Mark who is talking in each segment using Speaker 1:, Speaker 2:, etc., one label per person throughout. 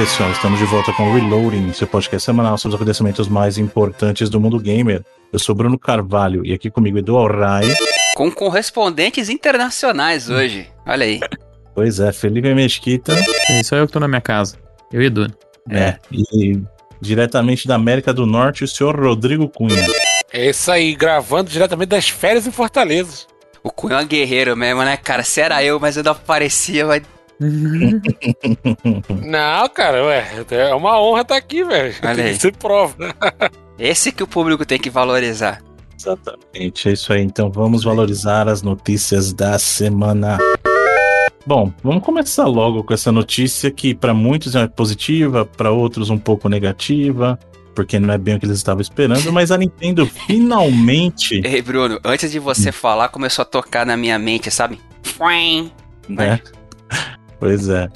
Speaker 1: Pessoal, estamos de volta com o Reloading, seu podcast semanal sobre os acontecimentos mais importantes do mundo gamer. Eu sou Bruno Carvalho e aqui comigo Edu Alray.
Speaker 2: Com correspondentes internacionais hoje. Olha aí.
Speaker 1: Pois é, Felipe Mesquita.
Speaker 3: É só eu que tô na minha casa. Eu e Edu.
Speaker 1: É, e diretamente da América do Norte, o senhor Rodrigo Cunha.
Speaker 4: É isso aí, gravando diretamente das férias em Fortaleza.
Speaker 2: O Cunha é um guerreiro mesmo, né, cara? Se era eu, mas eu não aparecia, mas
Speaker 4: Não, cara, ué, é uma honra estar aqui, velho.
Speaker 2: Olha aí.
Speaker 4: Você prova.
Speaker 2: Esse que o público tem que valorizar.
Speaker 1: Exatamente, é isso aí. Então vamos valorizar as notícias da semana. Bom, vamos começar logo com essa notícia que para muitos é positiva, para outros um pouco negativa, porque não é bem o que eles estavam esperando, mas a Nintendo finalmente.
Speaker 2: Ei, Bruno, antes de você falar, começou a tocar na minha mente, sabe? Fuem.
Speaker 1: Pois é.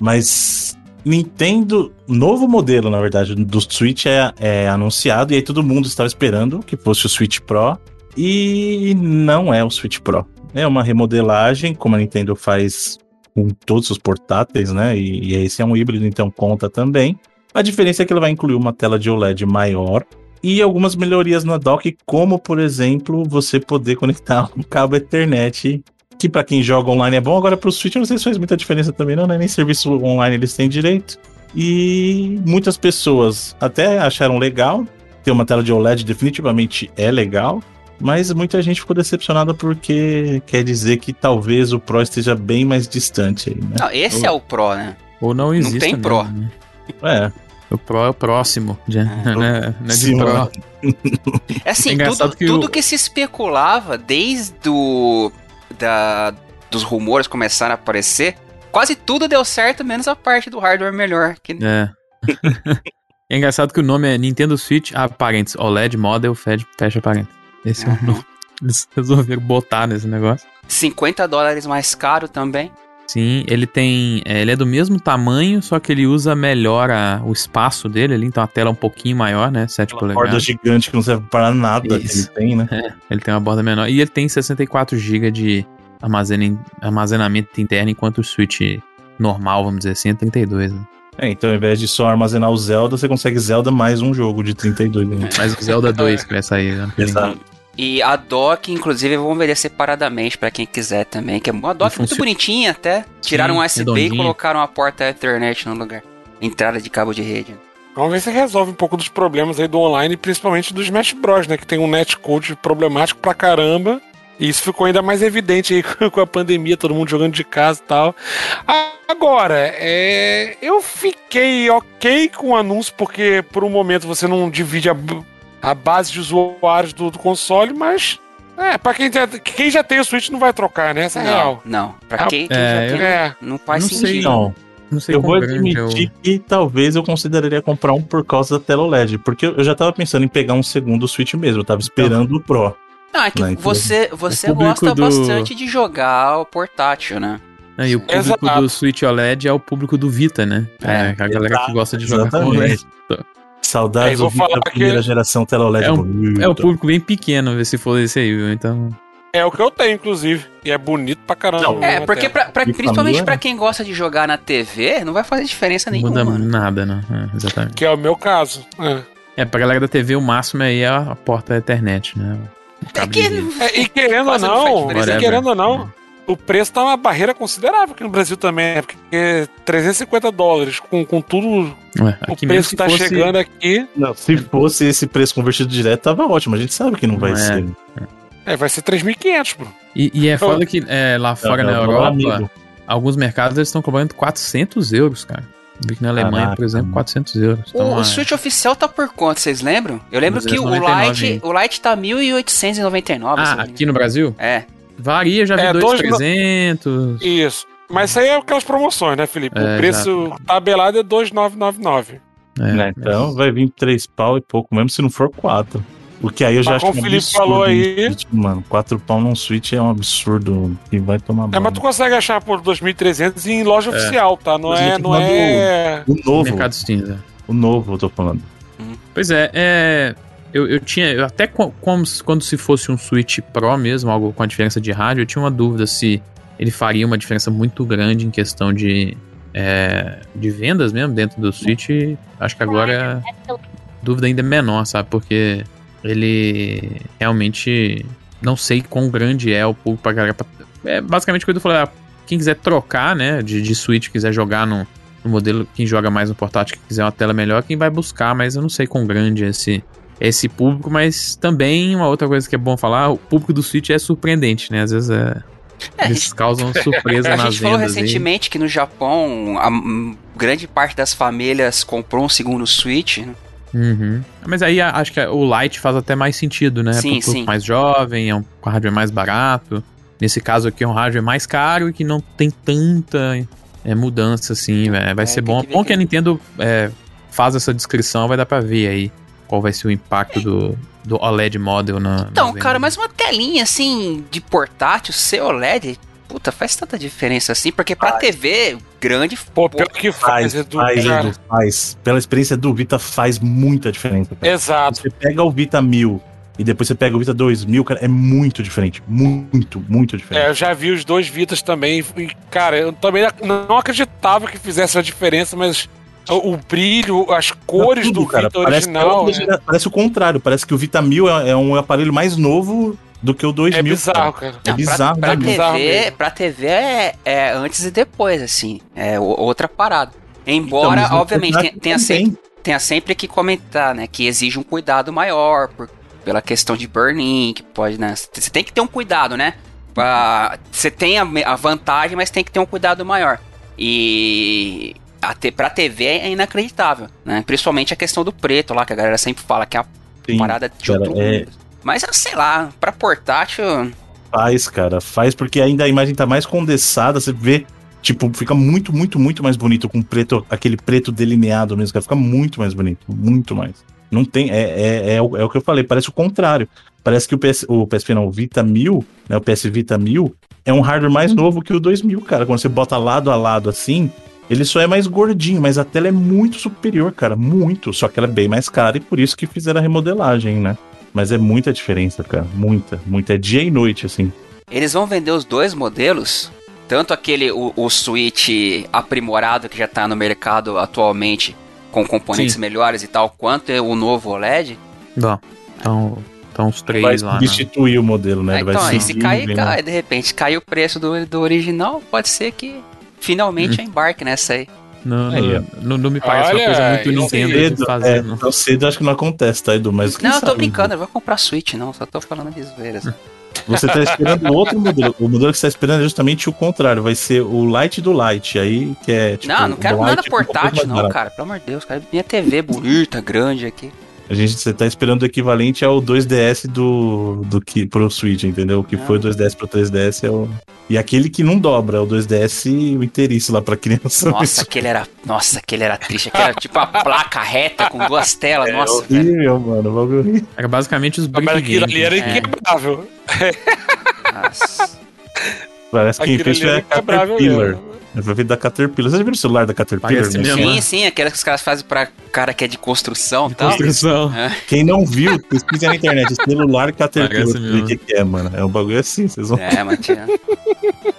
Speaker 1: Mas Nintendo, novo modelo, na verdade, do Switch é, é, anunciado e aí todo mundo estava esperando que fosse o Switch Pro e não é o Switch Pro. É uma remodelagem, como a Nintendo faz com todos os portáteis, né? E, e esse é um híbrido, então conta também. A diferença é que ele vai incluir uma tela de OLED maior e algumas melhorias na dock, como por exemplo, você poder conectar um cabo Ethernet que para quem joga online é bom, agora pro Switch eu não sei se faz muita diferença também, não, né? Nem serviço online eles têm direito. E muitas pessoas até acharam legal. Ter uma tela de OLED definitivamente é legal. Mas muita gente ficou decepcionada porque quer dizer que talvez o Pro esteja bem mais distante aí, né?
Speaker 2: Não, esse Ou... é o Pro, né?
Speaker 3: Ou não existe.
Speaker 2: Não tem
Speaker 3: mesmo,
Speaker 2: Pro.
Speaker 3: Né?
Speaker 1: É.
Speaker 3: O Pro é o próximo, de,
Speaker 2: É.
Speaker 3: né? Não é de Pro.
Speaker 2: É assim,
Speaker 3: É
Speaker 2: tudo,
Speaker 3: que
Speaker 2: tudo
Speaker 3: o-
Speaker 2: que se especulava desde o, da, dos rumores começaram a aparecer, quase tudo deu certo, menos a parte do hardware melhor. Que,
Speaker 3: É. é engraçado que o nome é Nintendo Switch, parênteses, OLED Model, fecha parênteses. Esse é o nome. Eles resolveram botar nesse negócio.
Speaker 2: 50 dólares mais caro também.
Speaker 3: Sim, ele tem. é, ele é do mesmo tamanho, só que ele usa melhor a- o espaço dele ali, então a tela é um pouquinho maior, né? 7
Speaker 1: Aquela
Speaker 3: polegadas.
Speaker 1: gigante que não serve para nada
Speaker 3: Isso.
Speaker 1: que ele tem, né?
Speaker 3: Ele tem uma borda menor. E ele tem 64 GB de armazena- armazenamento interno, enquanto o Switch normal, vamos dizer assim, é 32. Né?
Speaker 1: É, então ao invés de só armazenar o Zelda, você consegue Zelda mais um jogo de 32. Né?
Speaker 3: Mas o Zelda 2 que vai sair. Né?
Speaker 1: Exato.
Speaker 2: E a dock, inclusive, vamos vender separadamente pra quem quiser também. Que é uma dock muito bonitinha até. Tiraram um USB e colocaram uma porta Ethernet no lugar. Entrada de cabo de rede.
Speaker 4: Vamos ver se resolve um pouco dos problemas aí do online, principalmente do Smash Bros, né? Que tem um netcode problemático pra caramba. E isso ficou ainda mais evidente aí com a pandemia, todo mundo jogando de casa e tal. Agora, é, eu fiquei ok com o anúncio, porque por um momento você não divide a, a base de usuários do, do console, mas. É, pra quem, já- quem já tem o Switch não vai trocar, né? Essa é
Speaker 2: Não,
Speaker 4: real.
Speaker 2: não. Pra quem, quem
Speaker 3: é,
Speaker 2: já tem,
Speaker 4: É.
Speaker 2: não faz
Speaker 3: não sei,
Speaker 2: sentido.
Speaker 1: Então,
Speaker 3: Não sei
Speaker 1: eu vou
Speaker 3: é
Speaker 1: admitir que talvez eu consideraria comprar um por causa da tela OLED, porque eu já tava pensando em pegar um segundo Switch mesmo, eu tava esperando o Pro.
Speaker 2: Não, é que
Speaker 1: Não, então,
Speaker 2: você, você gosta
Speaker 3: do-
Speaker 2: bastante de jogar o portátil, né?
Speaker 3: Ah, e o público
Speaker 4: Exato.
Speaker 3: do Switch OLED é o público do Vita, né? É, a galera que gosta de jogar com
Speaker 1: Exatamente.
Speaker 3: OLED.
Speaker 1: Saudades
Speaker 4: É, vou falar
Speaker 1: da primeira
Speaker 4: que-
Speaker 1: geração tela OLED.
Speaker 3: É um-. É o público bem pequeno, se for esse aí, viu? Então.
Speaker 4: É o que eu tenho, inclusive. E é bonito pra caramba.
Speaker 1: Não,
Speaker 2: É,
Speaker 4: na
Speaker 2: porque pra, pra- principalmente
Speaker 1: né?
Speaker 2: quem gosta de jogar na TV, não vai fazer diferença
Speaker 3: Não muda
Speaker 2: nenhuma. né?
Speaker 3: nada, né? É, exatamente.
Speaker 4: Que é o meu caso. É.
Speaker 3: É, pra galera da TV, o máximo aí é a porta Ethernet, né? O
Speaker 2: É que.
Speaker 4: É, e querendo ou
Speaker 2: não
Speaker 4: e querendo ou não, o preço tá uma barreira considerável aqui no Brasil também, né? Porque 350 dólares com, com tudo
Speaker 3: Ué,
Speaker 4: o preço tá
Speaker 3: fosse-
Speaker 4: chegando aqui,
Speaker 1: Não, se fosse esse preço convertido direto, tava ótimo. A gente sabe que não vai
Speaker 3: é.
Speaker 1: ser.
Speaker 4: é, vai ser 3.500, bro.
Speaker 3: E, e é foda que é, lá fora
Speaker 1: É,
Speaker 3: na
Speaker 1: é o
Speaker 3: Europa, alguns mercados eles estão cobrando 400 euros, cara. Vi que na Alemanha,
Speaker 1: Caraca,
Speaker 3: por exemplo,
Speaker 1: mano.
Speaker 3: 400 euros.
Speaker 2: O,
Speaker 3: Então,
Speaker 2: o
Speaker 3: é-
Speaker 2: Switch oficial tá por quanto, vocês lembram? Eu lembro que o
Speaker 3: 299,
Speaker 2: Lite, o Lite tá 1.899. se
Speaker 3: Ah, aqui no Brasil?
Speaker 2: É.
Speaker 3: Varia, já vi
Speaker 4: É,
Speaker 3: 2,300.
Speaker 4: Isso. Mas isso aí é aquelas promoções, né, Felipe?
Speaker 3: É,
Speaker 4: o preço tabelado é 2.999.
Speaker 3: É,
Speaker 1: Né, Então vai vir três pau e pouco, mesmo se não for quatro. O que aí eu já
Speaker 4: Mas
Speaker 1: acho
Speaker 4: como
Speaker 1: um
Speaker 4: o Felipe
Speaker 1: absurdo
Speaker 4: falou
Speaker 1: no
Speaker 4: aí-
Speaker 1: Switch, Mano, quatro pau num Switch é um absurdo que vai tomar
Speaker 4: É, mas tu consegue achar por 2.300 em loja oficial, tá? Não é, não é...
Speaker 1: O novo,
Speaker 3: Mercado Steam, né?
Speaker 1: o novo eu tô falando.
Speaker 3: Pois é, é. Eu, eu tinha. eu até co- como, se- quando se fosse um Switch Pro mesmo, algo com a diferença de rádio, eu tinha uma dúvida se ele faria uma diferença muito grande em questão de é, de vendas mesmo dentro do Switch, acho que agora a dúvida ainda é menor, sabe? Porque ele realmente não sei quão grande é o público pra galera. É basicamente o que eu falei, ah, quem quiser trocar, né, de, de Switch, quiser jogar no, no modelo, quem joga mais no portátil, que quiser uma tela melhor, quem vai buscar, mas eu não sei quão grande é esse, esse público, mas também uma outra coisa que é bom falar, o público do Switch é surpreendente, né? Às vezes é,
Speaker 2: É,
Speaker 3: eles causam surpresa
Speaker 2: A
Speaker 3: nas
Speaker 2: gente falou
Speaker 3: vendas. aí.
Speaker 2: recentemente que no Japão a grande parte das famílias comprou um segundo Switch. né?
Speaker 3: Uhum. Mas aí a- acho que o Lite faz até mais sentido, né?
Speaker 2: Sim,
Speaker 3: Pro público
Speaker 2: sim.
Speaker 3: mais jovem, é um hardware mais barato. Nesse caso aqui é um hardware mais caro e que não tem tanta é, mudança, assim. é, vai
Speaker 2: É,
Speaker 3: ser bom.
Speaker 2: que
Speaker 3: Bom que
Speaker 2: que-
Speaker 3: a Nintendo é, faz essa descrição, vai dar pra ver aí qual vai ser o impacto do, do OLED model na.
Speaker 2: Então,
Speaker 3: na
Speaker 2: cara, mas uma telinha assim de portátil, ser OLED, puta, faz tanta diferença assim, porque pra TV grande,
Speaker 4: Pô, pior que faz,
Speaker 1: Faz,
Speaker 4: Edu,
Speaker 1: faz. Edu, faz. Pela experiência do Vita, faz muita diferença. Cara.
Speaker 4: Exato.
Speaker 1: Você pega o Vita 1000 e depois você pega o Vita 2000, cara, é muito diferente. Muito, muito
Speaker 4: É,
Speaker 1: diferente.
Speaker 4: eu já vi os dois Vitas também. E, cara, eu também não acreditava que fizesse a diferença, mas o, o brilho, as cores
Speaker 1: Tudo,
Speaker 4: do
Speaker 1: cara,
Speaker 4: Vita
Speaker 1: parece,
Speaker 4: original.
Speaker 1: parece,
Speaker 4: né?
Speaker 1: parece o contrário. Parece que o Vita 1000 é, é um aparelho mais novo do que o 2000.
Speaker 4: É bizarro,
Speaker 1: cara.
Speaker 4: cara.
Speaker 1: É
Speaker 2: Não,
Speaker 1: bizarro,
Speaker 2: pra, pra
Speaker 1: né?
Speaker 4: bizarro
Speaker 2: TV,
Speaker 4: mesmo.
Speaker 2: pra TV é, é antes e depois, assim, é outra parada. Embora,
Speaker 1: Então,
Speaker 2: obviamente, tenha, sempre, tenha sempre que comentar, né, que exige um cuidado maior, por, pela questão de burn-in, que pode, né, você tem que ter um cuidado, né, Pra- você tem a, a vantagem, mas tem que ter um cuidado maior. E a te, pra TV é inacreditável, né, principalmente a questão do preto lá, que a galera sempre fala que é uma
Speaker 1: Sim,
Speaker 2: parada de
Speaker 1: cara,
Speaker 2: outro
Speaker 1: é-
Speaker 2: mundo. Mas, sei lá, pra portátil...
Speaker 1: Faz, cara, faz porque ainda a imagem tá mais condensada, você vê, tipo, fica muito, muito, muito mais bonito com preto, aquele preto delineado mesmo, cara, fica muito mais bonito, muito mais. Não tem, é, é, é, o, é o que eu falei, parece o contrário. Parece que o, PS, o PSP não, o Vita 1000, né, o PS Vita 1000, é um hardware mais novo que o 2000, cara. Quando você bota lado a lado assim, ele só é mais gordinho, mas a tela é muito superior, cara, muito. Só que ela é bem mais cara e por isso que fizeram a remodelagem, né? Mas é muita diferença, cara, muita, muita. É dia e noite, assim.
Speaker 2: Eles vão vender os dois modelos, tanto aquele o, o Switch aprimorado que já tá no mercado atualmente com componentes
Speaker 3: Sim.
Speaker 2: melhores e tal, quanto o novo OLED.
Speaker 3: Bom, então, então os
Speaker 1: vai
Speaker 3: três lá. né?
Speaker 1: substituir o modelo, né?
Speaker 2: Ah,
Speaker 1: vai
Speaker 2: então, aí se cair, cai, de repente cai o preço do, do original, pode ser que finalmente eu embarque nessa aí.
Speaker 3: Não,
Speaker 1: Aí,
Speaker 3: não, não, não me parece
Speaker 4: Olha,
Speaker 3: uma coisa muito Nintendo
Speaker 1: Cedo,
Speaker 3: fazer,
Speaker 1: é,
Speaker 3: não.
Speaker 1: tão cedo acho que não acontece, tá, Edu? Mas
Speaker 2: Não, eu tô
Speaker 1: sabe?
Speaker 2: brincando, eu vou comprar Switch, não, só tô falando de zoeiras.
Speaker 1: Você tá esperando outro modelo. O modelo que você tá esperando é justamente o contrário. Vai ser o Lite do Lite. Aí, que é tipo.
Speaker 2: não, não quero nada
Speaker 1: pouco
Speaker 2: portátil, não, cara. Pelo amor de Deus, cara. Minha TV bonita, grande aqui.
Speaker 1: A gente, você tá esperando o equivalente ao 2DS do, do que pro Switch, entendeu? O que foi o 2DS pro 3DS é o. E aquele que não dobra, é o 2DS o inteiriço lá pra criança.
Speaker 2: Nossa, aquele era. Nossa, aquele era triste. Aquele era tipo a placa reta com duas telas.
Speaker 1: é
Speaker 2: Nossa, velho.
Speaker 1: horrível, mano. o bagulho é.
Speaker 3: Era basicamente os
Speaker 4: Mas aquilo ali era
Speaker 3: né?
Speaker 4: inquebrável.
Speaker 2: Nossa.
Speaker 1: Parece que quem
Speaker 4: Aquilo
Speaker 1: fez
Speaker 4: ali
Speaker 1: foi
Speaker 4: era inquebrável
Speaker 1: Caterpillar.
Speaker 4: mesmo.
Speaker 1: Foi feito da Caterpillar. Você já viu o celular da Caterpillar? Né?
Speaker 2: Sim, sim, aquelas que os caras fazem pra cara que é de construção e tal.
Speaker 3: Construção.
Speaker 1: Quem não viu, pesquisa na internet. Celular Caterpillar. O que, que é, mano? É um bagulho assim, vocês vão.
Speaker 2: É, mas tinha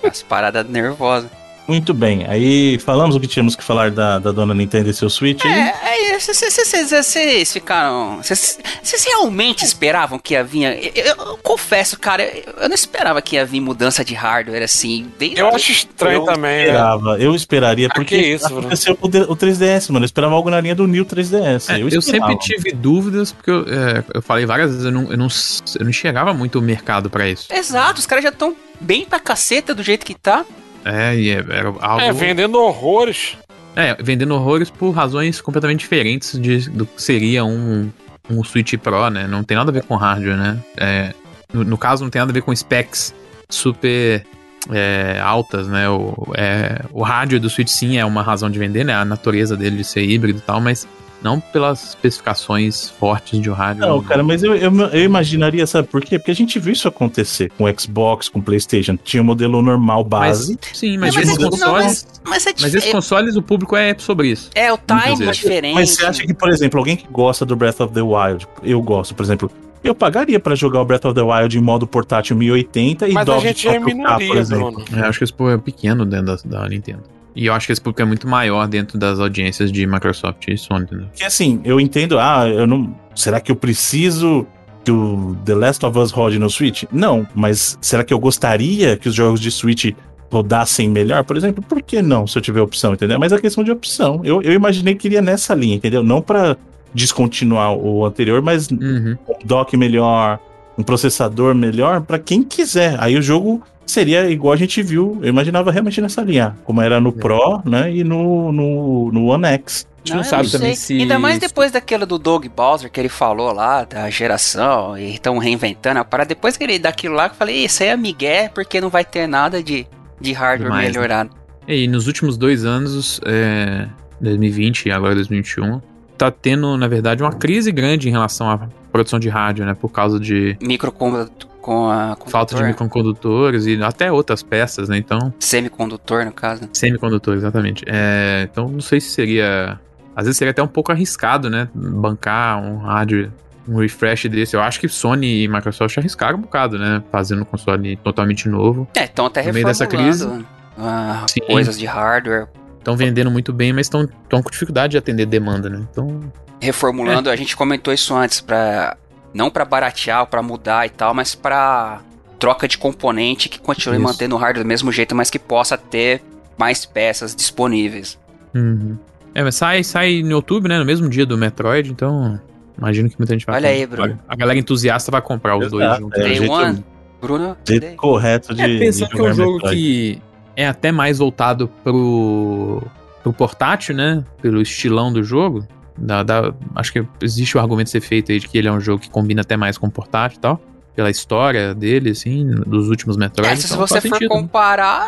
Speaker 2: as paradas nervosas.
Speaker 1: Muito bem. Aí falamos o que tínhamos que falar da, da dona Nintendo e seu Switch aí.
Speaker 2: É, é vocês ficaram. Vocês realmente esperavam que ia vir. Eu, eu- eu confesso, cara, eu eu não esperava que ia vir mudança de hardware assim. Desde
Speaker 4: Eu acho estranho
Speaker 1: Eu
Speaker 4: também, né?
Speaker 1: esperava, eu esperaria,
Speaker 4: Ah,
Speaker 1: porque
Speaker 4: que isso, Bruno.
Speaker 1: aconteceu o, D- o 3DS, mano. Eu esperava algo na linha do New 3DS.
Speaker 3: É,
Speaker 1: eu,
Speaker 3: sempre tive dúvidas, porque eu, é, eu falei várias vezes, eu não, eu não, eu não enxergava muito o mercado pra isso.
Speaker 2: Exato, os caras já estão bem pra caceta do jeito que tá.
Speaker 3: É, e é- era algo.
Speaker 4: É, vendendo horrores.
Speaker 3: É, vendendo horrores por razões completamente diferentes de, do que seria um, um Switch Pro, né? Não tem nada a ver com hardware, né? É, no, no caso, não tem nada a ver com specs super é, altas, né? O, é, o hardware do Switch sim é uma razão de vender, né? A natureza dele de ser híbrido e tal, mas não pelas especificações fortes de um hardware.
Speaker 1: Não, cara, mas eu, eu, eu imaginaria, sabe por quê? Porque a gente viu isso acontecer com o Xbox, com o PlayStation. Tinha o modelo normal
Speaker 3: Mas,
Speaker 1: base.
Speaker 3: sim, mas,
Speaker 2: É, mas
Speaker 3: esses
Speaker 2: é- não,
Speaker 3: consoles.
Speaker 2: Mas é
Speaker 3: Mas esses consoles, o público é sobre isso.
Speaker 2: É, o time é diferente.
Speaker 1: Mas você acha que, por exemplo, alguém que gosta do Breath of the Wild, eu gosto, por exemplo, eu pagaria pra jogar o Breath of the Wild em modo portátil 1080 e
Speaker 4: Mas a
Speaker 1: dobro
Speaker 4: gente
Speaker 1: de
Speaker 4: é
Speaker 1: 4K, por exemplo.
Speaker 3: Eu acho que esse povo é pequeno dentro da, da Nintendo. E eu acho que esse público é muito maior dentro das audiências de Microsoft e Sony, né?
Speaker 1: Porque assim, eu entendo, ah, eu não. Será que eu preciso que o The Last of Us rode no Switch? Não, mas será que eu gostaria que os jogos de Switch rodassem melhor, por exemplo? Por que não, se eu tiver opção, entendeu? Mas é questão de opção. Eu, eu imaginei que iria nessa linha, entendeu? Não para descontinuar o anterior, mas
Speaker 3: Uhum.
Speaker 1: um dock melhor, um processador melhor para quem quiser. Aí o jogo seria igual a gente viu, eu imaginava realmente nessa linha, como era no Pro, né, e no, no, no One X.
Speaker 3: A gente não
Speaker 2: eu
Speaker 3: sabe também
Speaker 2: sei.
Speaker 3: se-
Speaker 2: Ainda mais depois daquela do Doug Bowser que ele falou lá, da geração, e estão reinventando a parada. Depois que ele daquilo lá, eu falei, isso aí é migué, porque não vai ter nada de, de hardware
Speaker 3: Demais, né?
Speaker 2: melhorado.
Speaker 3: E nos últimos dois anos, é, 2020 e agora 2021, tá tendo, na verdade, uma crise grande em relação à produção de rádio, né? Por causa de
Speaker 2: Microcondutor, com a
Speaker 3: falta de
Speaker 2: condutor,
Speaker 3: microcondutores e até outras peças, né? Então,
Speaker 2: semicondutor, no caso. né?
Speaker 3: semicondutores, exatamente. É, então, não sei se seria. Às vezes seria até um pouco arriscado, né? Bancar um rádio, um refresh desse. Eu acho que Sony e Microsoft arriscaram um bocado, né? Fazendo um console totalmente novo.
Speaker 2: É, estão até
Speaker 3: No meio dessa
Speaker 2: reformulando ah,
Speaker 3: Sim.
Speaker 2: coisas de hardware,
Speaker 3: Estão vendendo muito bem, mas estão com dificuldade de atender demanda, né? Então,
Speaker 2: reformulando. A gente comentou isso antes, pra, não pra baratear, pra mudar e tal, mas pra troca de componente que continue
Speaker 3: Isso.
Speaker 2: mantendo o hardware do mesmo jeito, mas que possa ter mais peças disponíveis.
Speaker 3: Uhum. É, mas sai, sai em outubro, né? No mesmo dia do Metroid, então. Imagino que muita gente vai
Speaker 2: Olha aí,
Speaker 3: comprar.
Speaker 2: Bruno.
Speaker 3: A galera entusiasta vai comprar os dois juntos.
Speaker 1: É,
Speaker 2: Day
Speaker 1: jeito-
Speaker 2: One, Bruno,
Speaker 1: jeito correto de.
Speaker 3: É, pensando
Speaker 1: de
Speaker 3: que é um jogo
Speaker 1: Metroid.
Speaker 3: que é até mais voltado pro, pro portátil, né? Pelo estilão do jogo. Da, da- acho que existe o argumento ser feito aí de que ele é um jogo que combina até mais com o portátil e tal. Pela história dele, assim, dos últimos Metroid.
Speaker 2: É, se
Speaker 3: então
Speaker 2: você for
Speaker 3: sentido, né?
Speaker 2: comparar,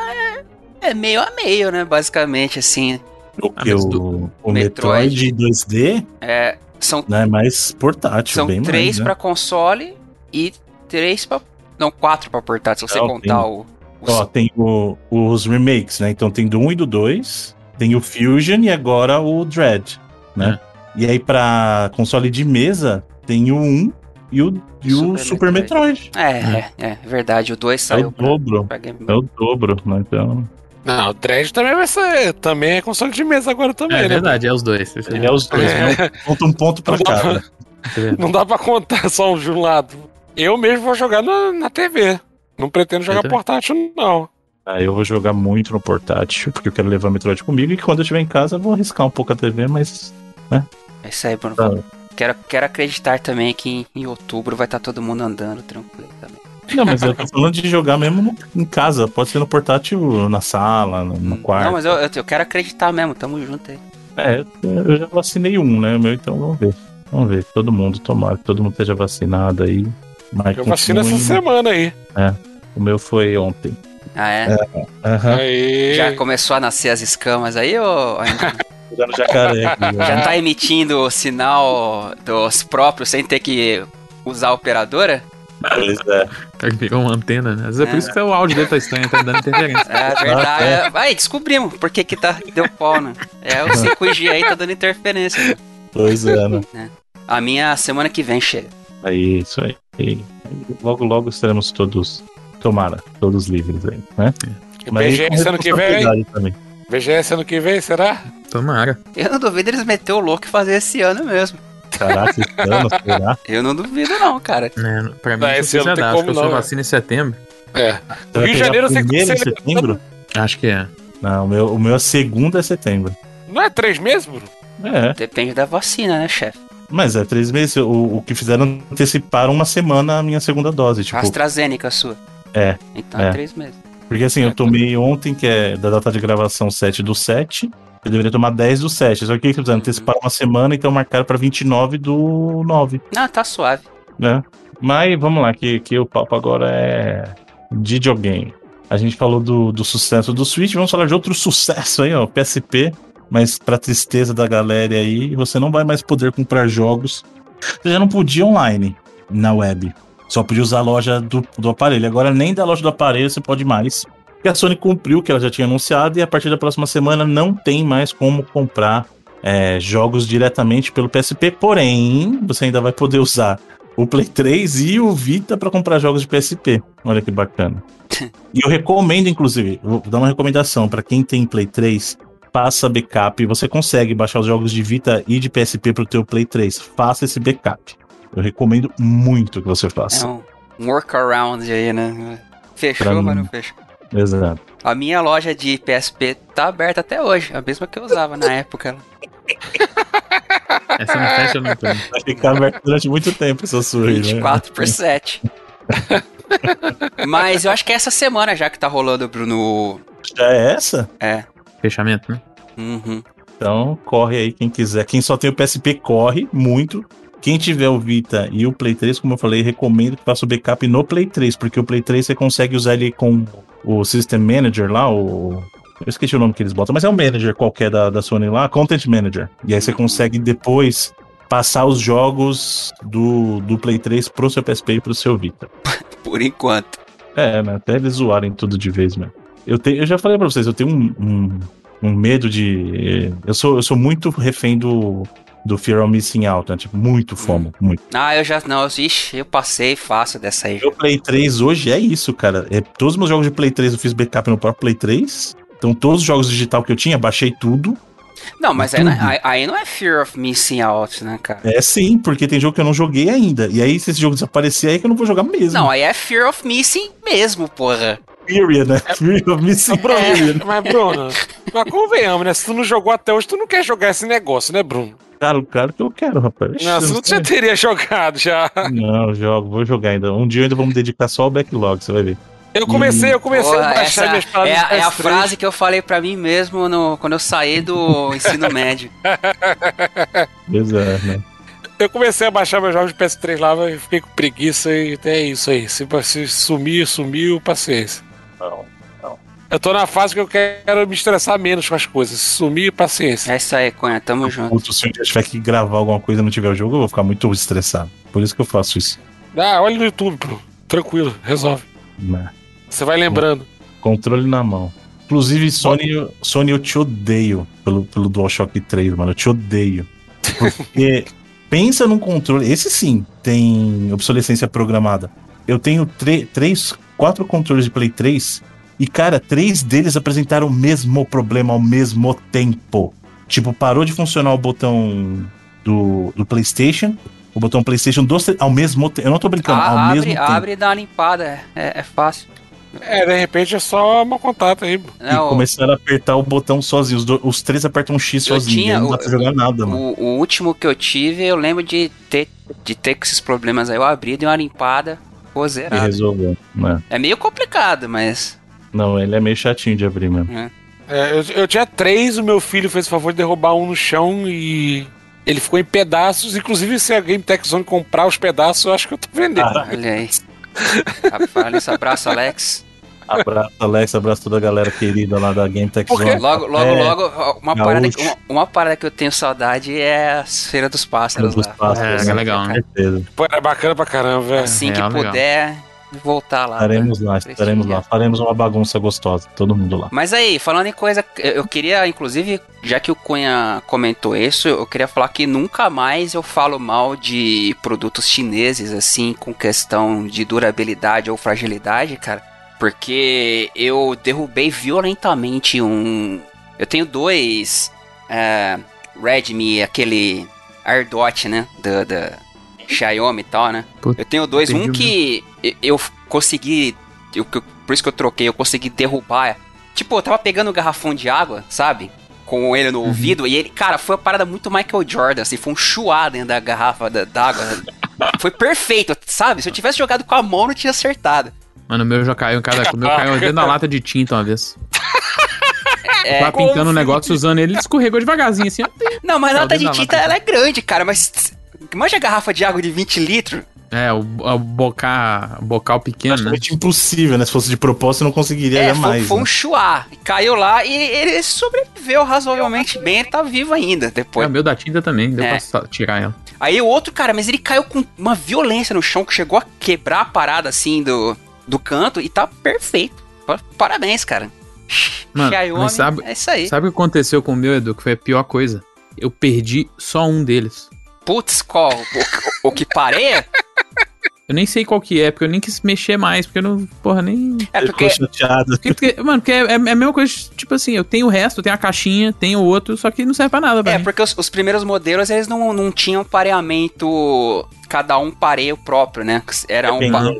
Speaker 2: é, é meio a meio, né? Basicamente, assim.
Speaker 1: O,
Speaker 3: Ah,
Speaker 1: que o, o
Speaker 2: Metroid.
Speaker 1: Metroid 2D
Speaker 2: É, são
Speaker 1: né, mais portátil,
Speaker 2: são
Speaker 1: bem
Speaker 2: três
Speaker 1: mais, né?
Speaker 2: pra console e três pra. Não, quatro pra portátil, se você contar
Speaker 1: tem-
Speaker 2: o. o
Speaker 1: Ó, tem o- os remakes, né? Então tem do 1 e do 2, tem o Fusion e agora o Dread, né?
Speaker 3: É.
Speaker 1: E aí pra console de mesa tem o 1 e o, e o
Speaker 2: Super
Speaker 1: Super Metroid.
Speaker 2: É, é, é, verdade. O 2
Speaker 1: É
Speaker 2: saiu
Speaker 1: o
Speaker 2: pra,
Speaker 1: dobro.
Speaker 2: pra Game
Speaker 1: É o dobro, né? Então.
Speaker 4: Não, o Dread também vai ser. Também é console de mesa agora também,
Speaker 3: É
Speaker 4: né?
Speaker 3: verdade, é os dois.
Speaker 1: É os dois, né? Conta um ponto pra
Speaker 4: Não dá
Speaker 1: cada.
Speaker 4: Não dá pra contar só um de um lado. Eu mesmo vou jogar na, na TV. Não pretendo jogar portátil, não.
Speaker 1: Ah, eu vou jogar muito no portátil, porque eu quero levar o Metroid comigo e quando eu estiver em casa eu vou arriscar um pouco a TV, mas.
Speaker 2: É isso aí, Bruno.
Speaker 1: Tá.
Speaker 2: Quero, quero acreditar também que em, em outubro vai estar todo mundo andando tranquilo também.
Speaker 1: Não, mas eu tô falando de jogar mesmo no- em casa. Pode ser no portátil, na sala, no, no quarto.
Speaker 2: Não, mas eu, eu, eu quero acreditar mesmo, tamo junto aí.
Speaker 1: É, eu já vacinei um, né? O meu, então vamos ver. Vamos ver. Todo mundo, tomara que todo mundo esteja vacinado aí. Mas
Speaker 4: Eu vacino essa
Speaker 1: continue-
Speaker 4: semana aí.
Speaker 1: O meu foi ontem.
Speaker 2: Ah, é?
Speaker 4: Aí.
Speaker 2: Já começou a nascer as escamas aí, ou ainda não?
Speaker 1: Já jacaré aqui. ó.
Speaker 2: já tá emitindo o sinal dos próprios sem ter que usar a operadora?
Speaker 1: Pois é.
Speaker 3: Cara, Virou uma antena, né? Às vezes é,
Speaker 2: É.
Speaker 3: por isso que o áudio dele tá estranho, tá dando interferência.
Speaker 2: É verdade. É. Aí, descobrimos por que que tá, deu pau, né? É, o 5G aí tá dando interferência. né?
Speaker 1: Pois é, né?
Speaker 2: A minha semana que vem chega.
Speaker 1: Aí, isso aí. E logo, logo estaremos todos. Tomara, todos livres aí, né?
Speaker 4: BGS ano que vem,
Speaker 1: também.
Speaker 4: BGS ano que vem, será?
Speaker 3: Tomara.
Speaker 2: Eu não duvido eles meter o louco e fazer esse ano mesmo.
Speaker 1: Caraca, esse ano, será?
Speaker 2: Eu não duvido não, cara.
Speaker 3: Né, pra mim,
Speaker 4: Não,
Speaker 3: não,
Speaker 4: esse ano
Speaker 3: se
Speaker 4: tem como
Speaker 3: que eu
Speaker 4: não, né?
Speaker 3: vacino em setembro.
Speaker 4: É.
Speaker 1: Você
Speaker 4: Rio de Janeiro, você
Speaker 1: primeiro em
Speaker 4: consegue-
Speaker 1: setembro?
Speaker 3: Acho que é.
Speaker 1: Não, o meu, o meu é segunda é setembro.
Speaker 4: Não é três meses, Bruno?
Speaker 1: É,
Speaker 2: Depende da vacina, né, chefe?
Speaker 1: mas é três meses. O, o que fizeram anteciparam uma semana a minha segunda dose, tipo.
Speaker 2: AstraZeneca sua.
Speaker 1: É,
Speaker 2: Então é,
Speaker 1: é.
Speaker 2: três meses.
Speaker 1: Porque assim, eu tomei ontem, que é da data de gravação 7 do 7. Eu deveria tomar 10 do 7. Só que eles? Anteciparam uma semana, então marcaram pra 29 do 9.
Speaker 2: Não, tá suave.
Speaker 1: né? Mas vamos lá, que, que o papo agora é videogame. A gente falou do, do sucesso do Switch, vamos falar de outro sucesso aí, ó, PSP. Mas pra tristeza da galera aí, você não vai mais poder comprar jogos. Você já não podia online na web. Só podia usar a loja do, do aparelho. Agora nem da loja do aparelho você pode mais. Porque a Sony cumpriu o que ela já tinha anunciado e a partir da próxima semana não tem mais como comprar é, jogos diretamente pelo PSP. Porém, você ainda vai poder usar o o Play 3 e o Vita para comprar jogos de PSP. Olha que bacana. e eu recomendo, inclusive, vou dar uma recomendação para quem tem Play 3, faça backup. Você consegue baixar os jogos de Vita e de PSP pro teu Play 3. Faça esse backup. Eu recomendo muito que você faça.
Speaker 2: É um, um workaround aí, né? Fechou,
Speaker 1: Pra
Speaker 2: mas
Speaker 1: mim.
Speaker 2: não fechou.
Speaker 1: Exato.
Speaker 2: A minha loja de PSP tá aberta até hoje, a mesma que eu usava na época.
Speaker 3: Essa não fecha nunca. né?
Speaker 1: Vai ficar aberto durante muito tempo essa sua aí, né?
Speaker 2: 24 por 7. Mas eu acho que é essa semana já que tá rolando, Bruno.
Speaker 1: Já é essa?
Speaker 2: É.
Speaker 3: Fechamento, né?
Speaker 2: Uhum.
Speaker 1: Então, corre aí quem quiser. Quem só tem o PSP, corre muito. Quem tiver o Vita e o Play 3, como eu falei, recomendo que faça o backup no Play 3, porque o Play 3 você consegue usar ele com o System Manager lá, o. Eu esqueci o nome que eles botam, mas é um manager qualquer da, da Sony lá, Content Manager. E aí você consegue depois passar os jogos do, do Play 3 pro seu PSP e pro seu Vita.
Speaker 2: Por enquanto.
Speaker 1: É, né? Até eles zoarem tudo de vez mesmo. Eu, tenho, eu já falei pra vocês, eu tenho um, um, um medo de. Eu sou, eu sou muito refém do, do Fear of Missing Out, né? Tipo, muito fomo, muito.
Speaker 2: Ah, eu já. Não, ixi, eu passei fácil dessa aí.
Speaker 1: Meu Play 3 hoje é isso, cara. É, todos os meus jogos de Play 3 eu fiz backup no próprio Play 3. Então, todos os jogos digital que eu tinha, baixei tudo.
Speaker 2: Não, mas aí, não- aí- aí não é Fear of Missing Out, né, cara?
Speaker 1: É sim, porque tem jogo que eu não joguei ainda. E aí, se esse jogo desaparecer, aí que eu não vou jogar mesmo.
Speaker 2: Não, aí é Fear of Missing mesmo, porra.
Speaker 1: Period, né? Fear of Missing
Speaker 4: Bruno,
Speaker 1: Period.
Speaker 4: mas Bruno, mas convenhamos, né? Se tu não jogou até hoje, tu não quer jogar esse negócio, né, Bruno?
Speaker 1: Claro, claro que eu quero, rapaz.
Speaker 4: Não,
Speaker 1: Ixi, eu
Speaker 4: tu já teria jogado já.
Speaker 1: Não, jogo, vou jogar ainda. Um dia eu ainda vou me dedicar só ao backlog, você vai ver.
Speaker 4: Eu comecei, eu comecei
Speaker 2: Porra,
Speaker 4: a baixar minhas
Speaker 2: é, a-
Speaker 4: do
Speaker 2: é a
Speaker 4: PS3.
Speaker 2: frase que eu falei pra mim mesmo no, quando eu saí do ensino médio.
Speaker 1: Exato, né?
Speaker 4: Eu comecei a baixar meus jogos de PS3 lá, mas fiquei com preguiça e até isso aí. Se, se sumir, sumiu, paciência.
Speaker 1: Não.
Speaker 4: Eu tô na fase que eu quero me estressar menos com as coisas. Sumir, paciência.
Speaker 2: É isso aí, Cunha, tamo junto.
Speaker 1: Puto, se um dia eu tiver que gravar alguma coisa e não tiver o jogo, eu vou ficar muito estressado. Por isso que eu faço isso.
Speaker 4: Ah, olha no YouTube. Tranquilo, resolve.
Speaker 1: Né?
Speaker 4: Você vai lembrando.
Speaker 1: Controle na mão. Inclusive, Sony, Sony, eu te odeio pelo, pelo DualShock 3, mano. Eu te odeio. Porque pensa num controle. Esse sim tem obsolescência programada. Eu tenho três, quatro controles de Play 3 e, cara, três deles apresentaram o mesmo problema ao mesmo tempo. Tipo, parou de funcionar o botão do, do PlayStation, o botão PlayStation dois, ao mesmo tempo. Eu não tô brincando, ao
Speaker 2: Ah,
Speaker 1: mesmo
Speaker 2: abre,
Speaker 1: tempo.
Speaker 2: abre e dá uma limpada, é, é fácil.
Speaker 4: É, de repente é só uma contato aí. Bruno.
Speaker 1: E
Speaker 2: Não,
Speaker 1: começaram a apertar o botão sozinho. Os, do- os três apertam X
Speaker 2: Eu
Speaker 1: sozinho.
Speaker 2: tinha
Speaker 1: não dá
Speaker 2: o-
Speaker 1: pra jogar nada, mano.
Speaker 2: o, o último que eu tive, eu lembro de ter, de ter com esses problemas aí. Eu abri, dei uma limpada, ficou
Speaker 1: E
Speaker 2: zerado.
Speaker 1: resolveu. né?
Speaker 2: É meio complicado, mas.
Speaker 1: Não, ele é meio chatinho de abrir mesmo.
Speaker 4: É, eu, eu tinha três, o meu filho fez o favor de derrubar um no chão e ele ficou em pedaços. Inclusive, se a Game Tech Zone comprar os pedaços, eu acho que eu tô vendendo.
Speaker 1: Ah.
Speaker 2: Olha aí. Rapaz, abraço, Alex.
Speaker 1: Abraço, Alex, abraço toda a galera querida lá da Game Tech? Zone.
Speaker 2: Logo, logo,
Speaker 1: É,
Speaker 2: logo, uma
Speaker 1: gaúcho.
Speaker 2: parada, uma, uma parada que eu tenho saudade é a Feira dos Pássaros
Speaker 1: dos
Speaker 2: lá.
Speaker 1: pássaros,
Speaker 3: É,
Speaker 1: né?
Speaker 3: legal,
Speaker 1: Com
Speaker 3: né?
Speaker 1: certeza.
Speaker 4: Pô, é bacana pra caramba, velho.
Speaker 2: Assim que
Speaker 3: Real, legal.
Speaker 2: puder, voltar lá.
Speaker 1: Estaremos
Speaker 2: pra
Speaker 1: lá, estaremos lá. Faremos uma bagunça gostosa, todo mundo lá.
Speaker 2: Mas aí, falando em coisa, eu eu queria, inclusive, já que o Cunha comentou isso, eu queria falar que nunca mais eu falo mal de produtos chineses, assim, com questão de durabilidade ou fragilidade, cara. Porque eu derrubei violentamente um. Eu tenho dois é, Redmi, aquele AirDot, né? Da, da Xiaomi e tal, né?
Speaker 3: Puta,
Speaker 2: Eu tenho dois, um que eu- eu consegui. eu- por isso que eu troquei, eu consegui derrubar. Tipo, eu tava pegando um garrafão de água, sabe? Com ele no ouvido, e ele, cara, foi uma parada muito Michael Jordan, assim, foi um chuá dentro da garrafa da- d'água. foi perfeito, sabe? Se eu tivesse jogado com a mão, não tinha acertado.
Speaker 3: Mano, o meu já caiu em cada. O meu caiu dentro da lata de tinta uma vez.
Speaker 2: É,
Speaker 3: Tava pintando um negócio usando ele, ele escorregou devagarzinho assim.
Speaker 2: não, mas a lata de tinta, ela é grande, cara, mas. Manja a garrafa de água de 20 litros?
Speaker 3: É, o, o bocar, bocal pequeno, né?
Speaker 1: Praticamente impossível, né? Se fosse de propósito, eu não conseguiria
Speaker 2: É, foi,
Speaker 1: jamais.
Speaker 2: foi um
Speaker 1: né?
Speaker 2: chuá. Caiu lá e ele sobreviveu razoavelmente bem, ele tá vivo ainda
Speaker 3: É,
Speaker 2: depois.
Speaker 3: o meu da tinta também, deu
Speaker 2: É.
Speaker 3: pra tirar ela.
Speaker 2: Aí o outro, cara, mas ele caiu com uma violência no chão que chegou a quebrar a parada assim do, do canto e tá perfeito. Pa- Parabéns, cara.
Speaker 3: Mano,
Speaker 2: Xiaomi,
Speaker 3: sabe-
Speaker 2: é isso aí.
Speaker 3: Sabe o que aconteceu com o meu, Edu? Que foi a pior coisa? Eu perdi só um deles.
Speaker 2: Putz, qual? O, o que pareia?
Speaker 3: Eu nem sei qual que é, porque eu nem quis mexer mais, porque eu não, porra, nem...
Speaker 2: É porque,
Speaker 1: Ficou chateado.
Speaker 3: Porque, porque- mano, porque é, é a mesma coisa, tipo assim, eu tenho o resto, eu tenho a caixinha, tenho o outro, só que não serve pra nada,
Speaker 2: é,
Speaker 3: velho.
Speaker 2: porque os, os primeiros modelos, eles não, não tinham pareamento, cada um pareio próprio, né? Era um...
Speaker 1: né?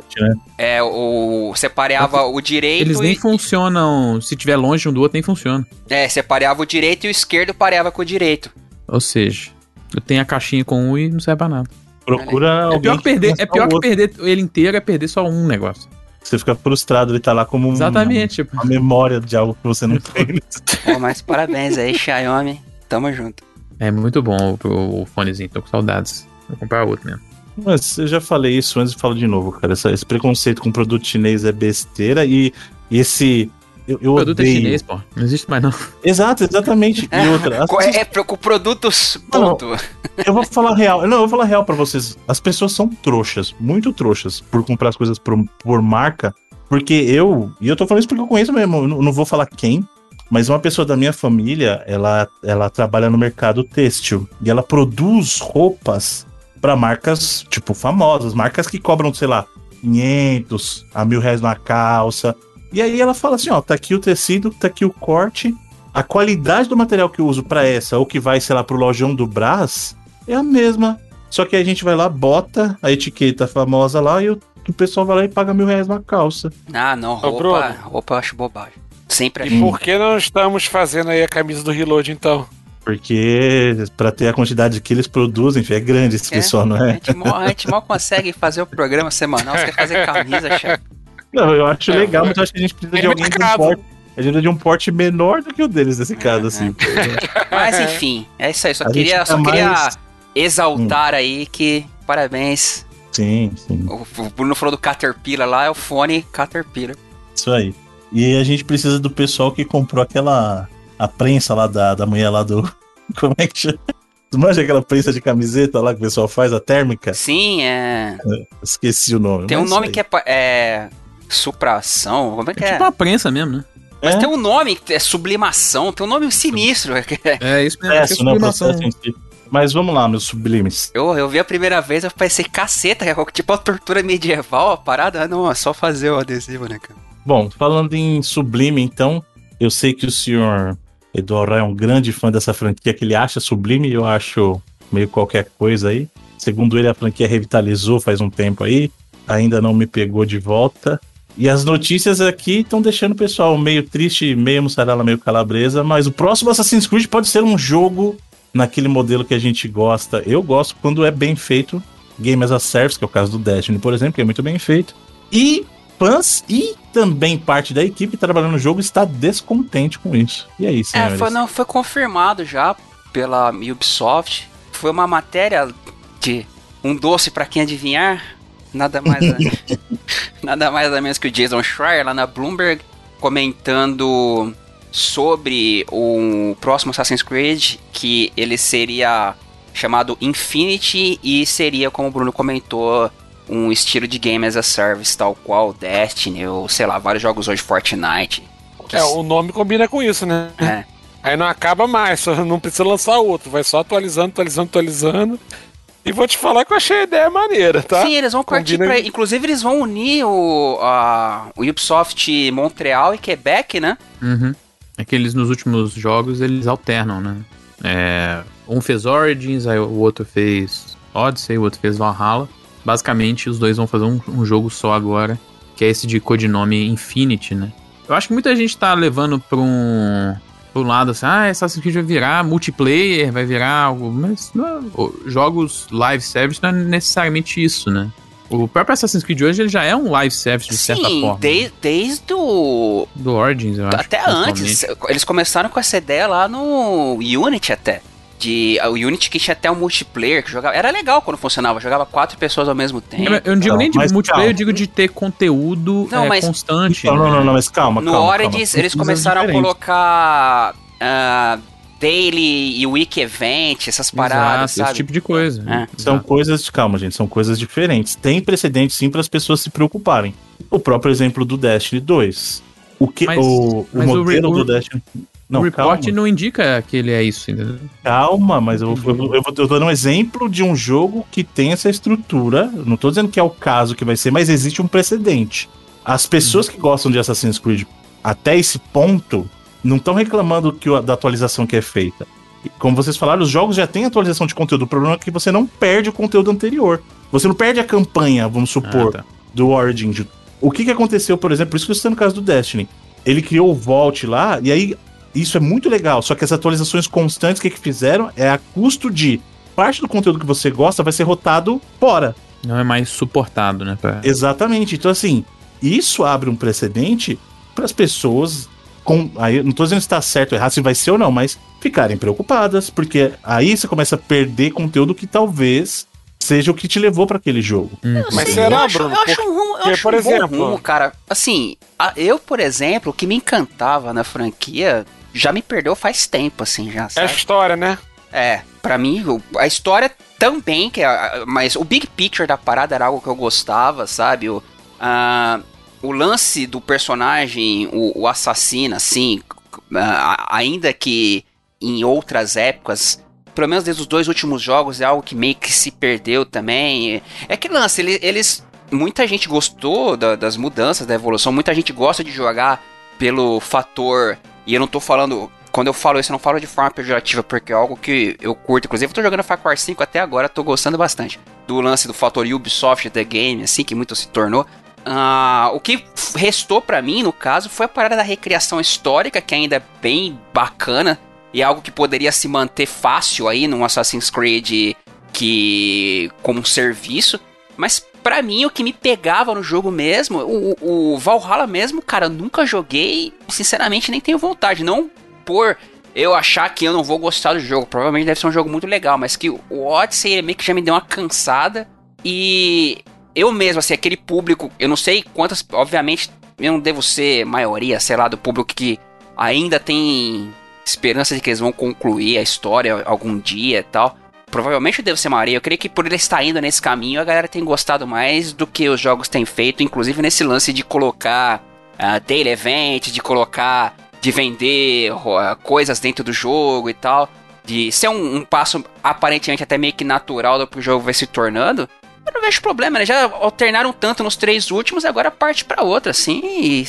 Speaker 2: É, o, você pareava o direito
Speaker 3: Eles nem
Speaker 2: e...
Speaker 3: funcionam, se tiver longe um do outro, nem funciona.
Speaker 2: É, você pareava o direito e o esquerdo pareava com o direito.
Speaker 3: Ou seja, eu tenho a caixinha com um e não serve pra nada.
Speaker 1: Procura
Speaker 3: É
Speaker 1: alguém
Speaker 3: pior que perder,
Speaker 1: tenha
Speaker 3: é pior que perder ele inteiro é perder só um negócio.
Speaker 1: Você fica frustrado, ele tá lá como um-
Speaker 3: Exatamente, tipo.
Speaker 1: uma memória de algo que você não tem.
Speaker 2: Pô, mas parabéns aí, Xiaomi. Tamo junto.
Speaker 3: É muito bom o, o fonezinho, tô com saudades. Vou comprar outro mesmo.
Speaker 1: Mas eu já falei isso antes e falo de novo, cara. Essa- esse preconceito com produto chinês é besteira e, e esse. Eu, eu
Speaker 3: O produto é
Speaker 1: odeio.
Speaker 3: chinês, pô. Não existe mais não.
Speaker 1: Exato, exatamente. E outra.
Speaker 2: Co-
Speaker 1: pessoas-
Speaker 2: É, pro- com produtos,
Speaker 1: Não,
Speaker 2: ponto.
Speaker 1: Eu vou falar real. Não, eu vou falar real pra vocês. As pessoas são trouxas, muito trouxas, por comprar as coisas por, por marca. Porque eu. E eu tô falando isso porque eu conheço mesmo. Eu não, não vou falar quem. Mas uma pessoa da minha família, ela, ela trabalha no mercado têxtil. E ela produz roupas pra marcas, tipo, famosas. Marcas que cobram, sei lá, 500 a mil reais na calça. E aí ela fala assim: ó, tá aqui o tecido, tá aqui o corte. A qualidade do material que eu uso pra essa, ou que vai, sei lá, pro lojão do Brás, é a mesma. Só que aí a gente vai lá, bota a etiqueta famosa lá e o, o pessoal vai lá e paga mil reais na calça.
Speaker 2: Ah, não,
Speaker 4: Ô, Bruno.
Speaker 2: roupa, roupa eu acho bobagem. Sempre
Speaker 4: E por que não estamos fazendo aí a camisa do Reload, então?
Speaker 1: Porque pra ter a quantidade que eles produzem, enfim, é grande esse
Speaker 2: É,
Speaker 1: pessoal, não
Speaker 2: A
Speaker 1: é?
Speaker 2: gente, mal, a gente mal consegue fazer o programa semanal, você quer fazer camisa, chefe.
Speaker 1: Não, eu acho
Speaker 4: É,
Speaker 1: legal,
Speaker 4: foi-
Speaker 1: mas eu acho que a gente precisa
Speaker 4: Tem
Speaker 1: de alguém de um
Speaker 4: mercado.
Speaker 1: porte. A gente precisa de um porte menor do que o deles nesse caso, assim.
Speaker 2: Mas enfim, é isso aí. Só
Speaker 1: A
Speaker 2: queria,
Speaker 1: tá
Speaker 2: só queria
Speaker 1: mais-
Speaker 2: exaltar aí que parabéns.
Speaker 1: Sim, sim.
Speaker 2: O, Bruno falou do Caterpillar lá, é o fone Caterpillar.
Speaker 1: Isso aí. E a gente precisa do pessoal que comprou aquela. A prensa lá da, da mulher lá do. Como é que chama? Tu manja aquela prensa de camiseta lá que o pessoal faz, a térmica?
Speaker 2: Sim, é.
Speaker 1: Esqueci o nome.
Speaker 2: Tem um nome que é, é. Supração, como é que
Speaker 3: É
Speaker 2: é?
Speaker 3: tipo uma prensa mesmo, né?
Speaker 2: Mas
Speaker 1: É.
Speaker 2: tem um nome que é sublimação, tem um nome sinistro.
Speaker 3: É isso mesmo. é
Speaker 1: né? O
Speaker 3: sublimação.
Speaker 1: processo em si. Mas vamos lá, meus sublimes.
Speaker 2: Eu, eu vi a primeira vez, eu pensei, caceta, é tipo a tortura medieval, a parada. Ah, Não, é só fazer o adesivo, né, cara?
Speaker 1: Bom, falando em sublime, então, eu sei que o senhor Eduardo é um grande fã dessa franquia que ele acha sublime eu acho meio qualquer coisa aí. Segundo ele, a franquia revitalizou faz um tempo aí, ainda não me pegou de volta. E as notícias aqui estão deixando o pessoal meio triste, meio mussarela, meio calabresa, mas o próximo Assassin's Creed pode ser um jogo naquele modelo que a gente gosta. Eu gosto quando é bem feito, Game as a Service, que é o caso do Destiny, por exemplo, que é muito bem feito. E fãs e também parte da equipe trabalhando no jogo está descontente com isso. E
Speaker 2: É,
Speaker 1: senhores?
Speaker 2: foi, não, foi confirmado já pela Ubisoft. Foi uma matéria de um doce pra quem adivinhar. Nada mais, nada mais nada menos que o Jason Schreier lá na Bloomberg comentando sobre o próximo Assassin's Creed que ele seria chamado Infinity e seria, como o Bruno comentou, um estilo de game as a service, tal qual Destiny ou sei lá, vários jogos hoje Fortnite. Que
Speaker 4: É, o nome combina com isso, né?
Speaker 2: é.
Speaker 4: Aí não acaba mais, não precisa lançar outro, vai só atualizando, atualizando, atualizando. E vou te falar que eu achei a ideia maneira, tá?
Speaker 2: Sim, eles vão partir
Speaker 4: Combina-
Speaker 2: pra. Inclusive, eles vão unir o, a, o Ubisoft Montreal e Quebec, né?
Speaker 3: Uhum. É que eles nos últimos jogos eles alternam, né? É, um fez Origins, aí o outro fez Odyssey, o outro fez Valhalla. Basicamente, os dois vão fazer um, um jogo só agora, que é esse de codinome Infinity, né? Eu acho que muita gente tá levando pra um, um lado assim, ah, Assassin's Creed vai virar multiplayer, vai virar algo, mas não, é- jogos live service não é necessariamente isso, né? O próprio Assassin's Creed hoje ele já é um live service de certa
Speaker 2: Sim,
Speaker 3: forma.
Speaker 2: de- desde o.
Speaker 3: Do Origins, eu acho.
Speaker 2: Até antes. Eles começaram com essa ideia lá no Unity até. De, o Unity que tinha até um multiplayer que jogava. Era legal quando funcionava, jogava quatro pessoas ao mesmo tempo.
Speaker 3: É, Eu não digo
Speaker 1: Não,
Speaker 3: nem de multiplayer, eu
Speaker 1: calma.
Speaker 3: digo de ter conteúdo
Speaker 2: Não,
Speaker 3: é,
Speaker 2: mas-
Speaker 3: constante.
Speaker 1: Não, não, não, não, mas calma,
Speaker 2: No
Speaker 1: calma.
Speaker 2: Origins,
Speaker 1: calma.
Speaker 2: eles começaram a colocar ah, daily e week event, essas paradas,
Speaker 3: Exato,
Speaker 2: sabe?
Speaker 3: esse tipo de coisa.
Speaker 2: É.
Speaker 1: São
Speaker 3: Exato.
Speaker 1: coisas, calma, gente, são coisas diferentes. Tem precedente sim para as pessoas se preocuparem. O próprio exemplo do Destiny 2. O que
Speaker 3: Mas-
Speaker 1: o, o
Speaker 3: mas o
Speaker 1: modelo
Speaker 3: re-
Speaker 1: do
Speaker 3: o-
Speaker 1: Destiny
Speaker 3: o report calma. não indica que ele é isso, entendeu?
Speaker 1: Calma, mas eu, eu, eu, eu, tô dando um exemplo de um jogo que tem essa estrutura. Não tô dizendo que é o caso que vai ser, mas existe um precedente. As pessoas que gostam de Assassin's Creed até esse ponto não estão reclamando que, da atualização que é feita. Como vocês falaram, os jogos já têm atualização de conteúdo. O problema é que você não perde o conteúdo anterior. Você não perde a campanha, vamos supor, ah, tá. do Origin. O que, que aconteceu, por exemplo, por isso que eu estou no caso do Destiny. Ele criou o Vault lá, e aí isso é muito legal, só que as atualizações constantes que, que fizeram é a custo de parte do conteúdo que você gosta vai ser rotado fora.
Speaker 3: Não é mais suportado, né?
Speaker 1: Pra... Exatamente. Então, assim, isso abre um precedente para as pessoas. Com, aí, não tô dizendo se está certo ou errado, se vai ser ou não, mas ficarem preocupadas, porque aí você começa a perder conteúdo que talvez seja o que te levou para aquele jogo.
Speaker 2: Hum. Mas sei, será, eu acho, Bruno? Eu acho um rumo, eu acho por um exemplo, rumo, cara. Assim, eu, por exemplo, o que me encantava na franquia já me perdeu faz tempo, assim, já.
Speaker 4: Sabe? É a história, né?
Speaker 2: É, para mim, a história também, que é, mas o big picture da parada era algo que eu gostava, sabe? O, o lance do personagem, o, o assassino, assim, ainda que em outras épocas, pelo menos desde os dois últimos jogos, é algo que meio que se perdeu também. É que lance, eles, eles muita gente gostou da, das mudanças, da evolução, muita gente gosta de jogar pelo fator e eu não tô falando. Quando eu falo isso, eu não falo de forma pejorativa, porque é algo que eu curto. Inclusive, eu tô jogando Far Cry 5 até agora, tô gostando bastante. Do lance do fator Ubisoft The Game, assim, que muito se tornou. Uh, o que restou para mim, no caso, foi a parada da recriação histórica, que ainda é bem bacana. E é algo que poderia se manter fácil aí num Assassin's Creed que como um serviço. Mas para mim, o que me pegava no jogo mesmo, o, o Valhalla mesmo, cara, eu nunca joguei, sinceramente nem tenho vontade. Não por eu achar que eu não vou gostar do jogo, provavelmente deve ser um jogo muito legal, mas que o Odyssey meio que já me deu uma cansada. E eu mesmo, assim, aquele público, eu não sei quantas, obviamente, eu não devo ser maioria, sei lá, do público que ainda tem esperança de que eles vão concluir a história algum dia e tal. Provavelmente deve ser maioria. Eu creio que por ele estar indo nesse caminho, a galera tem gostado mais do que os jogos têm feito, inclusive nesse lance de colocar uh, daily event, de colocar, de vender uh, coisas dentro do jogo e tal. De ser um, um passo aparentemente até meio que natural do que o jogo vai se tornando. Eu não vejo problema, né? Já alternaram tanto nos três últimos, agora parte para outra, assim. E,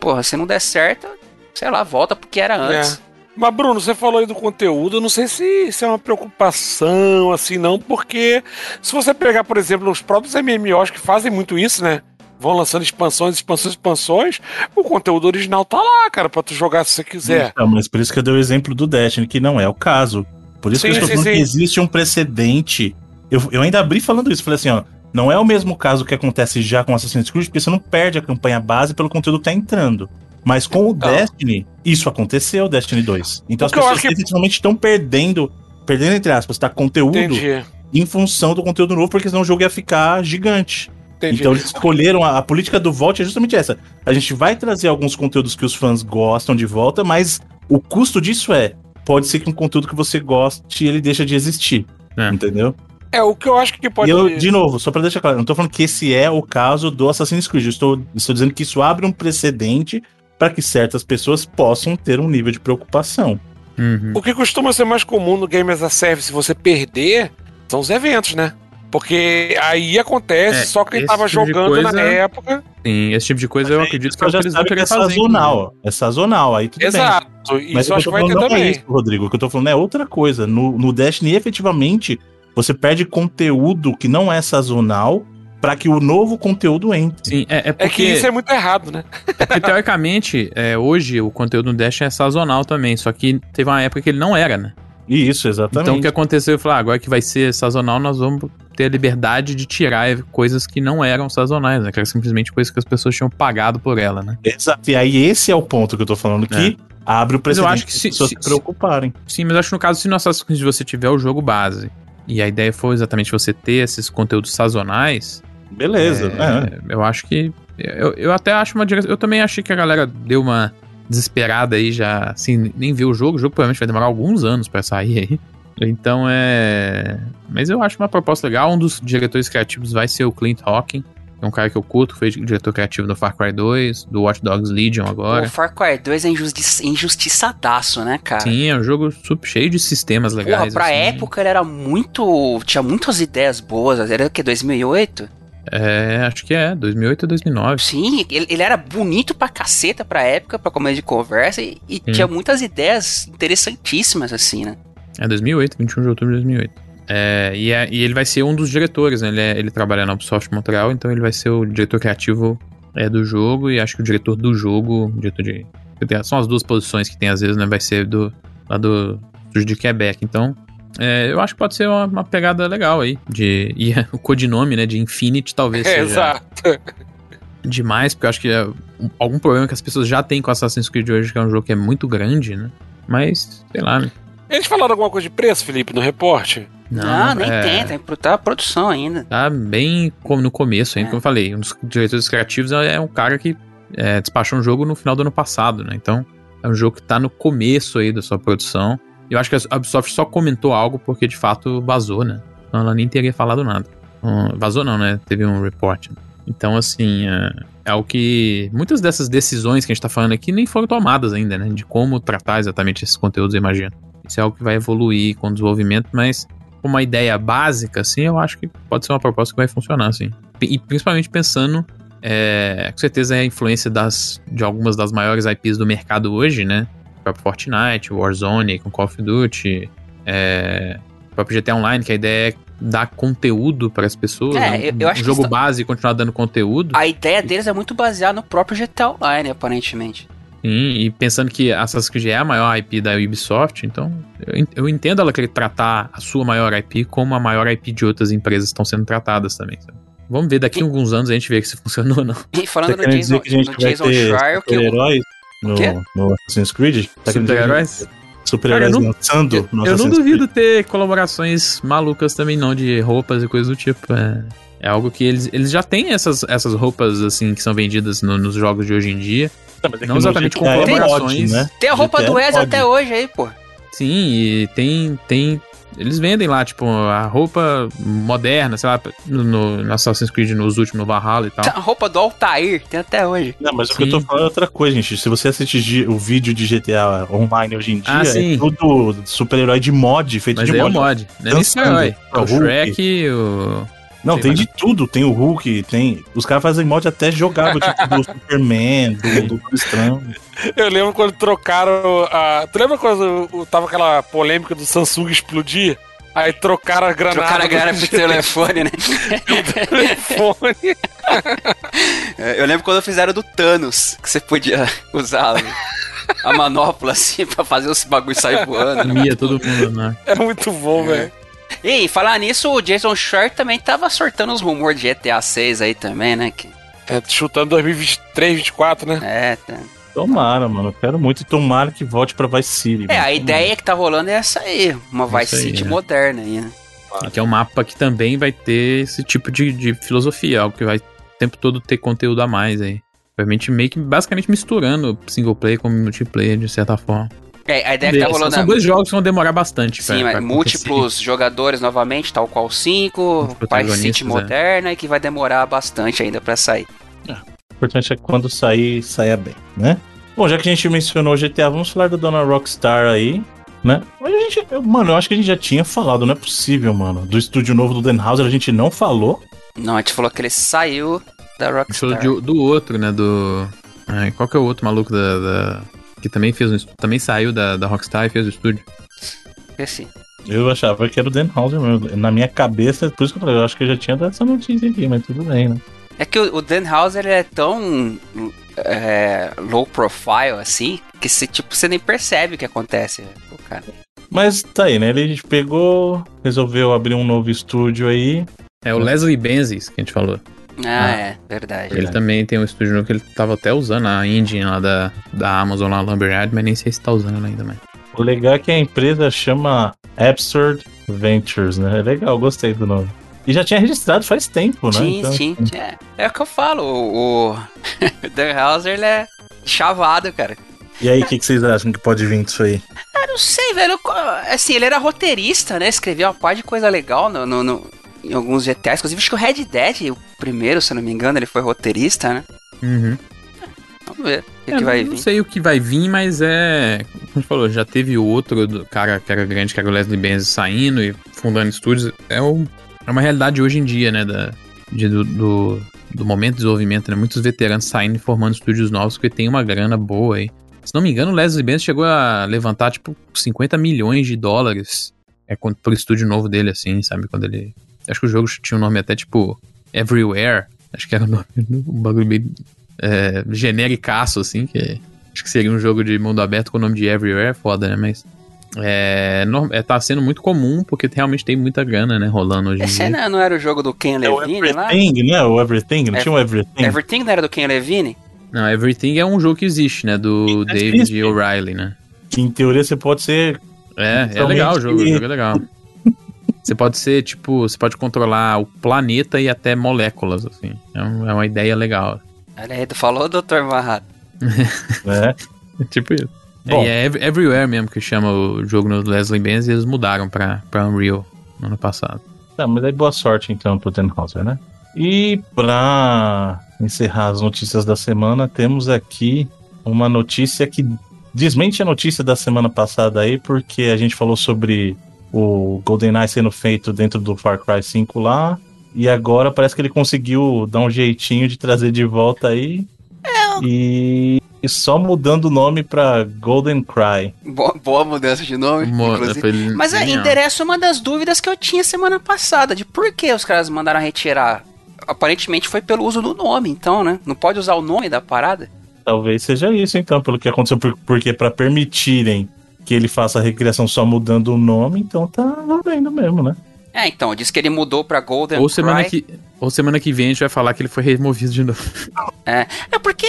Speaker 2: porra, se não der certo, sei lá, volta porque era antes.
Speaker 4: É. Mas, Bruno, você falou aí do conteúdo, eu não sei se, se é uma preocupação, assim, não, porque se você pegar, por exemplo, os próprios MMOs que fazem muito isso, né? Vão lançando expansões, expansões, expansões, o conteúdo original tá lá, cara, pra tu jogar se você quiser.
Speaker 1: Não, mas por isso que eu dei o exemplo do Destiny, que não é o caso. Por isso sim, que eu estou falando sim. que existe um precedente. Eu, eu ainda abri falando isso, falei assim, ó, não é o mesmo caso que acontece já com Assassin's Creed, porque você não perde a campanha base pelo conteúdo que tá entrando. Mas com o então. Destiny, isso aconteceu, Destiny 2. Então as pessoas que... estão perdendo, perdendo entre aspas, tá? Conteúdo Entendi. em função do conteúdo novo, porque senão o jogo ia ficar gigante. Entendi. Então eles escolheram, a, a, política do Vault é justamente essa. A gente vai trazer alguns conteúdos que os fãs gostam de volta, mas o custo disso é, pode ser que um conteúdo que você goste, ele deixa de existir. É. Entendeu?
Speaker 4: É, o que eu acho que pode.
Speaker 1: E eu, de novo, só pra deixar claro, não tô falando que esse é o caso do Assassin's Creed. Eu estou, estou dizendo que isso abre um precedente para que certas pessoas possam ter um nível de preocupação.
Speaker 4: Uhum. O que costuma ser mais comum no Game as a Service, você perder, são os eventos, né? Porque aí acontece é, só quem tava tipo jogando coisa, na época.
Speaker 3: Sim, esse tipo de coisa Mas eu acredito que, é
Speaker 1: que eles vão querer é fazer. Sazonal, é sazonal, aí tudo
Speaker 4: Exato,
Speaker 1: bem. Mas isso eu acho que vai ter não é também. É isso, Rodrigo, o que eu tô falando é outra coisa. No, no Destiny, efetivamente, você perde conteúdo que não é sazonal para que o novo conteúdo entre.
Speaker 3: Sim, é, é, porque, é
Speaker 4: que isso é muito errado, né?
Speaker 3: É porque, teoricamente, é, hoje o conteúdo no Dash é sazonal também, só que teve uma época que ele não era, né?
Speaker 1: Isso, exatamente.
Speaker 3: Então o que aconteceu? Eu falei, ah, agora que vai ser sazonal, nós vamos ter a liberdade de tirar coisas que não eram sazonais, né? Que era simplesmente coisas que as pessoas tinham pagado por ela, né?
Speaker 1: Exato. E aí esse é o ponto que eu tô falando, que é. abre o precedente
Speaker 3: eu acho que se,
Speaker 1: pessoas
Speaker 3: se,
Speaker 1: se preocuparem.
Speaker 3: Sim, mas eu acho que no caso, se no Assassin's Creed você tiver o jogo base, e a ideia foi exatamente você ter esses conteúdos sazonais,
Speaker 1: Beleza. É,
Speaker 3: é. Eu acho que. Eu, eu até acho uma direção. Eu também achei que a galera deu uma desesperada aí já. Assim, nem viu o jogo. O jogo provavelmente vai demorar alguns anos para sair aí. Então é. Mas eu acho uma proposta legal. Um dos diretores criativos vai ser o Clint Hawking. É um cara que eu curto, foi diretor criativo do Far Cry 2, do Watch Dogs Legion agora.
Speaker 2: O Far Cry 2 é injusti injustiçadaço, né, cara?
Speaker 3: Sim, é um jogo super cheio de sistemas legais.
Speaker 2: Porra, pra
Speaker 3: assim.
Speaker 2: época ele era muito. Tinha muitas ideias boas. Era o que? 2008?
Speaker 3: É, acho que é, 2008 ou 2009.
Speaker 2: Sim, ele, ele, era bonito pra caceta pra época, pra começo de conversa, e, e tinha muitas ideias interessantíssimas, assim, né?
Speaker 3: É 2008, 21 de outubro de 2008. É, e, é, e, ele vai ser um dos diretores, né? Ele, é, ele trabalha na Ubisoft Montreal, então ele vai ser o diretor criativo é, do jogo, e acho que o diretor do jogo, diretor de. São as duas posições que tem às vezes, né? Vai ser do, lá do estúdio de Quebec. Então, é, eu acho que pode ser uma, uma, pegada legal aí. De, e o codinome, né? De Infinity talvez
Speaker 4: é,
Speaker 3: seja.
Speaker 4: Exato.
Speaker 3: Demais, porque eu acho que é algum problema que as pessoas já têm com Assassin's Creed hoje, que é um jogo que é muito grande, né? Mas, sei lá, né?
Speaker 4: Eles falaram alguma coisa de preço, Felipe, no reporte?
Speaker 2: Não, não nem é... tem, tá, tá a produção ainda.
Speaker 3: Tá bem no começo ainda, é. como eu falei. Um dos diretores criativos é um cara que é, despachou um jogo no final do ano passado, né? Então, é um jogo que tá no começo aí da sua produção. Eu acho que a Ubisoft só comentou algo porque de fato vazou, né? Então ela nem teria falado nada. Um, vazou não, né? Teve um report. Então, assim, é, é o que. Muitas dessas decisões que a gente tá falando aqui nem foram tomadas ainda, né? De como tratar exatamente esses conteúdos, eu imagino. Isso é algo que vai evoluir com o desenvolvimento, mas uma ideia básica, assim, eu acho que pode ser uma proposta que vai funcionar, assim. E principalmente pensando, é, com certeza é a influência das, de algumas das maiores IPs do mercado hoje, né? O próprio Fortnite, Warzone, com Call of Duty, é, o próprio GTA Online, que a ideia é dar conteúdo para as pessoas. É,
Speaker 2: né? eu, eu acho
Speaker 3: um jogo
Speaker 2: que
Speaker 3: base e continuar dando conteúdo.
Speaker 2: A ideia deles é muito baseada no próprio GTA Online, aparentemente.
Speaker 3: Sim, e pensando que Assassin's Creed é a maior IP da Ubisoft, então eu, entendo ela querer tratar a sua maior IP como a maior IP de outras empresas estão sendo tratadas também. Sabe? Vamos ver daqui a alguns anos a gente vê que se funcionou ou não.
Speaker 2: E falando no Jason,
Speaker 1: que a gente
Speaker 2: no Jason
Speaker 1: Schreier, que heróis no, no Assassin's Creed?
Speaker 3: Tá Super-heróis?
Speaker 1: Super-heróis lançando
Speaker 3: Eu, eu não duvido ter colaborações malucas também não, de roupas e coisas do tipo. É, é algo que eles, eles já têm essas, essas roupas assim que são vendidas no, nos jogos de hoje em dia.
Speaker 1: É
Speaker 3: não exatamente com colaborações.
Speaker 2: Né? Tem a roupa do Wes até hoje aí, pô.
Speaker 3: Sim, e tem, tem. Eles vendem lá, tipo, a roupa moderna, sei lá, no, no Assassin's Creed nos últimos, no Valhalla e tal.
Speaker 2: A roupa do Altair, tem até hoje.
Speaker 1: Não, mas sim. o que eu tô falando é outra coisa, gente. Se você assistir o vídeo de GTA online hoje em dia,
Speaker 3: ah,
Speaker 1: é tudo super-herói de mod, feito
Speaker 3: mas
Speaker 1: de
Speaker 3: mod.
Speaker 1: é
Speaker 3: o mod. Não é nem super-herói. É o Shrek, o...
Speaker 1: Não, Sei tem de tudo. Tem o Hulk, tem. Os caras fazem mod até jogável, tipo do Superman, do Doutor Estranho.
Speaker 4: Eu lembro quando trocaram a. Tu lembra quando tava aquela polêmica do Samsung explodir? Aí trocaram a granada.
Speaker 2: Trocaram a granada pro telefone, né?
Speaker 4: telefone.
Speaker 2: Eu lembro quando fizeram do Thanos, que você podia usar a manopla assim pra fazer os bagulhos sair voando.
Speaker 3: Né? Ia todo mundo, né?
Speaker 4: É muito bom, é. velho.
Speaker 2: E falar nisso, o Jason Schreier também tava sortando os rumores de GTA 6 aí também, né? Que...
Speaker 4: É, chutando 2023, 2024, né?
Speaker 2: É, tá.
Speaker 1: Tomara, mano. Eu quero muito. Tomara que volte pra Vice City.
Speaker 2: É, mano. a ideia que tá rolando é essa aí. Uma Vice aí, City né? moderna aí, né?
Speaker 3: Que é um mapa que também vai ter esse tipo de, de filosofia. Algo que vai o tempo todo ter conteúdo a mais aí. Obviamente, meio que basicamente misturando single player com multiplayer, de certa forma.
Speaker 2: É, a ideia que tá rolando.
Speaker 3: São dois jogos que vão demorar bastante.
Speaker 2: Sim, pra, pra múltiplos jogadores novamente, tal qual 5, Vice City é. moderna, é. e que vai demorar bastante ainda para sair.
Speaker 1: É, o importante é que quando sair, saia bem, né? Bom, já que a gente mencionou o GTA, vamos falar da dona Rockstar aí, né? Mas a gente, mano, eu acho que a gente já tinha falado, não é possível, mano. Do estúdio novo do Den Houser a gente não falou.
Speaker 2: Não, a gente falou que ele saiu da Rockstar.
Speaker 3: Do, do outro, né? Do. Ai, qual que é o outro maluco da, da que também fez um, também saiu da, da Rockstar e fez o estúdio.
Speaker 2: Esse.
Speaker 1: Eu achava que era o Dan Houser mesmo. Na minha cabeça, por isso que eu falei, eu acho que eu já tinha dado essa notícia aqui, mas tudo bem, né?
Speaker 2: É que o, o Dan Houser é tão é, low profile assim, que você, tipo, você nem percebe o que acontece com o cara.
Speaker 1: Mas tá aí, né? Ele pegou, resolveu abrir um novo estúdio aí.
Speaker 3: É o Leslie Benzes que a gente falou.
Speaker 2: Ah, ah, é, verdade.
Speaker 3: Ele também tem um estúdio novo que ele tava até usando a engine lá da, da Amazon lá, Lumberyard, mas nem sei se tá usando ela ainda mais.
Speaker 1: O legal é que a empresa chama Absurd Ventures, né? É legal, gostei do nome. E já tinha registrado faz tempo, né?
Speaker 2: Sim, então, sim. Assim. É, é o que eu falo, o, o Dan Hauser, ele é chavado, cara.
Speaker 1: E aí, o que, que, vocês acham que pode vir disso aí?
Speaker 2: Eu não sei, velho. Assim, ele era roteirista, né? Escrevia uma par de coisa legal no, no, no em alguns GTAs. Inclusive, acho que o Red Dead, o primeiro, se eu não me engano, ele foi roteirista, né?
Speaker 3: Uhum.
Speaker 2: Vamos ver o que,
Speaker 3: É,
Speaker 2: que vai
Speaker 3: não
Speaker 2: vir.
Speaker 3: sei o que vai vir, mas é. Como a gente falou, já teve o outro cara que era grande, que era o Leslie Benz saindo e fundando estúdios. É, um- é uma realidade hoje em dia, né? Da, de- do, do, do momento de desenvolvimento, né? Muitos veteranos saindo e formando estúdios novos porque tem uma grana boa aí. Se não me engano, o Leslie Benz chegou a levantar, tipo, 50 milhões de dólares é, pro estúdio novo dele, assim, sabe? Quando ele. Acho que o jogo tinha um nome até tipo Everywhere. Acho que era o nome, um bagulho meio é, genericaço, assim, que acho que seria um jogo de mundo aberto com o nome de Everywhere, é foda, né? Mas é, é, tá sendo muito comum porque realmente tem muita grana, né, rolando hoje em
Speaker 2: Esse
Speaker 3: dia.
Speaker 2: não, não era o jogo do Ken
Speaker 1: É o
Speaker 2: Levine lá?
Speaker 1: Everything, né? O Everything, não
Speaker 2: É-
Speaker 1: tinha o Everything?
Speaker 2: Everything não era do Ken Levine?
Speaker 3: Não, Everything é um jogo que existe, né, do. David O'Reilly, né?
Speaker 1: Que em teoria você pode ser.
Speaker 3: É, é legal o jogo, o jogo é legal. Você pode ser, tipo, você pode controlar o planeta e até moléculas, assim. É, um- é uma ideia legal.
Speaker 2: Olha aí, tu falou, Dr. Marrato.
Speaker 1: Né?
Speaker 3: É tipo isso.
Speaker 1: Bom.
Speaker 3: É, e é Ev- Everywhere mesmo que chama o jogo no Leslie Benz e eles mudaram pra, pra Unreal no ano passado.
Speaker 1: Tá, mas aí boa sorte então pro Tenhauser, né? E pra encerrar as notícias da semana, temos aqui uma notícia que desmente a notícia da semana passada aí, porque a gente falou sobre o GoldenEye sendo feito dentro do Far Cry 5 lá, e agora parece que ele conseguiu dar um jeitinho de trazer de volta aí. E, e só mudando o nome pra Golden Cry.
Speaker 2: Boa, boa mudança de nome,
Speaker 3: Mo-
Speaker 2: inclusive. Mas é, endereça uma das dúvidas que eu tinha semana passada, de por que os caras mandaram retirar. Aparentemente foi pelo uso do nome, então, né? Não pode usar o nome da parada?
Speaker 1: Talvez seja isso, então, pelo que aconteceu, por- porque para permitirem que ele faça a recriação só mudando o nome, então tá valendo mesmo, né?
Speaker 2: É, então, diz que ele mudou pra Golden
Speaker 3: Ou semana,
Speaker 2: Cry.
Speaker 3: que, ou semana que vem a gente vai falar que ele foi removido de novo.
Speaker 2: É, é porque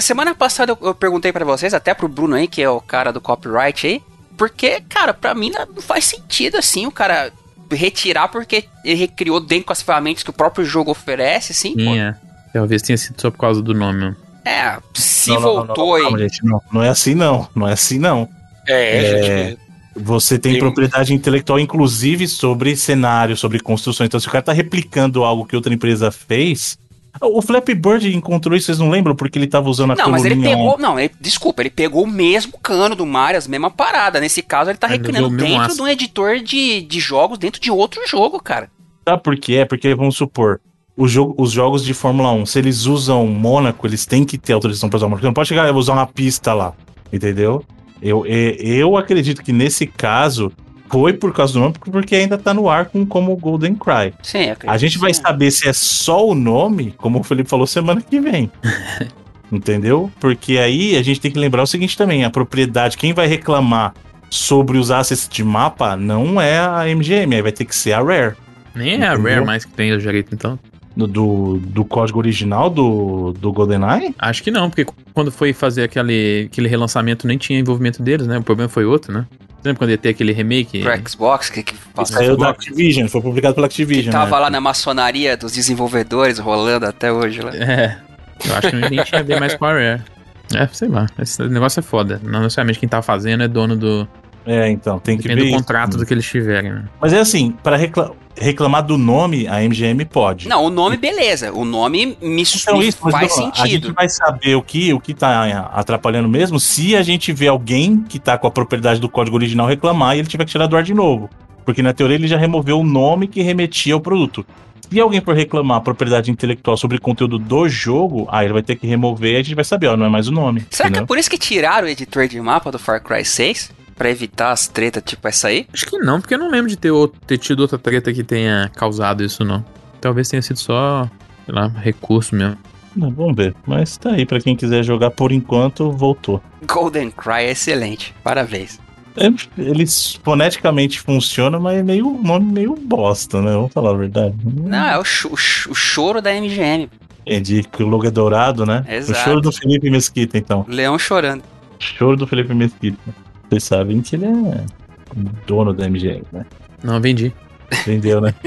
Speaker 2: semana passada eu, eu perguntei pra vocês, até pro Bruno aí, que é o cara do copyright aí, porque, cara, pra mim não faz sentido assim o cara retirar porque ele recriou dentro com as ferramentas que o próprio jogo oferece, assim, pô.
Speaker 3: Tinha. Talvez tenha sido só por causa do nome.
Speaker 2: É, se
Speaker 1: Não, não, não,
Speaker 2: voltou
Speaker 1: não,
Speaker 2: aí.
Speaker 1: calma, gente, não, não é assim não, não é assim não.
Speaker 4: É,
Speaker 1: É.
Speaker 4: gente.
Speaker 1: Você tem
Speaker 4: Tem-
Speaker 1: propriedade intelectual, inclusive, sobre cenário, sobre construção. Então, se o cara tá replicando algo que outra empresa fez. O Flappy Bird encontrou isso, vocês não lembram? Porque ele tava usando a
Speaker 2: Não, mas ele pegou. Não, ele- desculpa, ele pegou o mesmo cano do Mario, as mesma parada. Nesse caso, ele tá recriando
Speaker 3: o mesmo
Speaker 2: dentro de um editor de, de jogos, dentro de outro jogo, cara.
Speaker 1: Sabe por quê? É porque, vamos supor, o jogo, os jogos de Fórmula 1, se eles usam Mônaco, eles têm que ter autorização para usar Mônaco. Você não pode chegar e usar uma pista lá, entendeu? Eu, eu acredito que nesse caso foi por causa do nome, porque ainda tá no ar com, como Golden Cry.
Speaker 2: Sim,
Speaker 1: A gente vai
Speaker 2: sim.
Speaker 1: saber se é só o nome, como o Felipe falou, semana que vem. Entendeu? Porque aí a gente tem que lembrar o seguinte também: a propriedade, quem vai reclamar sobre os assets de mapa não é a MGM, aí vai ter que ser a Rare.
Speaker 3: Nem é a? Rare mais que tem o direito, então.
Speaker 1: Do, do, código original do, do GoldenEye?
Speaker 3: Acho que não, porque quando foi fazer aquele, aquele relançamento nem tinha envolvimento deles, né? O problema foi outro, né? Você lembra quando ia ter aquele remake?
Speaker 2: Pro Xbox, que, que,
Speaker 1: Saiu da. Activision, foi publicado pela
Speaker 2: que
Speaker 1: Activision.
Speaker 2: tava
Speaker 1: né?
Speaker 2: lá na maçonaria dos desenvolvedores rolando até hoje lá.
Speaker 3: É. Eu acho que nem tinha a ver mais com a Rare. É, sei lá. Esse negócio é foda. Não necessariamente quem tá fazendo é dono do.
Speaker 1: É, então, tem que
Speaker 3: Depende
Speaker 1: ver.
Speaker 3: do contrato
Speaker 1: isso.
Speaker 3: do que eles tiverem. né?
Speaker 1: Mas é assim, para recla- reclamar do nome, a MGM pode.
Speaker 2: Não, o nome, beleza. O nome me,
Speaker 1: Então,
Speaker 2: me
Speaker 1: isso,
Speaker 2: faz
Speaker 1: não, A gente
Speaker 2: sentido.
Speaker 1: vai saber o que, o que tá atrapalhando mesmo se a gente vê alguém que tá com a propriedade do código original reclamar e ele tiver que tirar do ar de novo. Porque na teoria ele já removeu o nome que remetia ao produto. Se alguém for reclamar a propriedade intelectual sobre o conteúdo do jogo, aí ele vai ter que remover e a gente vai saber, ó, não é mais o nome.
Speaker 2: Será que é
Speaker 1: entendeu?
Speaker 2: por isso que tiraram o editor de mapa do Far Cry 6? Pra evitar as tretas tipo essa aí?
Speaker 3: Acho que não, porque eu não lembro de ter, outro- ter tido outra treta que tenha causado isso, não. Talvez tenha sido só, sei lá, recurso mesmo.
Speaker 1: Não, vamos ver. Mas tá aí, pra quem quiser jogar por enquanto, voltou.
Speaker 2: Golden Cry é excelente. Parabéns.
Speaker 1: É, Ele foneticamente funciona, mas é meio um nome meio bosta, né? Vamos falar a verdade.
Speaker 2: Não, é o, cho- o cho- o choro da MGM.
Speaker 1: Entendi que o logo é dourado, né?
Speaker 2: Exato.
Speaker 1: O choro do Felipe Mesquita, então.
Speaker 2: Leão chorando.
Speaker 1: Choro do Felipe Mesquita. Vocês sabem que ele é dono da MGM, né?
Speaker 3: Não, vendi.
Speaker 1: Entendeu, né?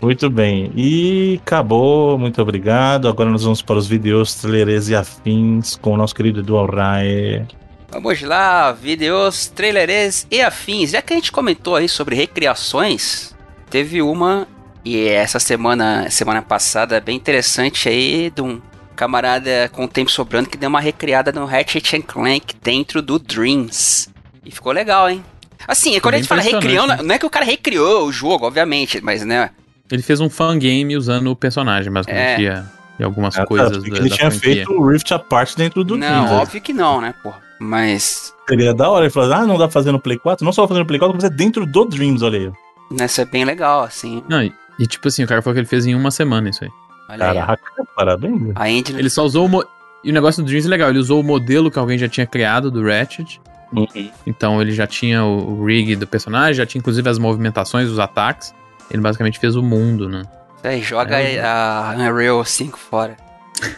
Speaker 1: Muito bem. E acabou. Muito obrigado. Agora nós vamos para os vídeos, trailers e afins com o nosso querido Edu Alrae.
Speaker 2: Vamos lá, vídeos, trailers e afins. Já que a gente comentou aí sobre recriações, teve uma e essa semana, semana passada, bem interessante aí de um camarada com tempo sobrando que deu uma recriada no Ratchet Clank dentro do Dreams. E ficou legal, hein? Assim, quando a gente fala recriando, né? não é que o cara recriou o jogo, obviamente, mas né?
Speaker 3: Ele fez um fangame usando o personagem, basicamente, é. e algumas ah, coisas
Speaker 1: tá, da, Ele da tinha franquia. feito o Rift Apart dentro do
Speaker 2: Não, Dreams, óbvio que não, né, porra. Mas...
Speaker 1: Seria da hora, ele falou, ah, não dá pra fazer no Play 4? Não só fazer no Play 4, mas é dentro do Dreams, olha aí.
Speaker 2: Isso é bem legal, assim.
Speaker 3: Não, e, e tipo assim, o cara falou que ele fez em uma semana isso aí.
Speaker 1: Olha Caraca, aí. parabéns.
Speaker 3: A engine... Ele só usou o... Mo... E o negócio do Dreams é legal, ele usou o modelo que alguém já tinha criado do Ratchet. Uhum. Então ele já tinha o, rig do personagem, já tinha inclusive as movimentações, os ataques. Ele basicamente fez o mundo, né?
Speaker 2: É, joga é, a Unreal 5 fora.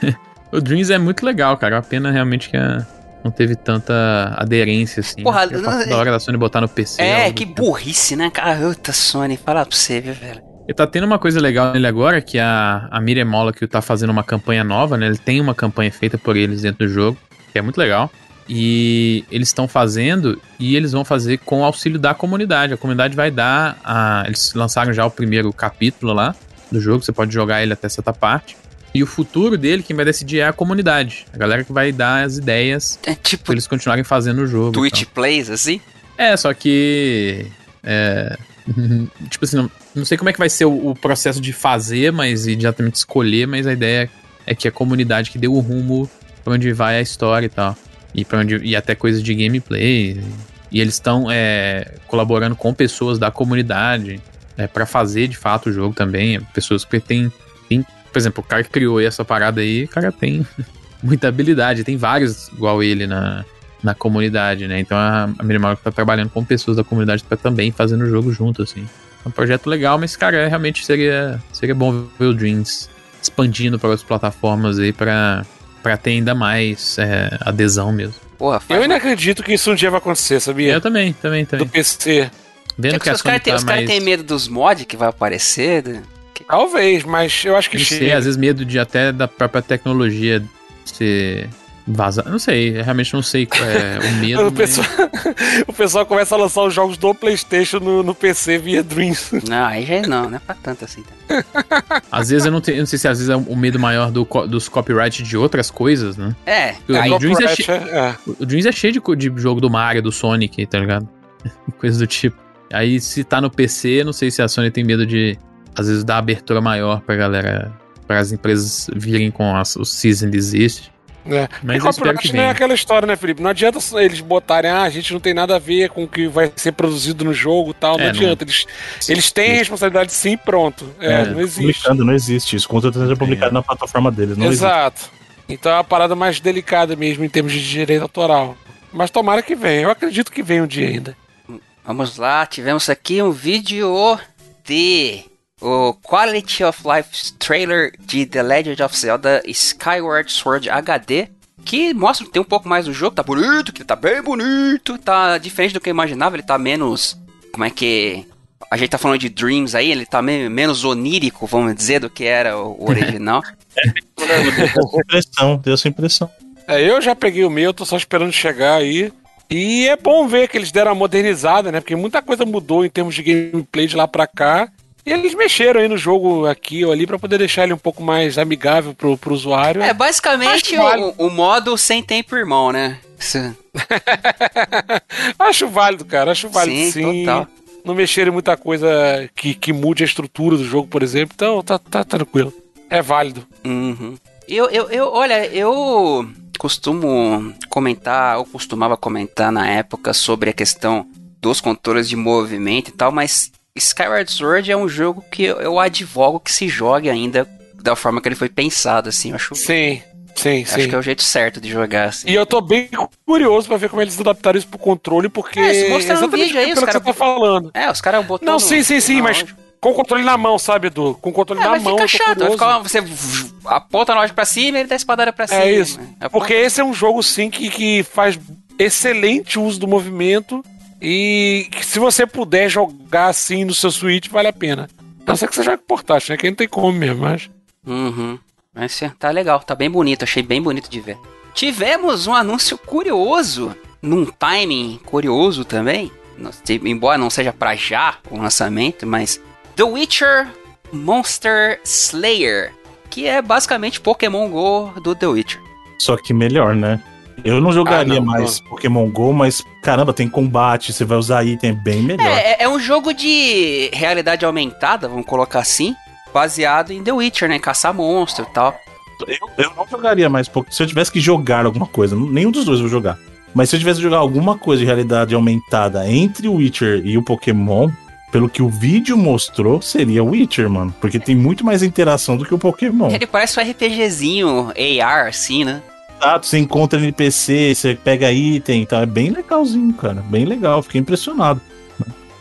Speaker 3: o Dreams é muito legal, cara. A pena realmente que a, não teve tanta aderência, assim.
Speaker 2: Porra,
Speaker 3: né? da hora da Sony botar no PC.
Speaker 2: É, que burrice, né, cara? Puta, Sony, fala pra você, viu, velho.
Speaker 3: E tá tendo uma coisa legal nele agora, que a, a Miriam que tá fazendo uma campanha nova, né? Ele tem uma campanha feita por eles dentro do jogo, que é muito legal. E eles estão fazendo e eles vão fazer com o auxílio da comunidade. A comunidade vai dar. A, eles lançaram já o primeiro capítulo lá do jogo, você pode jogar ele até certa parte. E o futuro dele, quem vai decidir é a comunidade. A galera que vai dar as ideias
Speaker 2: é tipo
Speaker 3: pra eles continuarem fazendo o jogo.
Speaker 2: Twitch Plays, assim?
Speaker 3: É, só que. É, tipo assim, não, não, sei como é que vai ser o, o, processo de fazer, mas e exatamente escolher, mas a ideia é que a comunidade que deu o rumo pra onde vai a história e tal. E, onde, e até coisas de gameplay. E eles estão é, colaborando com pessoas da comunidade é, para fazer de fato o jogo também. Pessoas que têm, têm, Por exemplo, o cara que criou essa parada aí, o cara tem muita habilidade. Tem vários igual ele na, na comunidade, né? Então a, a Minimal tá trabalhando com pessoas da comunidade para também fazendo o jogo junto, assim. É um projeto legal, mas, cara, realmente seria, seria bom ver o Dreams expandindo para outras plataformas aí para para ter ainda mais é, adesão mesmo.
Speaker 4: Porra, eu ainda acredito que isso um dia vai acontecer, sabia?
Speaker 3: Eu também, também, também.
Speaker 4: Do PC.
Speaker 2: Vendo que, que os caras tá mais... cara têm medo dos mods que vai aparecer. Né?
Speaker 4: Talvez, mas eu acho que
Speaker 3: chega. às vezes medo de até da própria tecnologia ser Vaza. Não sei, realmente não sei é, o medo.
Speaker 4: o, pessoal, o pessoal começa a lançar os jogos do PlayStation no, no PC via Dreams.
Speaker 2: Não, aí já não, não é pra tanto assim. Tá?
Speaker 3: às vezes eu não, tenho, eu não sei se às vezes é o medo maior do, dos copyright de outras coisas, né?
Speaker 2: É,
Speaker 3: o, aí, o, Dreams é, che... é, o Dreams é cheio de, de jogo do Mario, do Sonic, tá ligado? Coisas do tipo. Aí se tá no PC, não sei se a Sony tem medo de, às vezes, dar abertura maior pra galera, para as empresas virem com as, o Season Desist.
Speaker 4: É. Mas espero que não é aquela história, né, Felipe? Não adianta eles botarem, ah, a gente não tem nada a ver com o que vai ser produzido no jogo tal. Não é, adianta. Não... Eles, eles têm responsabilidade sim, pronto. É, é, não existe.
Speaker 1: Publicando, não existe. Isso com certeza é publicado na plataforma deles. Não
Speaker 4: Exato. Existe. Então é uma parada mais delicada mesmo em termos de direito autoral. Mas tomara que venha. Eu acredito que venha um dia ainda.
Speaker 2: Vamos lá, tivemos aqui um vídeo de o Quality of Life trailer de The Legend of Zelda Skyward Sword HD, que mostra tem um pouco mais do jogo, tá bonito, que tá bem bonito, tá diferente do que eu imaginava, ele tá menos, como é que a gente tá falando de Dreams aí, ele tá meio, menos onírico, vamos dizer, do que era o, original.
Speaker 1: deu essa impressão, deu essa impressão.
Speaker 4: É, eu já peguei o meu, tô só esperando chegar aí. E é bom ver que eles deram uma modernizada, né? Porque muita coisa mudou em termos de gameplay de lá pra cá. E eles mexeram aí no jogo aqui ou ali para poder deixar ele um pouco mais amigável pro, pro usuário.
Speaker 2: É, basicamente o, válido. o, modo sem tempo irmão, né?
Speaker 4: acho válido, cara. Acho válido sim. sim. Total. Não mexerem muita coisa que, que mude a estrutura do jogo, por exemplo. Então, tá, tá tranquilo. É válido.
Speaker 2: Uhum. Eu, eu, eu, olha, eu costumo comentar, ou costumava comentar na época sobre a questão dos controles de movimento e tal, mas Skyward Sword é um jogo que eu advogo que se jogue ainda da forma que ele foi pensado, assim, eu acho.
Speaker 4: Sim. Sim,
Speaker 2: Acho
Speaker 4: sim.
Speaker 2: que é o jeito certo de jogar, assim.
Speaker 4: E eu tô bem curioso pra ver como eles adaptaram isso pro controle, porque. É,
Speaker 2: mostraram um vídeo aí, os caras.
Speaker 4: tá falando.
Speaker 2: É, os caras botaram.
Speaker 4: Não, sim, sim, sim, mas com o controle na mão, sabe, Edu? Com o controle é, na mão. Fica chato, vai ficar,
Speaker 2: você aponta a loja pra cima e ele dá a espadada pra é cima.
Speaker 4: É isso. Né? Porque esse é um jogo, sim, que, que faz excelente uso do movimento e se você puder jogar assim no seu Switch, vale a pena. Não sei que você joga portátil, né? Que não tem como mesmo, mas.
Speaker 2: Uhum. Mas tá legal, tá bem bonito, achei bem bonito de ver. Tivemos um anúncio curioso num timing curioso também, embora não seja para já o lançamento, mas The Witcher Monster Slayer, que é basicamente Pokémon Go do The Witcher.
Speaker 1: Só que melhor, né? Eu não jogaria ah, não, mais não. Pokémon GO, mas caramba, tem combate, você vai usar item bem melhor.
Speaker 2: É, é, é, um jogo de realidade aumentada, vamos colocar assim, baseado em The Witcher, né? Caçar monstro e tal.
Speaker 1: Eu, eu não jogaria mais, se eu tivesse que jogar alguma coisa, nenhum dos dois eu vou jogar. Mas se eu tivesse que jogar alguma coisa de realidade aumentada entre o Witcher e o Pokémon, pelo que o vídeo mostrou, seria o Witcher, mano. Porque tem muito mais interação do que o Pokémon.
Speaker 2: Ele parece um RPGzinho AR, assim, né?
Speaker 1: Exato, você encontra NPC, você pega item, tá? É bem legalzinho, cara. Bem legal, fiquei impressionado.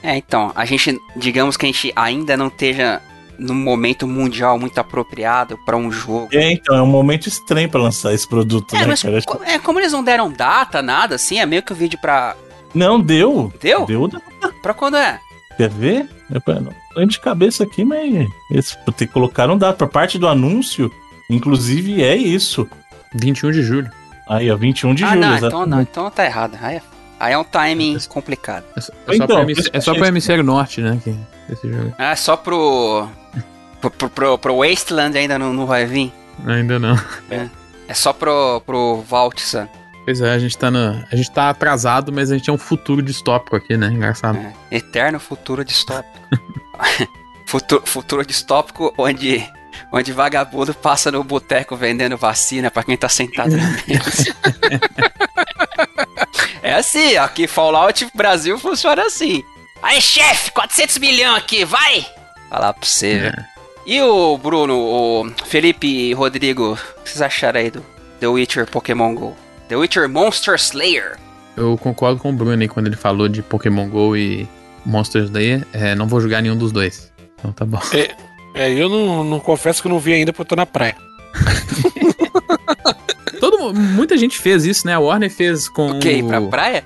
Speaker 2: É, então, a gente, digamos que a gente ainda não esteja num momento mundial muito apropriado para um jogo.
Speaker 1: É, então, é um momento estranho para lançar esse produto,
Speaker 2: é,
Speaker 1: né,
Speaker 2: mas, cara? É, como eles não deram data, nada, assim, é meio que o vídeo pra...
Speaker 1: Não, deu.
Speaker 2: Deu?
Speaker 1: Deu data.
Speaker 2: Pra quando é?
Speaker 1: Quer ver? Eu não lembro de cabeça aqui, mas esse, colocaram data. Pra parte do anúncio, inclusive, é isso.
Speaker 3: 21 de julho.
Speaker 1: Aí, ó, 21 de
Speaker 2: ah,
Speaker 1: julho.
Speaker 2: Não, então não, então tá errado. Aí é, aí é um timing é, complicado.
Speaker 3: É, só, é então, só pro, é só pro hemisfério norte, né? Que,
Speaker 2: esse jogo. Ah, só pro. Pro, pro, pro, pro Wasteland ainda não, não vai vir?
Speaker 3: Ainda não.
Speaker 2: É, é só pro, pro Valtsan.
Speaker 3: Pois é, a gente tá no, A gente tá atrasado, mas a gente é um futuro distópico aqui, né? Engraçado. É,
Speaker 2: eterno futuro distópico. futuro, futuro distópico onde onde vagabundo passa no boteco vendendo vacina para quem tá sentado na mesa. é assim, aqui Fallout Brasil funciona assim. Aí, chefe, 400 milhões aqui, vai! Falar pra você, é. velho. E o Bruno, o Felipe e Rodrigo, o que vocês acharam aí do The Witcher Pokémon GO? The Witcher Monster Slayer.
Speaker 3: Eu concordo com o Bruno aí quando ele falou de Pokémon GO e Monster Slayer. É, não vou jogar nenhum dos dois. Então tá bom.
Speaker 4: É, é, eu não, não confesso que eu não vi ainda porque eu tô na praia.
Speaker 3: Todo, muita gente fez isso, né? A Warner fez com.
Speaker 2: O quê? Ir pra praia?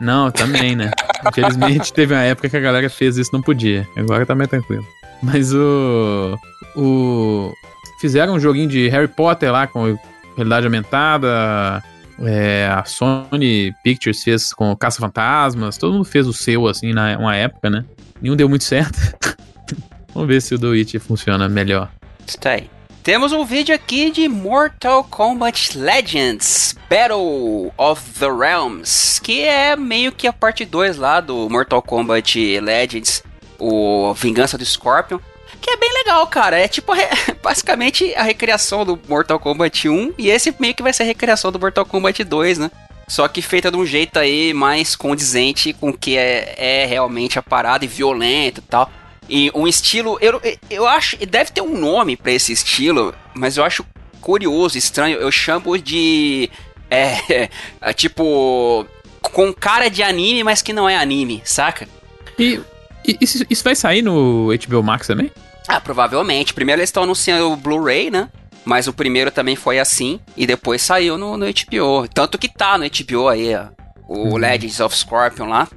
Speaker 3: Não, também, né? Infelizmente teve uma época que a galera fez isso não podia. Agora tá mais tranquilo. Mas o. O. Fizeram um joguinho de Harry Potter lá com realidade aumentada. É, a Sony Pictures fez com Caça-Fantasmas. Todo mundo fez o seu, assim, na uma época, né? Nenhum deu muito certo. Vamos ver se o do It funciona melhor.
Speaker 2: Está aí. Temos um vídeo aqui de Mortal Kombat Legends Battle of the Realms, que é meio que a parte 2 lá do Mortal Kombat Legends, o Vingança do Scorpion, que é bem legal, cara. É tipo basicamente a recriação do Mortal Kombat 1 e esse meio que vai ser a recriação do Mortal Kombat 2, né? Só que feita de um jeito aí mais condizente com o que é, é realmente a parada e violento e tal. E um estilo, eu, eu acho, deve ter um nome para esse estilo, mas eu acho curioso, estranho. Eu chamo de. É, é, tipo. Com cara de anime, mas que não é anime, saca?
Speaker 3: E, e isso, isso vai sair no HBO Max também?
Speaker 2: Ah, provavelmente. Primeiro eles estão anunciando o Blu-ray, né? Mas o primeiro também foi assim. E depois saiu no, no HBO. Tanto que tá no HBO aí, ó, o uhum. Legends of Scorpion lá.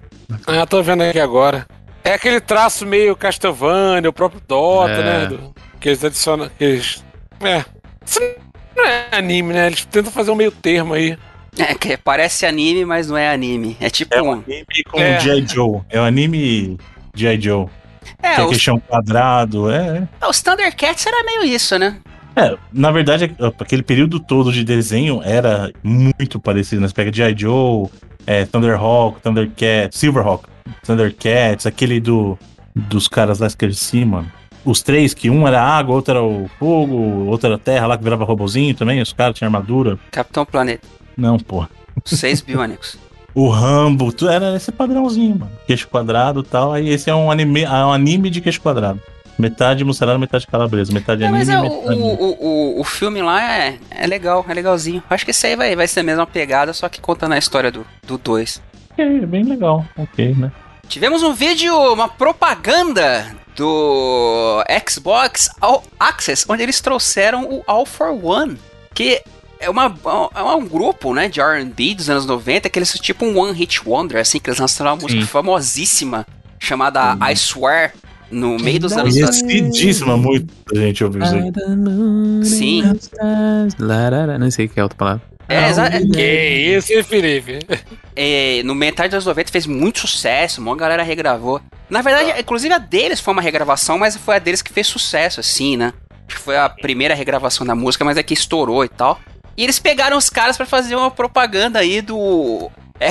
Speaker 4: Ah, tô vendo aqui agora. É aquele traço meio Castlevania, o próprio Dota, é. né? Do, que eles adicionam. Que eles, é. Isso não é anime, né? Eles tentam fazer um meio termo aí.
Speaker 2: É, que parece anime, mas não é anime. É tipo
Speaker 1: é um. anime com é. G.I. Joe. É um anime G.I. Joe. É, que é questão quadrado, é.
Speaker 2: é. Os Thundercats era meio isso, né?
Speaker 1: É, na verdade, aquele período todo de desenho era muito parecido. Né? Você pega G.I. Joe, é, Thunderhawk, Thundercat, Silverhawk. Thundercats, aquele do dos caras lá esqueci, mano. Os três, que um era água, outro era o fogo, outro era terra lá que virava robozinho também, os caras tinham armadura.
Speaker 2: Capitão Planeta.
Speaker 1: Não, pô.
Speaker 2: Seis biônicos.
Speaker 1: o Rambo, tudo era esse padrãozinho, mano. Queixo quadrado e tal. Aí esse é um anime, é um anime de queixo quadrado. Metade mussarela, metade calabresa, metade é, anime. Mas é,
Speaker 2: metade... o, o, o, o filme lá é, é legal, é legalzinho. Acho que esse aí vai, vai ser a mesma pegada, só que contando a história do 2. Do dois.
Speaker 1: É, bem legal, ok, né?
Speaker 2: Tivemos um vídeo, uma propaganda do Xbox All Access, onde eles trouxeram o All for One, que é, uma, é um grupo, né, de R&B dos anos 90, que eles tipo um One Hit Wonder, assim, que eles lançaram uma música Sim. famosíssima chamada I Swear, no meio dos anos...
Speaker 1: Conhecidíssima, muita gente ouviu isso aí.
Speaker 2: Sim.
Speaker 3: Não sei o que é outra palavra.
Speaker 2: É,
Speaker 4: Que isso, hein, Felipe?
Speaker 2: é, no metade dos 90 fez muito sucesso, uma galera regravou. Na verdade, inclusive a deles foi uma regravação, mas foi a deles que fez sucesso, assim, né? Acho que foi a primeira regravação da música, mas é que estourou e tal. E eles pegaram os caras pra fazer uma propaganda aí do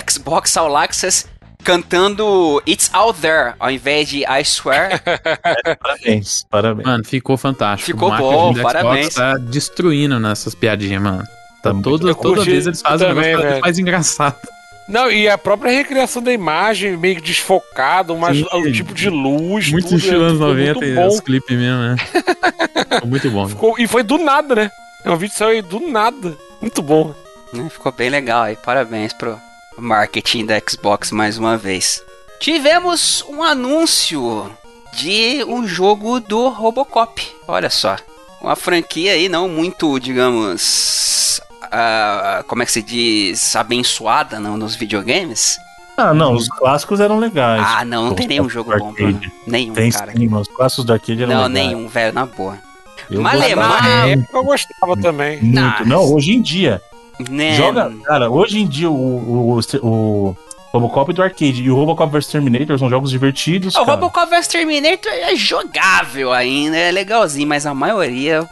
Speaker 2: Xbox All Access cantando It's Out There, ao invés de I Swear.
Speaker 1: Parabéns, parabéns.
Speaker 3: Mano, ficou fantástico.
Speaker 2: Ficou bom,
Speaker 3: do Xbox
Speaker 2: parabéns.
Speaker 3: Tá destruindo nessas piadinhas, mano. Tá
Speaker 4: Eu
Speaker 3: toda
Speaker 4: curti
Speaker 3: vez eles fazem um
Speaker 4: também,
Speaker 3: negócio
Speaker 4: velho.
Speaker 3: mais engraçado.
Speaker 4: Não, e a própria recriação da imagem, meio que desfocado, mas
Speaker 3: Sim.
Speaker 4: o tipo de luz,
Speaker 3: Muito
Speaker 4: tudo,
Speaker 3: estilo
Speaker 4: é,
Speaker 3: anos
Speaker 4: ficou
Speaker 3: 90
Speaker 4: muito
Speaker 3: e
Speaker 4: bom.
Speaker 3: os clipes mesmo, né? Ficou muito bom.
Speaker 4: Ficou- e foi do nada, né? É um vídeo que saiu aí do nada. Muito bom.
Speaker 2: né? Ficou bem legal aí. Parabéns pro marketing da Xbox mais uma vez. Tivemos um anúncio de um jogo do Robocop. Olha só. Uma franquia aí não muito, digamos. Ah, como é que se diz? Abençoada não, nos videogames.
Speaker 1: Ah, não, os clássicos eram legais.
Speaker 2: Ah, não, não tem nenhum jogo bom,
Speaker 1: arcade.
Speaker 2: Bruno. Nenhum,
Speaker 1: Tem
Speaker 2: cara.
Speaker 1: sim, os clássicos do arcade eram
Speaker 2: Não,
Speaker 1: legais.
Speaker 2: nenhum, velho, na boa.
Speaker 1: Eu
Speaker 2: mas-
Speaker 4: época eu gostava também.
Speaker 1: Muito. Não, hoje em dia.
Speaker 2: Né?
Speaker 1: Joga, cara, hoje em dia o, o, o, o Robocop do arcade e o Robocop vs Terminator são jogos divertidos.
Speaker 2: O
Speaker 1: cara.
Speaker 2: Robocop vs Terminator é jogável ainda, é legalzinho, mas a maioria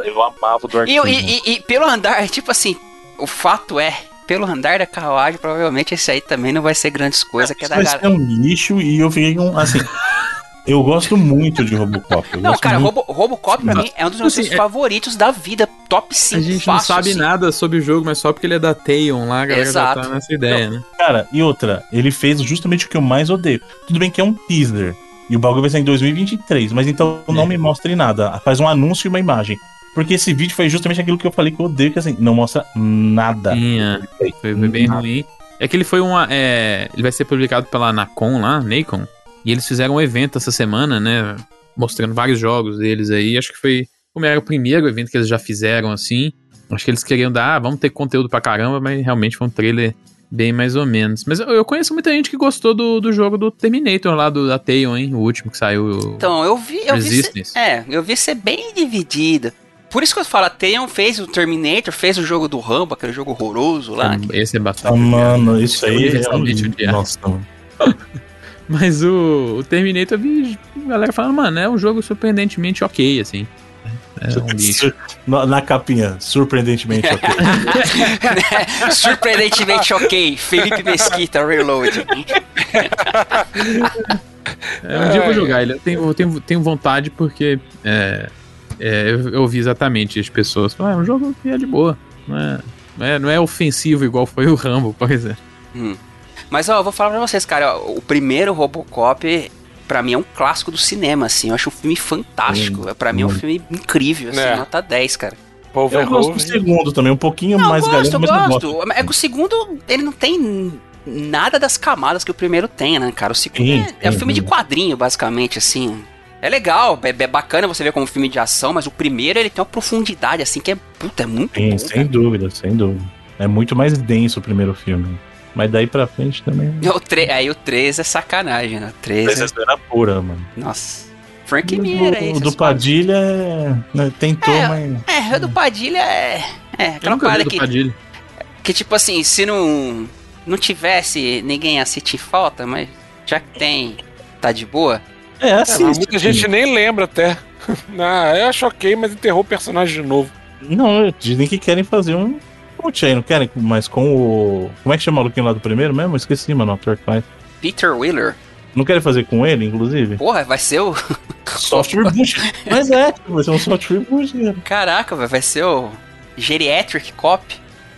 Speaker 1: Eu amava o do
Speaker 2: E, e- e- e pelo andar, tipo assim, o fato é, pelo andar da carruagem, provavelmente esse aí também não vai ser grandes coisas, que é
Speaker 1: Vai
Speaker 2: galera.
Speaker 1: ser um lixo e eu fiquei um. Assim. eu gosto muito de Robocop. eu
Speaker 2: Não,
Speaker 1: gosto
Speaker 2: cara,
Speaker 1: muito.
Speaker 2: Robo, Robocop pra mim é um dos meus
Speaker 3: Assim,
Speaker 2: filmes
Speaker 3: é-
Speaker 2: favoritos da vida, top 5
Speaker 3: A gente não
Speaker 2: fácil,
Speaker 3: sabe
Speaker 2: assim.
Speaker 3: nada sobre o jogo, mas só porque ele é da Taeon lá, a galera
Speaker 2: Exato.
Speaker 3: já tá nessa ideia, né?
Speaker 1: Cara, e outra, ele fez justamente o que eu mais odeio. Tudo bem que é um teaser. E o bagulho vai sair em 2023, mas então não
Speaker 3: É.
Speaker 1: me mostre nada. Faz um anúncio e uma imagem. Porque esse vídeo foi justamente aquilo que eu falei que eu odeio, que assim, não mostra nada.
Speaker 3: Foi, foi bem
Speaker 1: Nada.
Speaker 3: ruim. É que ele foi uma. é, ele vai ser publicado pela Nacon lá, Nacon. E eles fizeram um evento essa semana, né? Mostrando vários jogos deles aí. Acho que foi. Como era o primeiro evento que eles já fizeram assim. Acho que eles queriam dar, ah, vamos ter conteúdo pra caramba, mas realmente foi um trailer bem mais ou menos. Mas eu, eu conheço muita gente que gostou do, do jogo do Terminator lá, do, da Taeon, hein? O último que saiu. o-
Speaker 2: Então, eu vi, eu vi ser, é, eu vi ser bem dividida. Por isso que eu falo, a Theon fez o Terminator, fez o jogo do Rambo, aquele jogo horroroso lá. que-
Speaker 3: Esse é
Speaker 1: Ah,
Speaker 3: bastante.
Speaker 1: mano, isso aí é
Speaker 3: odiado.
Speaker 1: Nossa, mano.
Speaker 3: Mas o, o Terminator, eu vi a galera falando, mano, é um jogo surpreendentemente ok, assim. É um lixo.
Speaker 1: Na, na capinha, surpreendentemente ok.
Speaker 2: Surpreendentemente ok, Felipe Mesquita, Reload.
Speaker 3: É, um dia eu vou jogar ele. Eu tenho, eu tenho, tenho vontade porque é, é, eu, eu ouvi exatamente as pessoas ah, é um jogo que é de boa. Não é, não é, não é ofensivo igual foi o Rambo, por exemplo.
Speaker 2: Hum. Mas ó, eu vou falar pra vocês, cara, ó, o primeiro Robocop, pra mim, é um clássico do cinema, assim. Eu acho um filme fantástico. Pra mim é um
Speaker 1: hum.
Speaker 2: filme incrível, assim,
Speaker 4: É.
Speaker 2: nota 10, cara.
Speaker 1: Eu gosto do segundo também, um pouquinho
Speaker 2: Não,
Speaker 1: mais
Speaker 2: eu gosto,
Speaker 1: galera,
Speaker 2: eu
Speaker 1: mas não
Speaker 2: gosto.
Speaker 1: gosto.
Speaker 2: É que o segundo, ele não tem nada das camadas que o primeiro tem, né, cara? O segundo
Speaker 1: Sim,
Speaker 2: é, é um
Speaker 1: sim,
Speaker 2: filme de
Speaker 1: sim.
Speaker 2: quadrinho, basicamente, assim. É legal, é, é bacana você ver como filme de ação, mas o primeiro ele tem uma profundidade, assim, que é, puta, é muito
Speaker 1: Sim,
Speaker 2: bom,
Speaker 1: sem
Speaker 2: cara.
Speaker 1: dúvida, sem dúvida. É muito mais denso o primeiro filme. Mas daí pra frente também.
Speaker 2: O tre- Aí o 3 é sacanagem, né? O 3
Speaker 1: Mas
Speaker 2: é...
Speaker 1: era pura, mano.
Speaker 2: Nossa. Frank
Speaker 1: O
Speaker 2: Miller aí.
Speaker 1: do, Padilha é, né, tentou,
Speaker 2: É,
Speaker 1: mas.
Speaker 2: É, o do Padilha é. É,
Speaker 3: Eu
Speaker 2: aquela parada
Speaker 3: do
Speaker 2: que,
Speaker 3: Padilha.
Speaker 2: que, tipo assim, se não. Não tivesse ninguém a sentir falta, mas já que tem. Tá de boa.
Speaker 1: É,
Speaker 4: É,
Speaker 1: assim.
Speaker 4: mas muita gente nem lembra até. Ah, eu acho ok, mas enterrou o personagem de novo.
Speaker 1: Não, dizem que querem fazer um. Putz, aí, não querem, mas com o. Como é que chama o maluquinho lá do primeiro mesmo? Eu Esqueci, mano, o ator que faz.
Speaker 2: Peter Wheeler.
Speaker 1: Não querem fazer com ele, inclusive?
Speaker 2: Porra, vai ser o.
Speaker 1: Soft reboot. Mas é, vai ser um soft reboot, cara.
Speaker 2: Caraca, velho, vai ser o. Geriatric Cop.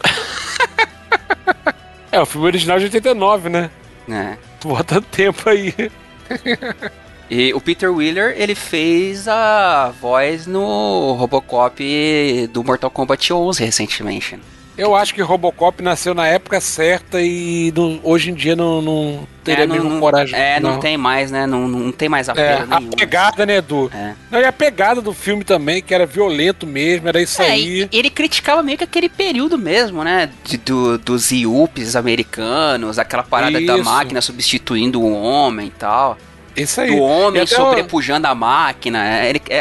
Speaker 4: É, o filme original é de 89, né?
Speaker 2: né?
Speaker 4: Bota tempo aí.
Speaker 2: E o Peter Wheeler, ele fez a voz no Robocop do Mortal Kombat 11 recentemente.
Speaker 4: Eu acho que Robocop nasceu na época certa e não- hoje em dia não, não teria
Speaker 2: é,
Speaker 4: a mesma
Speaker 2: não,
Speaker 4: coragem.
Speaker 2: É, não, tem mais, né? Não, não tem mais
Speaker 4: É,
Speaker 2: apelo
Speaker 4: a
Speaker 2: nenhum.
Speaker 4: pegada, né, Edu?
Speaker 2: É.
Speaker 4: Não, e a pegada do filme também, que era violento mesmo, era isso
Speaker 2: É,
Speaker 4: aí.
Speaker 2: e ele criticava meio que aquele período mesmo, né? De- do, dos IUPs americanos, aquela parada da
Speaker 4: Isso.
Speaker 2: máquina substituindo o homem e tal.
Speaker 4: Isso aí.
Speaker 2: Do homem sobrepujando a máquina. É, ele- é-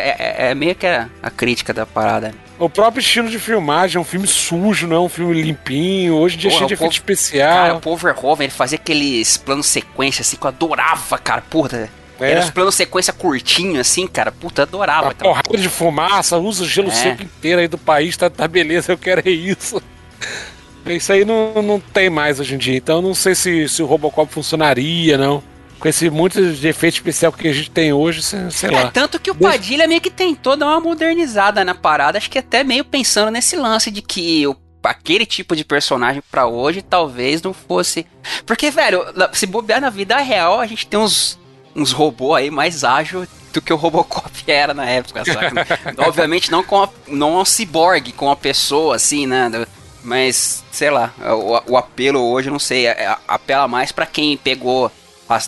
Speaker 2: é- é meio que a, a crítica da parada.
Speaker 4: O próprio estilo de filmagem é um filme sujo, não é um filme limpinho. Hoje em dia é cheio de efeito especial. Cara,
Speaker 2: o Paul Verhoeven, ele fazia aqueles planos sequência, assim, que eu adorava, cara. Puta, é. Era os planos sequência curtinho, assim, cara. Puta, adorava.
Speaker 4: Uma porrada de fumaça, usa o gelo é. seco inteiro aí do país, tá, tá beleza, eu quero é isso. Isso aí não, não tem mais hoje em dia. Então não sei se, se o Robocop funcionaria, não. Com esse muito de efeito especial que a gente tem hoje, sei lá. É,
Speaker 2: tanto que o Padilha meio que tentou dar uma modernizada na parada, acho que até meio pensando nesse lance de que o aquele tipo de personagem para hoje talvez não fosse. Porque, velho, se bobear na vida real, a gente tem uns, uns robôs aí mais ágeis do que o Robocop era na época, saca? Obviamente não com a, não um ciborgue, com a pessoa, assim, né? Mas, sei lá, o, o apelo hoje, não sei, é, é, apela mais para quem pegou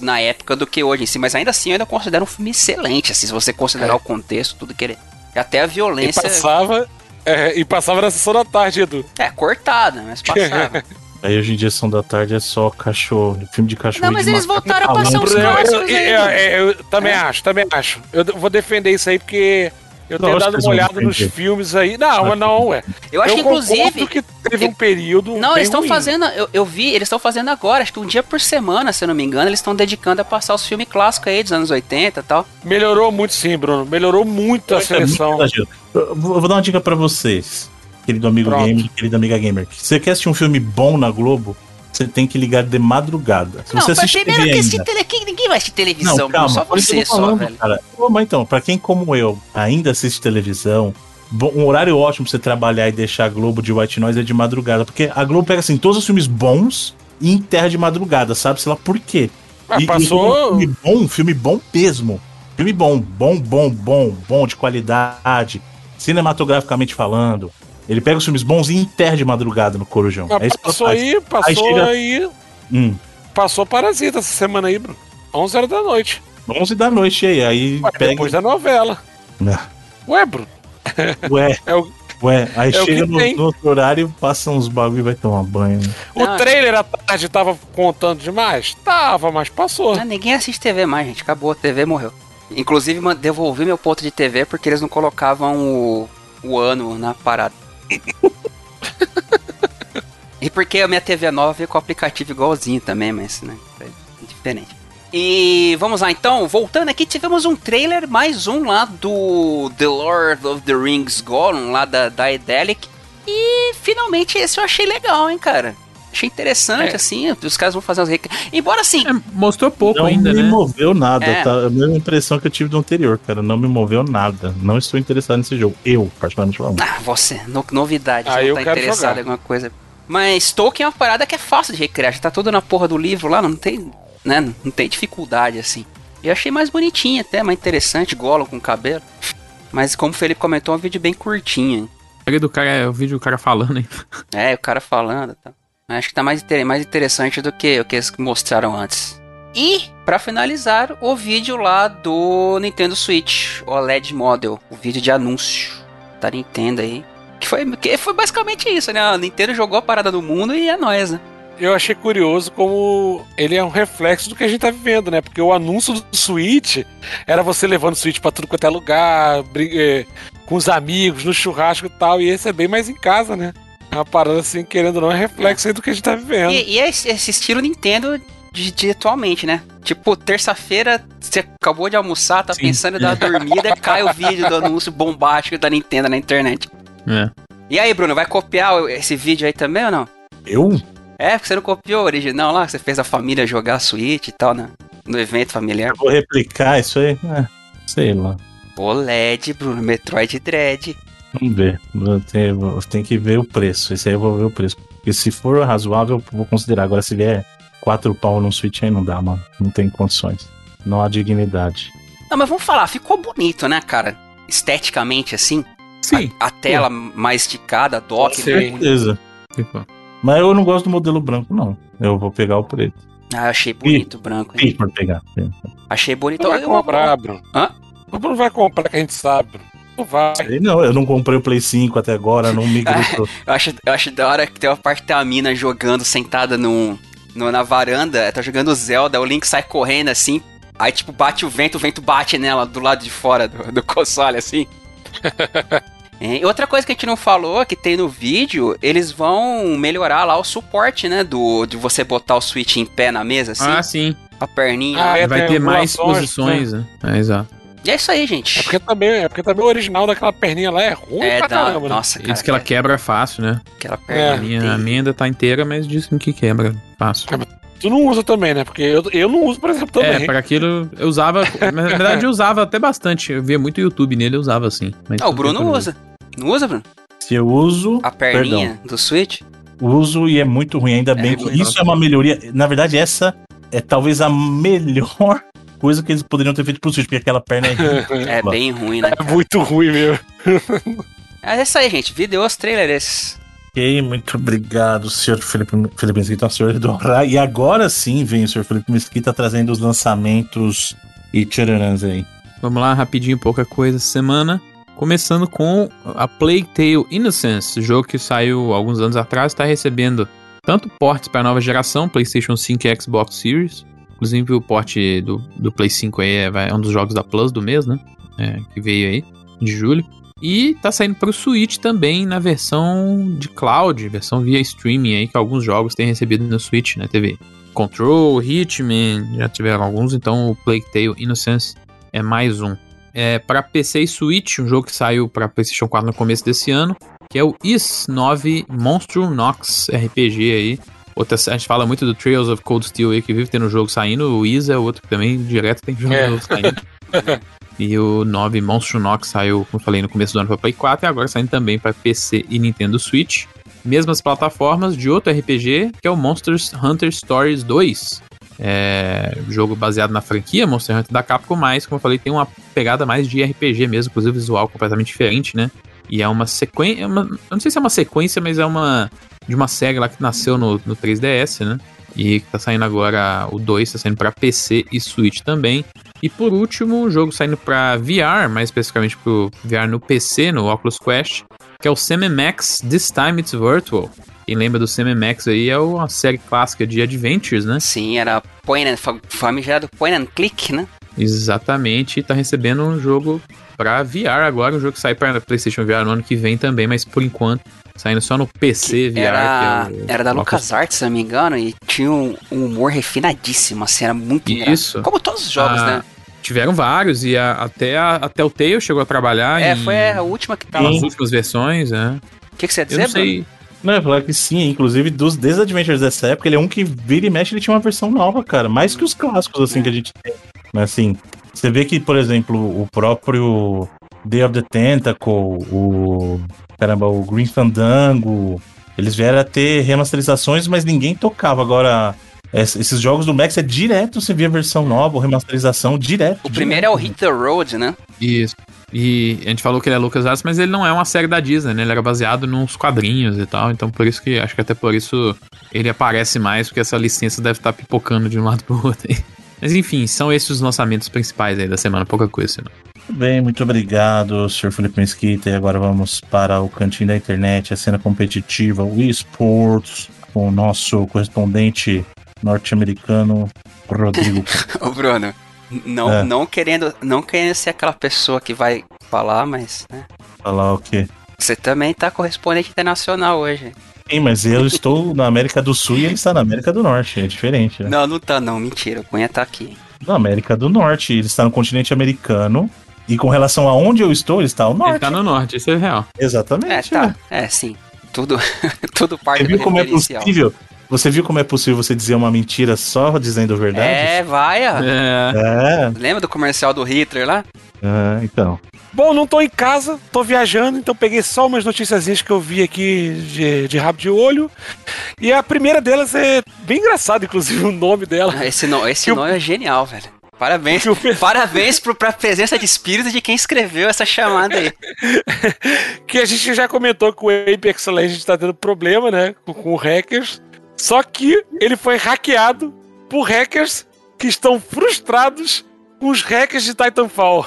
Speaker 2: na época do que hoje em si. Mas ainda assim, eu ainda considero um filme excelente, assim, se você considerar é. o contexto, tudo que ele... Até a violência...
Speaker 4: E passava, é, e passava na sessão da tarde, Edu.
Speaker 2: É, cortada, mas passava.
Speaker 1: Aí hoje em dia, Sessão da Tarde é só cachorro, filme de cachorro.
Speaker 2: Não, mas eles voltaram a passar uns clássicos
Speaker 4: eu, eu, eu, eu, também acho, também acho. Eu vou defender isso aí porque eu tenho dado uma olhada nos filmes aí. Não, não, ué.
Speaker 2: Eu acho que, inclusive.
Speaker 4: que teve um período.
Speaker 2: Não, eles estão fazendo. Eu, eu vi, eles estão fazendo agora. Acho que um dia por semana, se eu não me engano, eles estão dedicando a passar os filmes clássicos aí dos anos 80 e tal.
Speaker 4: Melhorou muito, sim, Bruno. Melhorou muito a seleção.
Speaker 1: Eu vou dar uma dica para vocês, querido amigo Pronto. gamer, querida amiga gamer. Se você quer assistir um filme bom na Globo, você tem que ligar de madrugada. Se
Speaker 2: não,
Speaker 1: você
Speaker 2: assistir primeiro que assistir tele... ninguém vai assistir televisão, não, calma, só você falando, só, velho. Cara.
Speaker 1: Mas então, pra quem como eu ainda assiste televisão, um horário ótimo pra você trabalhar e deixar a Globo de White Noise é de madrugada. Porque a Globo pega assim, todos os filmes bons e enterra de madrugada, sabe? Sei lá por quê.
Speaker 4: Ah, e, passou.
Speaker 1: E filme bom, filme bom mesmo. Filme bom, bom, bom, bom, bom, de qualidade, cinematograficamente falando. Ele pega os filmes bons e enterra de madrugada no Corujão.
Speaker 4: Mas é passou aí, passou aí. Chega... aí hum. Passou Parasita essa semana aí, Bruno. 11 horas da noite.
Speaker 1: 11 da noite aí, aí
Speaker 4: Ué, pega... Depois da novela.
Speaker 1: É.
Speaker 4: Ué, Bruno.
Speaker 1: Ué. é o... Ué, aí é chega no, no, outro horário, passa uns bagulho e vai tomar banho. Né?
Speaker 4: O Não, trailer à tarde tava contando demais? Tava, mas passou.
Speaker 2: Não, ninguém assiste TV mais, gente. Acabou, a TV morreu. Inclusive, devolvi meu ponto de TV porque eles não colocavam o, o ano na parada. e porque a minha TV nova veio com o aplicativo igualzinho também, mas né, é diferente. E vamos lá então, voltando aqui, tivemos um trailer, mais um lá do The Lord of the Rings Gollum, lá da, da Edelic. E finalmente esse eu achei legal, hein, cara. Achei interessante, é. assim, os caras vão fazer umas rec... Embora assim. É,
Speaker 3: mostrou pouco
Speaker 1: não
Speaker 3: ainda,
Speaker 1: né?
Speaker 3: Não
Speaker 1: me moveu nada, é. tá? A mesma impressão que eu tive do anterior, cara. Não me moveu nada. Não estou interessado nesse jogo. Eu, particularmente falando.
Speaker 2: Ah, você, no, novidade, ah, não tá interessado jogar. em alguma coisa. Mas Tolkien é uma parada que é fácil de recriar. Já tá tudo na porra do livro lá, não tem. Né? Não tem dificuldade, assim. Eu achei mais bonitinho até, mais interessante, Gollum com cabelo. Mas como o Felipe comentou, é um vídeo bem curtinho.
Speaker 3: Hein? do cara é o vídeo do cara falando, hein?
Speaker 2: É, o cara falando tá. Acho que tá mais, mais interessante do que o que eles mostraram antes. E, para finalizar, o vídeo lá do Nintendo Switch OLED Model, o vídeo de anúncio da Nintendo aí. Que foi, que foi basicamente isso, né? A Nintendo jogou a parada do mundo e é nóis, né?
Speaker 4: Eu achei curioso como ele é um reflexo do que a gente tá vivendo, né? Porque o anúncio do Switch era você levando o Switch pra tudo quanto é lugar, eh, com os amigos, no churrasco e tal, e esse é bem mais em casa, né? Uma parada assim, querendo ou não, é reflexo aí do que a gente tá vivendo.
Speaker 2: E, e é esse, esse estilo Nintendo de, de, atualmente, né? Tipo, terça-feira, você acabou de almoçar, tá Sim. pensando em dar uma dormida, cai o vídeo do anúncio bombástico da Nintendo na internet.
Speaker 3: É.
Speaker 2: E aí, Bruno, vai copiar esse vídeo aí também ou não?
Speaker 1: Eu?
Speaker 2: É, porque você não copiou o original lá, que você fez a família jogar a Switch e tal, né? No evento familiar. Eu
Speaker 1: vou replicar isso aí? É, sei lá.
Speaker 2: Pô, LED, Bruno, Metroid Dread.
Speaker 1: Vamos ver. Tem, tem que ver o preço. Esse aí eu vou ver o preço. Porque se for razoável, eu vou considerar. Agora, se vier quatro pau num Switch aí, não dá, mano. Não tem condições. Não há dignidade.
Speaker 2: Não, mas vamos falar, ficou bonito, né, cara? Esteticamente, assim.
Speaker 3: Sim.
Speaker 2: A, a tela mais esticada, dock. Com
Speaker 1: certeza. Ficou. Mas eu não gosto do modelo branco, não. Eu vou pegar o preto.
Speaker 2: Ah, eu achei bonito o branco.
Speaker 1: Sim, por pegar.
Speaker 2: Achei bonito.
Speaker 4: Não vai comprar, Bruno. Hã? O Bruno vai comprar, que a gente sabe, Bruno.
Speaker 1: Vai. Sei não, eu não comprei o Play 5 até agora, não me
Speaker 2: gritou. eu, acho, eu acho da hora que tem uma parte que tem uma mina jogando sentada no, no, na varanda, tá jogando Zelda, o Link sai correndo assim, aí tipo bate o vento, o vento bate nela do lado de fora do, do console assim. É, e outra coisa que a gente não falou, que tem no vídeo, eles vão melhorar lá o suporte, né? Do, de você botar o Switch em pé na mesa, assim.
Speaker 3: Ah, sim.
Speaker 2: A perninha.
Speaker 4: Ah, é,
Speaker 3: Vai ter mais
Speaker 4: angulações,
Speaker 3: posições, né? É, exato.
Speaker 2: E é isso aí, gente.
Speaker 4: É porque também, é porque também o original daquela perninha lá é ruim
Speaker 2: É,
Speaker 4: pra
Speaker 2: dá-
Speaker 4: caramba, né?
Speaker 2: nossa, cara.
Speaker 3: Diz que ela quebra fácil, né?
Speaker 2: Aquela
Speaker 3: A
Speaker 2: perninha.
Speaker 3: minha,
Speaker 2: tem-
Speaker 3: a minha ainda tá inteira, mas dizem que quebra fácil.
Speaker 4: Tu não usa também, né? Porque eu, eu não uso, por exemplo, também.
Speaker 3: É, para aquilo eu usava. Na verdade, eu usava até bastante. Eu via muito YouTube nele, eu usava assim. mas
Speaker 2: Ah, o
Speaker 3: não
Speaker 2: Bruno
Speaker 3: tem
Speaker 2: usa. Não usa, Bruno?
Speaker 1: Se eu uso,
Speaker 2: A perninha do Switch?
Speaker 1: uso e é muito ruim. Ainda bem
Speaker 2: É
Speaker 1: que
Speaker 2: ruim.
Speaker 1: isso é uma melhoria. Na verdade, essa é talvez a melhor coisa que eles poderiam ter feito pro Switch, porque aquela perna é ridícula.
Speaker 2: É bem ruim, né?
Speaker 4: É muito ruim mesmo.
Speaker 2: É isso aí, gente. Vídeo os trailers.
Speaker 1: Ok, muito obrigado, senhor Felipe, Felipe Mesquita, senhor Eduardo. E agora sim vem o senhor Felipe Mesquita trazendo os lançamentos e tchararãs aí.
Speaker 3: Vamos lá, rapidinho, pouca coisa essa semana. Começando com a Plague Tale Innocence, jogo que saiu alguns anos atrás, está recebendo tanto portes para nova geração, PlayStation 5 e Xbox Series. Inclusive o porte do, do Play 5 aí é, é um dos jogos da Plus do mês, né? É, que veio aí, de julho. E tá saindo para o Switch também na versão de cloud, versão via streaming aí, que alguns jogos têm recebido no Switch, né? Teve Control, Hitman, já tiveram alguns, então o Plague Tale Innocence é mais um. É para PC e Switch, um jogo que saiu para PlayStation 4 no começo desse ano, que é o Is 9 Monstrum Nox RPG aí. Outra, a gente fala muito do Trails of Cold Steel aí, que vive tendo jogo saindo. O Is é outro que também direto tem jogo
Speaker 4: É.
Speaker 3: saindo. e o 9 Monstrum Nox saiu, como eu falei, no começo do ano para Play 4 e agora saindo também para PC e Nintendo Switch. Mesmas plataformas de outro RPG, que é o Monsters Hunter Stories 2. É, jogo baseado na franquia Monster Hunter da Capcom, mas, como eu falei, tem uma pegada mais de RPG mesmo, inclusive visual completamente diferente, né? E é uma sequência. eu não sei se é uma sequência, mas é uma. De uma série lá que nasceu no, no 3DS, né? E que tá saindo agora. O 2 tá saindo pra PC e Switch também. E por último, o jogo saindo pra VR, mais especificamente pro VR no PC, no Oculus Quest, que é o Max This Time It's Virtual. Quem lembra do Max aí é uma série clássica de Adventures, né?
Speaker 2: Sim, era point and, fa- famigerado point and click, né?
Speaker 3: Exatamente, e tá recebendo um jogo pra VR agora, um jogo que sai pra PlayStation VR no ano que vem também, mas por enquanto saindo só no PC VR.
Speaker 2: Era,
Speaker 3: que é o
Speaker 2: era da LucasArts, se não me engano, e tinha um, um humor refinadíssimo, assim, era muito engraçado.
Speaker 3: Isso.
Speaker 2: Como todos os jogos,
Speaker 3: Ah,
Speaker 2: né?
Speaker 3: Tiveram vários, e a- até, a, até o Tail chegou a trabalhar
Speaker 2: É,
Speaker 3: em
Speaker 2: foi a última que tava.
Speaker 3: nas
Speaker 1: Sim.
Speaker 3: últimas versões, né?
Speaker 2: O que, que você ia
Speaker 3: Eu
Speaker 2: dizer,
Speaker 3: não sei.
Speaker 1: Não, eu ia falar que sim, inclusive dos Desadventures dessa época, ele é um que vira e mexe, ele tinha uma versão nova, cara. Mais que os clássicos, assim,
Speaker 2: É.
Speaker 1: que a gente tem. Mas assim, você vê que, por exemplo, o próprio Day of the Tentacle, o. Caramba, o Green Fandango, eles vieram a ter remasterizações, mas ninguém tocava. Agora, es- esses jogos do Max é direto, você vê a versão nova, ou remasterização, direto.
Speaker 2: O primeiro é o Hit the Road, né?
Speaker 3: Isso. E a gente falou que ele é LucasArts, mas ele não é uma série da Disney, né? Ele era baseado nos quadrinhos e tal, então por isso que, acho que até por isso ele aparece mais, porque essa licença deve estar pipocando de um lado pro outro aí. Mas enfim, são esses os lançamentos principais aí da semana, pouca coisa, senão.
Speaker 1: Muito bem, muito obrigado, Sr. Felipe Mesquita. E agora vamos para o cantinho da internet, a cena competitiva, o eSports, com o nosso correspondente norte-americano, Rodrigo.
Speaker 2: Ô, Bruno, não,
Speaker 1: É.
Speaker 2: não, querendo, não querendo ser aquela pessoa que vai falar, mas né,
Speaker 1: falar o quê?
Speaker 2: Você também tá correspondente internacional hoje.
Speaker 1: Sim, mas eu estou na América do Sul e ele está na América do Norte, é diferente. Né?
Speaker 2: Não, não tá não, mentira, o Cunha tá aqui.
Speaker 1: Na América do Norte, ele está no continente americano. E com relação a onde eu estou, ele está ao norte.
Speaker 3: Ele tá no norte, isso é real.
Speaker 1: Exatamente.
Speaker 2: É, tá, é, sim, tudo, tudo parte
Speaker 1: Você viu
Speaker 2: do
Speaker 1: como é possível? Você viu como é possível você dizer uma mentira só dizendo a verdade?
Speaker 2: É, vai, ó.
Speaker 3: É.
Speaker 1: É,
Speaker 2: Lembra do comercial do Hitler lá?
Speaker 1: é, então.
Speaker 4: Bom, não tô em casa, tô viajando, então peguei só umas noticiazinhas que eu vi aqui de, de rabo de olho. E a primeira delas é bem engraçado, inclusive, o nome dela.
Speaker 2: Ah, Esse, no, esse nome é genial, velho. Parabéns, parabéns pro, pra presença de espírito de quem escreveu essa chamada aí.
Speaker 4: que a gente já comentou que o Apex Legends tá tendo problema, né? Com, com hackers. Só que ele foi hackeado por hackers que estão frustrados com os hackers de Titanfall.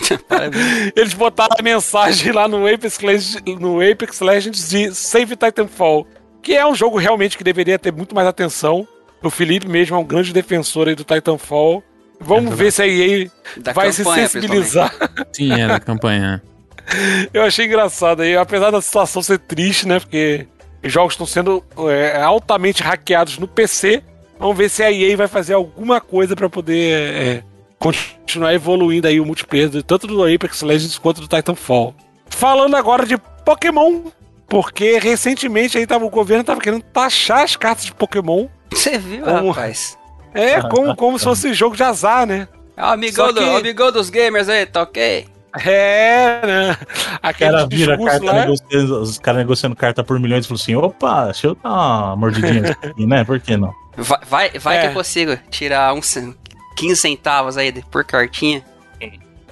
Speaker 4: Eles botaram a mensagem lá no Apex, Legends, no Apex Legends de Save Titanfall, que é um jogo realmente que deveria ter muito mais atenção. O Felipe mesmo é um grande defensor aí do Titanfall. Vamos
Speaker 3: É
Speaker 4: ver se a EA
Speaker 2: Da
Speaker 4: vai se sensibilizar.
Speaker 3: Sim, é da campanha.
Speaker 4: Eu achei engraçado aí, apesar da situação ser triste, né? Porque jogos estão sendo é, altamente hackeados no PC. Vamos ver se a EA vai fazer alguma coisa para poder é, continuar evoluindo aí o multiplayer, tanto do Apex Legends quanto do Titanfall. Falando agora de Pokémon, porque recentemente aí tava, o governo tava querendo taxar as cartas de Pokémon.
Speaker 2: Você viu, como, rapaz?
Speaker 4: É, como, como se fosse jogo de azar, né?
Speaker 2: É o amigão, que... do, amigão dos gamers aí, tá ok?
Speaker 4: É, né?
Speaker 1: Aquele cara vira carta lá... negociando, os caras negociando carta por milhões e falam assim: opa, deixa eu dar uma mordidinha aqui, né? Por que não?
Speaker 2: Vai, vai, vai é. que eu consigo tirar uns 15 centavos aí por cartinha.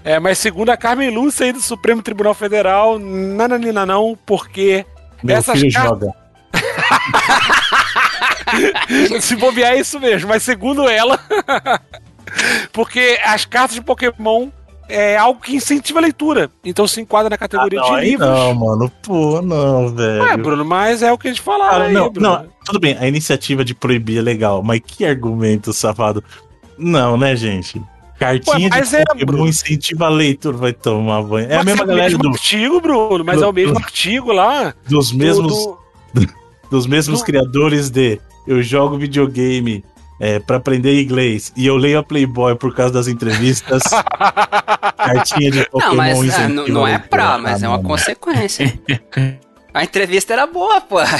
Speaker 4: É, mas segundo a Carmen Lúcia aí do Supremo Tribunal Federal, nananina não, porque
Speaker 1: Meu essas filho joga.
Speaker 4: Se bobear é isso mesmo, mas segundo ela, porque as cartas de Pokémon é algo que incentiva a leitura. Então se enquadra na categoria ah, não, de livros.
Speaker 1: Não, mano, pô, não, velho. É,
Speaker 4: Bruno, mas é o que a gente fala aí,
Speaker 1: não,
Speaker 4: Bruno.
Speaker 1: Não, tudo bem, a iniciativa de proibir é legal, mas que argumento safado. Não, né, gente? Cartinha Ué, de é, Pokémon incentiva a leitura, vai tomar banho. É mas a mesma é galera
Speaker 4: do artigo, Bruno, mas do, é o mesmo do, artigo lá.
Speaker 1: Dos mesmos do, dos mesmos criadores de eu jogo videogame é, para aprender inglês e eu leio a Playboy por causa das entrevistas. cartinha de Pokémon
Speaker 2: Não, mas ah, não, não é pra, mas ah, é uma consequência. a entrevista era boa, pô.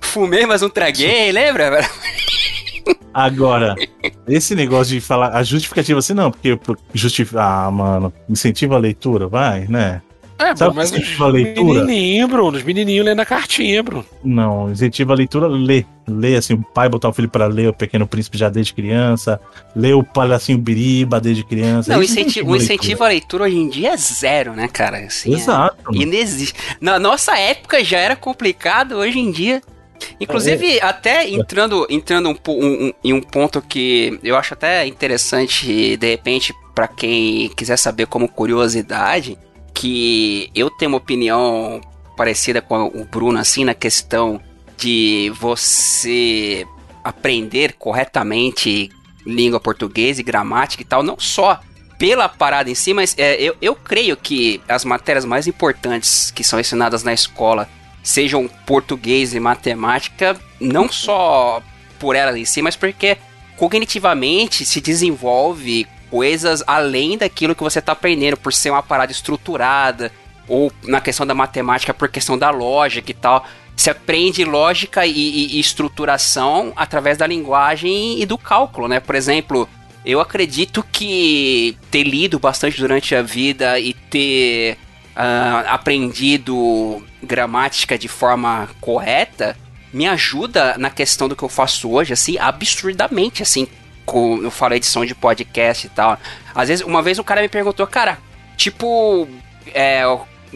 Speaker 2: Fumei, mas não traguei, lembra?
Speaker 1: Agora, esse negócio de falar a justificativa assim, não, porque justificar, ah, mano, incentiva a leitura, vai, né?
Speaker 4: É, Sabe mas incentiva a leitura? menininho, Bruno, os menininhos lendo a cartinha, Bruno.
Speaker 1: Não, incentiva a leitura, lê. Lê, assim, o pai botar o filho para ler o Pequeno Príncipe já desde criança, lê o Palhacinho Biriba desde criança.
Speaker 2: Não, incentivo, o incentivo à leitura hoje em dia é zero, né, cara? Assim,
Speaker 1: Exato.
Speaker 2: É, inexiste. Na nossa época já era complicado, hoje em dia Inclusive, é. até entrando, entrando um, um, em um ponto que eu acho até interessante, de repente, para quem quiser saber como curiosidade, que eu tenho uma opinião parecida com o Bruno, assim, na questão de você aprender corretamente língua portuguesa e gramática e tal, não só pela parada em si, mas é, eu, eu creio que as matérias mais importantes que são ensinadas na escola sejam português e matemática, não só por elas em si, mas porque cognitivamente se desenvolve coisas além daquilo que você está aprendendo, por ser uma parada estruturada, ou na questão da matemática, por questão da lógica e tal. Se aprende lógica e, e, e estruturação através da linguagem e do cálculo, né? Por exemplo, eu acredito que ter lido bastante durante a vida e ter uh, aprendido gramática de forma correta me ajuda na questão do que eu faço hoje, assim, absurdamente, assim, eu falo edição de podcast e tal. Às vezes, uma vez o cara me perguntou, cara, tipo, é,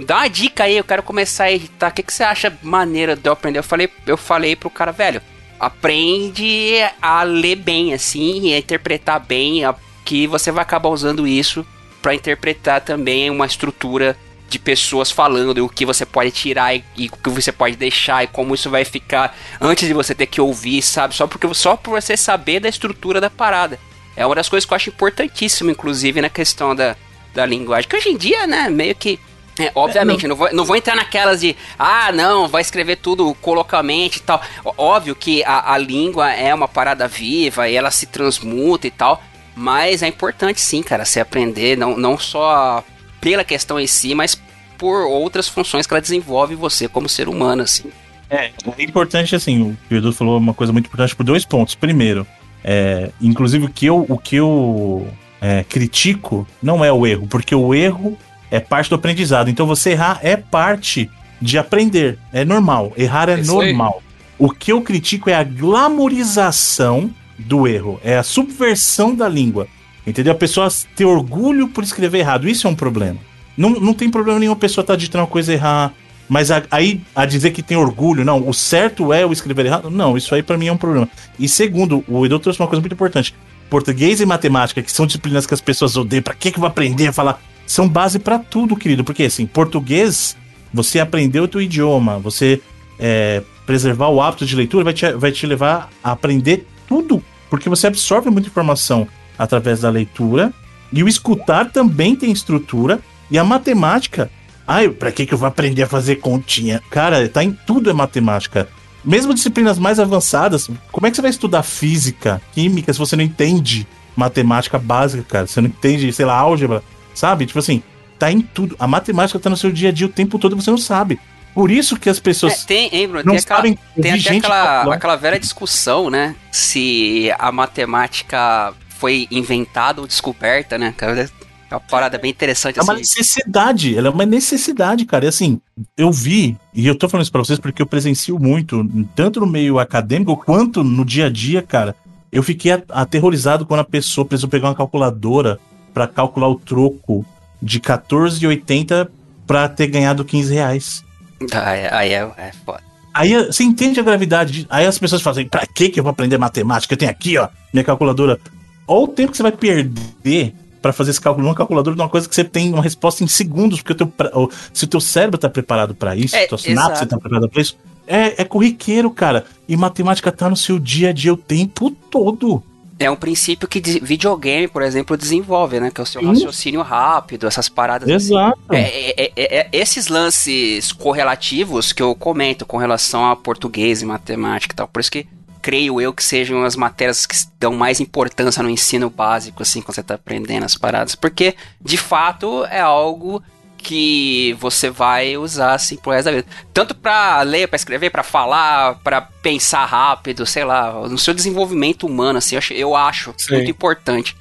Speaker 2: dá uma dica aí, eu quero começar a editar, o que, que você acha maneira de eu aprender? Eu falei, eu falei pro cara, velho, aprende a ler bem, assim, a interpretar bem, a, que você vai acabar usando isso para interpretar também uma estrutura de pessoas falando o que você pode tirar e, e, o que você pode deixar e como isso vai ficar antes de você ter que ouvir, sabe? Só porque só por você saber da estrutura da parada. É uma das coisas que eu acho importantíssimo, inclusive, na questão da, da linguagem. Que hoje em dia, né, meio que. É, obviamente, não... não, vou, não vou entrar naquelas de, ah, não, vai escrever tudo colocamente e tal. Óbvio que a, a língua é uma parada viva e ela se transmuta e tal. Mas é importante sim, cara, você aprender, não, não só pela questão em si, mas por outras funções que ela desenvolve você como ser humano, assim.
Speaker 1: É, é importante, assim, o Edu falou uma coisa muito importante por dois pontos. Primeiro, é, inclusive o que eu, o que eu é, critico não é o erro, porque o erro é parte do aprendizado. Então você errar é parte de aprender. É normal. Errar é, normal. Aí. O que eu critico é a glamorização do erro, é a subversão da língua. Entendeu? A pessoa ter orgulho por escrever errado. Isso é um problema. Não, não tem problema nenhum a pessoa estar tá digitando uma coisa errada. Mas a, aí, a dizer que tem orgulho, não, o certo é o escrever errado, não, isso aí para mim é um problema. E segundo, o Edu trouxe uma coisa muito importante: português e matemática, que são disciplinas que as pessoas odeiam, pra que, que eu vou aprender a falar? São base para tudo, querido, porque assim, português, você aprendeu o teu idioma, você é, preservar o hábito de leitura vai te, vai te levar a aprender tudo, porque você absorve muita informação através da leitura E o escutar também tem estrutura. E a matemática. Ai, pra que, que eu vou aprender a fazer continha? Cara, tá em tudo é matemática. Mesmo disciplinas mais avançadas, como é que você vai estudar física, química, se você não entende matemática básica, cara? Você não entende, sei lá, álgebra, sabe? Tipo assim, tá em tudo. A matemática tá no seu dia a dia o tempo todo e você não sabe. Por isso que as pessoas.
Speaker 2: É, tem, hein, Bruno?
Speaker 1: não
Speaker 2: Tem, aquela,
Speaker 1: sabem
Speaker 2: tem até aquela, aquela velha discussão, né? Se a matemática foi inventada ou descoberta, né? Cara, É uma parada bem interessante
Speaker 1: É uma
Speaker 2: assim.
Speaker 1: necessidade, ela é uma necessidade, cara. E assim, eu vi, e eu tô falando isso pra vocês porque eu presencio muito, tanto no meio acadêmico quanto no dia a dia, cara. Eu fiquei aterrorizado quando a pessoa precisou pegar uma calculadora pra calcular o troco de 14,80 pra ter ganhado 15 reais.
Speaker 2: Aí, aí é, é foda.
Speaker 1: Aí você entende a gravidade. de- Aí as pessoas fazem, pra que que eu vou aprender matemática? Eu tenho aqui, ó, minha calculadora. Olha o tempo que você vai perder pra fazer esse cálculo numa calculadora de uma coisa que você tem uma resposta em segundos, porque o teu, se o teu cérebro tá preparado pra isso,
Speaker 2: É,
Speaker 1: tua sinapse
Speaker 2: exato.
Speaker 1: tá preparada pra isso, é, é corriqueiro, cara. E matemática tá no seu dia a dia o tempo todo.
Speaker 2: É um princípio que de- videogame, por exemplo, desenvolve, né? Que é o seu
Speaker 1: Sim.
Speaker 2: raciocínio rápido, essas paradas. assim.
Speaker 1: Exato.
Speaker 2: É- é- é- é- esses lances correlativos que eu comento com relação a português e matemática e tal. Por isso que creio eu que sejam as matérias que dão mais importância no ensino básico, assim, quando você tá aprendendo as paradas. Porque, de fato, é algo que você vai usar, assim, pro resto da vida. Tanto pra ler, pra escrever, pra falar, pra pensar rápido, sei lá, no seu desenvolvimento humano, assim, eu acho, eu acho muito importante.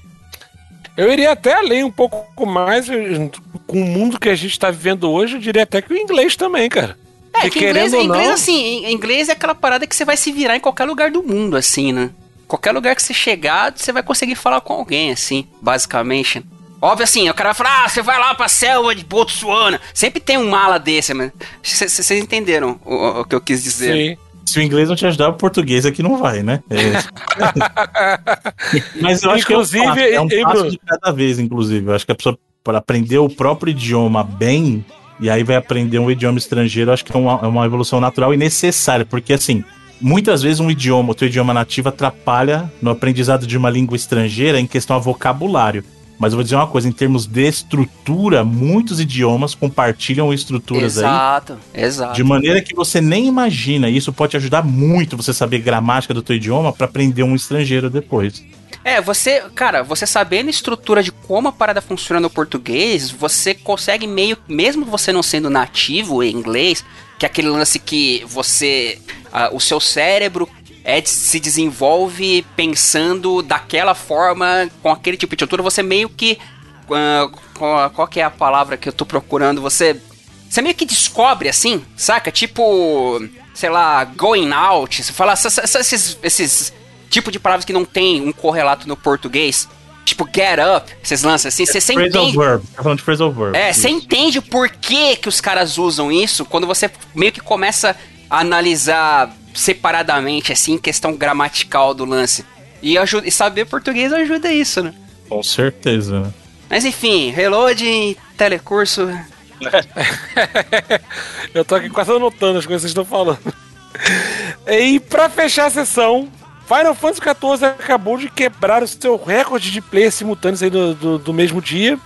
Speaker 4: Eu iria até além um pouco mais eh, com o mundo que a gente tá vivendo hoje, eu diria até que o inglês também, cara.
Speaker 2: É,
Speaker 4: Porque
Speaker 2: que inglês,
Speaker 4: ou
Speaker 2: inglês
Speaker 4: não-
Speaker 2: assim, inglês é aquela parada que você vai se virar em qualquer lugar do mundo, assim, né? Qualquer lugar que você chegar, você vai conseguir falar com alguém, assim, basicamente. Óbvio assim, o cara vai falar, ah, você vai lá pra selva de Botsuana. Sempre tem um mala desse, mas vocês entenderam o, o que eu quis dizer.
Speaker 4: Sim.
Speaker 1: Se o inglês não te ajudar, o português aqui não vai, né? É. Mas eu acho
Speaker 4: Inclusive,
Speaker 1: que é um passo, é um passo de cada vez, inclusive. Eu acho que a pessoa, para aprender o próprio idioma bem, e aí vai aprender um idioma estrangeiro, acho que é uma, é uma evolução natural e necessária, porque assim, muitas vezes um idioma, o teu idioma nativo atrapalha no aprendizado de uma língua estrangeira em questão a vocabulário. Mas eu vou dizer uma coisa, em termos de estrutura, muitos idiomas compartilham estruturas aí
Speaker 2: Exato, exato.
Speaker 1: de maneira que você nem imagina. E Isso pode te ajudar muito você saber gramática do teu idioma para aprender um estrangeiro depois.
Speaker 2: É, você, cara, você sabendo a estrutura de como a parada funciona no português, você consegue meio, mesmo você não sendo nativo em inglês, que é aquele lance que você, o seu cérebro é, se desenvolve pensando daquela forma, com aquele tipo de estrutura, você meio que, ah, qual, qual que é a palavra que eu tô procurando, você, você meio que descobre assim, saca? Tipo, sei lá, going out, você fala esses, esses tipo de palavras que não tem um correlato no português. Tipo, get up, esses lances assim, você você
Speaker 1: Phrasal
Speaker 2: entende.
Speaker 1: verb. Tá falando de phrasal verb.
Speaker 2: É, você entende o porquê que os caras usam isso quando você meio que começa a analisar separadamente, assim, questão gramatical do lance. E, ajuda, e saber português ajuda isso, né?
Speaker 1: Com certeza. né?
Speaker 2: Mas enfim, reload, telecurso.
Speaker 4: Eu tô aqui quase anotando as coisas que vocês estão falando. E pra fechar a sessão, Final Fantasy XIV acabou de quebrar o seu recorde de players simultâneos aí do, do, do mesmo dia.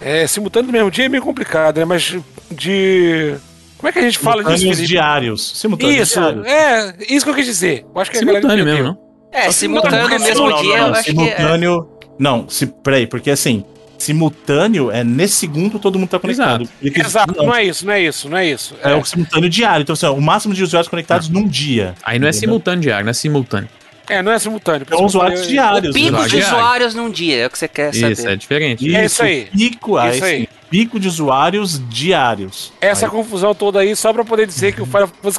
Speaker 4: É, simultâneo do mesmo dia é meio complicado, né? Mas de. Como é que a gente fala disso,
Speaker 1: Simultâneos diários. Simultâneos
Speaker 4: Isso,
Speaker 1: diários.
Speaker 4: é, isso que eu quis dizer. Eu acho que
Speaker 3: Simultâneo mesmo, não?
Speaker 2: É, simultâneo no mesmo
Speaker 1: não,
Speaker 2: dia,
Speaker 1: não,
Speaker 2: eu acho que é.
Speaker 1: simultâneo. Não, se, peraí, porque assim, simultâneo é nesse segundo todo mundo tá conectado. Porque-
Speaker 4: Exato,
Speaker 1: não,
Speaker 4: não é isso, não é isso, não é isso.
Speaker 1: é o simultâneo diário. Então, assim, ó, o máximo de usuários conectados num dia.
Speaker 3: Aí não é simultâneo diário, não é simultâneo.
Speaker 4: É, não é simultâneo.
Speaker 1: São usuários
Speaker 4: Eu-
Speaker 1: diários.
Speaker 2: O pico
Speaker 1: né?
Speaker 3: Usuário
Speaker 2: de
Speaker 3: diário.
Speaker 2: usuários num dia, é o que você quer saber.
Speaker 3: Isso, é diferente.
Speaker 4: É isso aí.
Speaker 1: Pico,
Speaker 4: Isso aí.
Speaker 1: pico de usuários diários.
Speaker 4: Essa
Speaker 1: Aí,
Speaker 4: confusão toda aí, só pra poder dizer que o Final Fantasy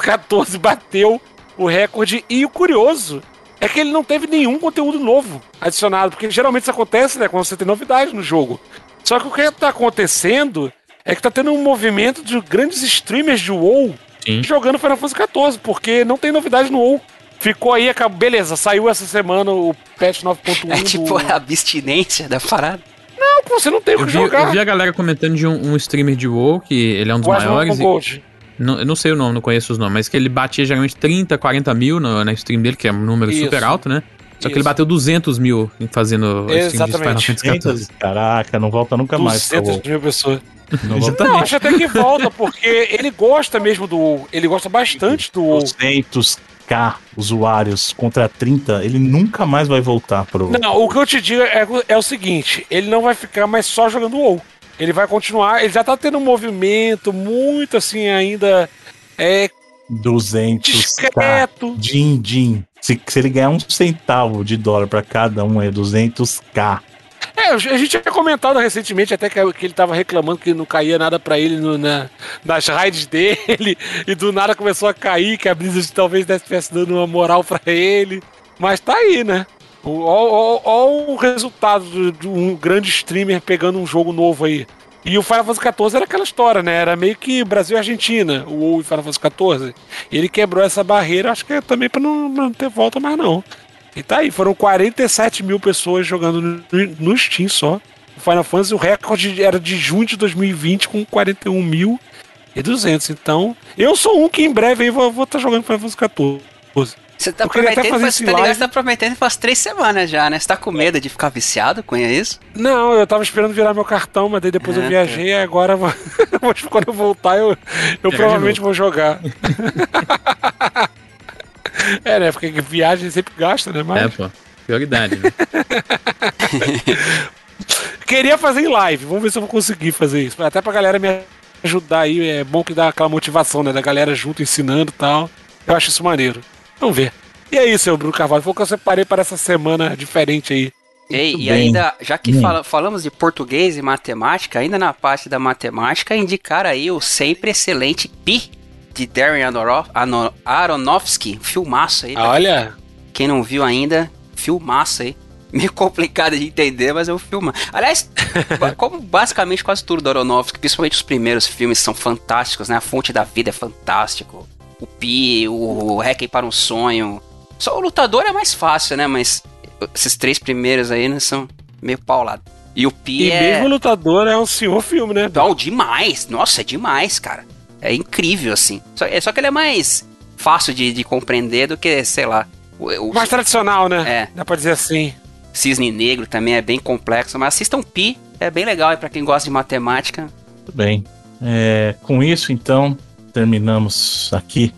Speaker 4: XIV bateu o recorde. E o curioso é que ele não teve nenhum conteúdo novo adicionado, porque geralmente isso acontece, né, quando você tem novidade no jogo. Só que o que tá acontecendo é que tá tendo um movimento de grandes streamers de WoW
Speaker 3: Sim.
Speaker 4: jogando Final Fantasy XIV, porque não tem novidade no WoW. Ficou aí, acabou, beleza, saiu essa semana o patch 9.1
Speaker 2: É tipo
Speaker 4: do...
Speaker 2: a abstinência da parada.
Speaker 4: Não, você não tem o que
Speaker 3: vi,
Speaker 4: jogar.
Speaker 3: eu vi a galera comentando de um, um streamer de WoW, que ele é um dos
Speaker 4: Guardian
Speaker 3: maiores. e-
Speaker 4: Gold.
Speaker 3: não, eu não sei o nome, não conheço os nomes, mas que ele batia geralmente 30, 40 mil na, na stream dele, que é um número
Speaker 4: Isso.
Speaker 3: super alto, né? Só que ele bateu 200 mil fazendo esse filme de Final
Speaker 4: Exatamente.
Speaker 3: Fantasy XIV.
Speaker 1: Caraca, não volta nunca mais. por
Speaker 4: 200
Speaker 1: favor.
Speaker 4: mil pessoas.
Speaker 1: Não
Speaker 4: Não, acho até que volta, porque ele gosta mesmo do. Ele gosta bastante do.
Speaker 1: 200k usuários contra 30, ele nunca mais vai voltar pro.
Speaker 4: Não, o que eu te digo é, é o seguinte: ele não vai ficar mais só jogando WoW. Ele vai continuar, ele já tá tendo um movimento muito assim ainda. É
Speaker 1: 200k.
Speaker 4: discreto.
Speaker 1: Din, din. Se, se ele ganhar um centavo de dólar pra cada um, é 200k.
Speaker 4: É, a gente tinha comentado recentemente até que, ele tava reclamando que não caía nada pra ele no- na- nas raids dele, e do nada começou a cair, que a Blizzard talvez estivesse dando uma moral pra ele. Mas tá aí, né? O- Ó ó- ó o resultado de, um grande streamer pegando um jogo novo aí. E o Final Fantasy XIV era aquela história, né? Era meio que Brasil e Argentina, o WoW e Final Fantasy XIV. Ele quebrou essa barreira, acho que é também pra não, não ter volta mais não. E tá aí, foram 47 mil pessoas jogando no, no Steam só. O Final Fantasy, o recorde era de junho de 2020 com 41 mil e 200. Então, eu sou um que em breve aí vou estar jogando Final Fantasy 14.
Speaker 2: Você tá
Speaker 4: Eu
Speaker 2: prometendo,
Speaker 4: fazer
Speaker 2: faz,
Speaker 4: esse
Speaker 2: tá ligado? Você tá prometendo faz três semanas já, né? Você tá com medo de ficar viciado com isso?
Speaker 4: Não, eu tava esperando virar meu cartão, mas daí depois
Speaker 2: Ah,
Speaker 4: eu viajei e agora eu quando eu voltar eu, eu provavelmente vou jogar. é, né? Porque viagem sempre gasta, né? Mas
Speaker 3: É, pô. Prioridade, né?
Speaker 4: queria fazer em live. Vamos ver se eu vou conseguir fazer isso. Até pra galera me ajudar aí. É bom que dá aquela motivação, né? Da galera junto ensinando e tal. Eu acho isso maneiro. Vamos ver. E aí, seu Bruno Carvalho? Foi o que eu separei para essa semana diferente aí.
Speaker 2: Ei,
Speaker 1: Muito
Speaker 2: e
Speaker 1: bem.
Speaker 2: ainda, já que fala- falamos de português e matemática, ainda na parte da matemática, indicar aí o sempre excelente Pi de Darren Aronofsky, Ano- Aronofsky, filmaço aí. pra
Speaker 4: Olha,
Speaker 2: Quem não viu ainda, filmaço aí. Meio complicado de entender, mas é um filme. Aliás, como basicamente quase tudo do Aronofsky, principalmente os primeiros filmes são fantásticos, né? A Fonte da Vida é fantástico. O Pi, o Requiem para um Sonho. Só o Lutador é mais fácil, né? Mas esses três primeiros aí né, são meio paulado. E o Pi
Speaker 4: e
Speaker 2: é...
Speaker 4: mesmo o Lutador é um senhor filme, né?
Speaker 2: Não, demais. Nossa, é demais, cara. É incrível, assim. Só, é só que ele é mais fácil de, de compreender do que, sei lá, o, o
Speaker 4: Mais tradicional, né?
Speaker 2: É.
Speaker 4: Dá pra dizer assim.
Speaker 2: Cisne Negro também é bem complexo, mas assistam Pi, é bem legal e pra quem gosta de matemática.
Speaker 1: Muito bem. É, com isso, então, terminamos aqui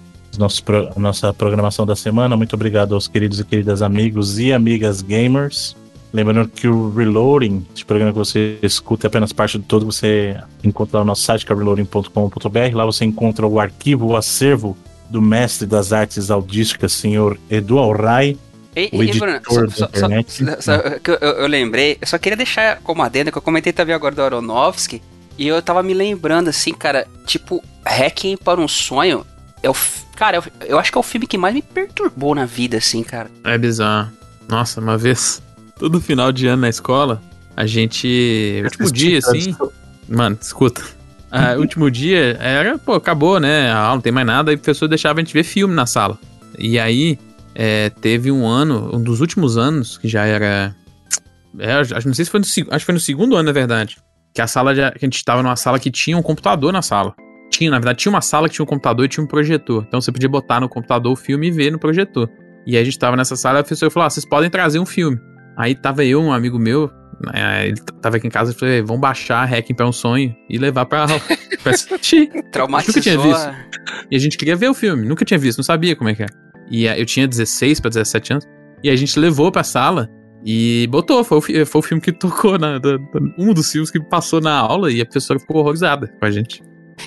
Speaker 1: pro- a nossa programação da semana. Muito obrigado aos queridos e queridas amigos e amigas gamers. Lembrando que o Reloading, esse programa que você escuta, é apenas parte do todo. Você encontra lá no nosso site, que é reloading.com.br. Lá você encontra o arquivo, o acervo do mestre das artes audísticas, senhor Edu Alray.
Speaker 2: E,
Speaker 1: O
Speaker 2: e,
Speaker 1: editor
Speaker 2: Bruno, só-
Speaker 1: da
Speaker 2: só-
Speaker 1: internet.
Speaker 2: só- só- que eu, eu- lembrei, eu só queria deixar como adendo, que eu comentei também agora do Aronofsky, e eu tava me lembrando assim, cara, tipo, Hacking para um Sonho, é o, cara, eu, eu acho que é o filme que mais me perturbou na vida, assim, cara.
Speaker 3: É bizarro. Nossa, uma vez, todo final de ano na escola, a gente. Último dia, assim. Mano, escuta. Ah, último dia era, pô, acabou, né? A aula não tem mais nada, e o professor deixava a gente ver filme na sala. E aí, é, teve um ano, um dos últimos anos, que já era. É, acho- não sei se foi no, acho que foi no segundo ano, na verdade. Que a sala já, que a gente tava numa sala que tinha um computador na sala. Tinha, na verdade, tinha uma sala que tinha um computador e tinha um projetor. Então você podia botar no computador o filme e ver no projetor. E aí a gente tava nessa sala e o professor falou: ah, vocês podem trazer um filme. Aí tava eu, um amigo meu, né, ele tava aqui em casa e falei: vamos baixar Hacking pra um sonho e levar pra pra assistir.
Speaker 2: Traumatizou.
Speaker 3: Nunca tinha visto.
Speaker 2: a-
Speaker 3: E a gente queria ver o filme, nunca tinha visto, não sabia como é que era. E eh, eu tinha 16 pra 17 anos. E a gente levou pra sala e botou. Foi o, foi o filme que tocou, na, da- um dos filmes que passou na aula e a professora ficou horrorizada com a gente.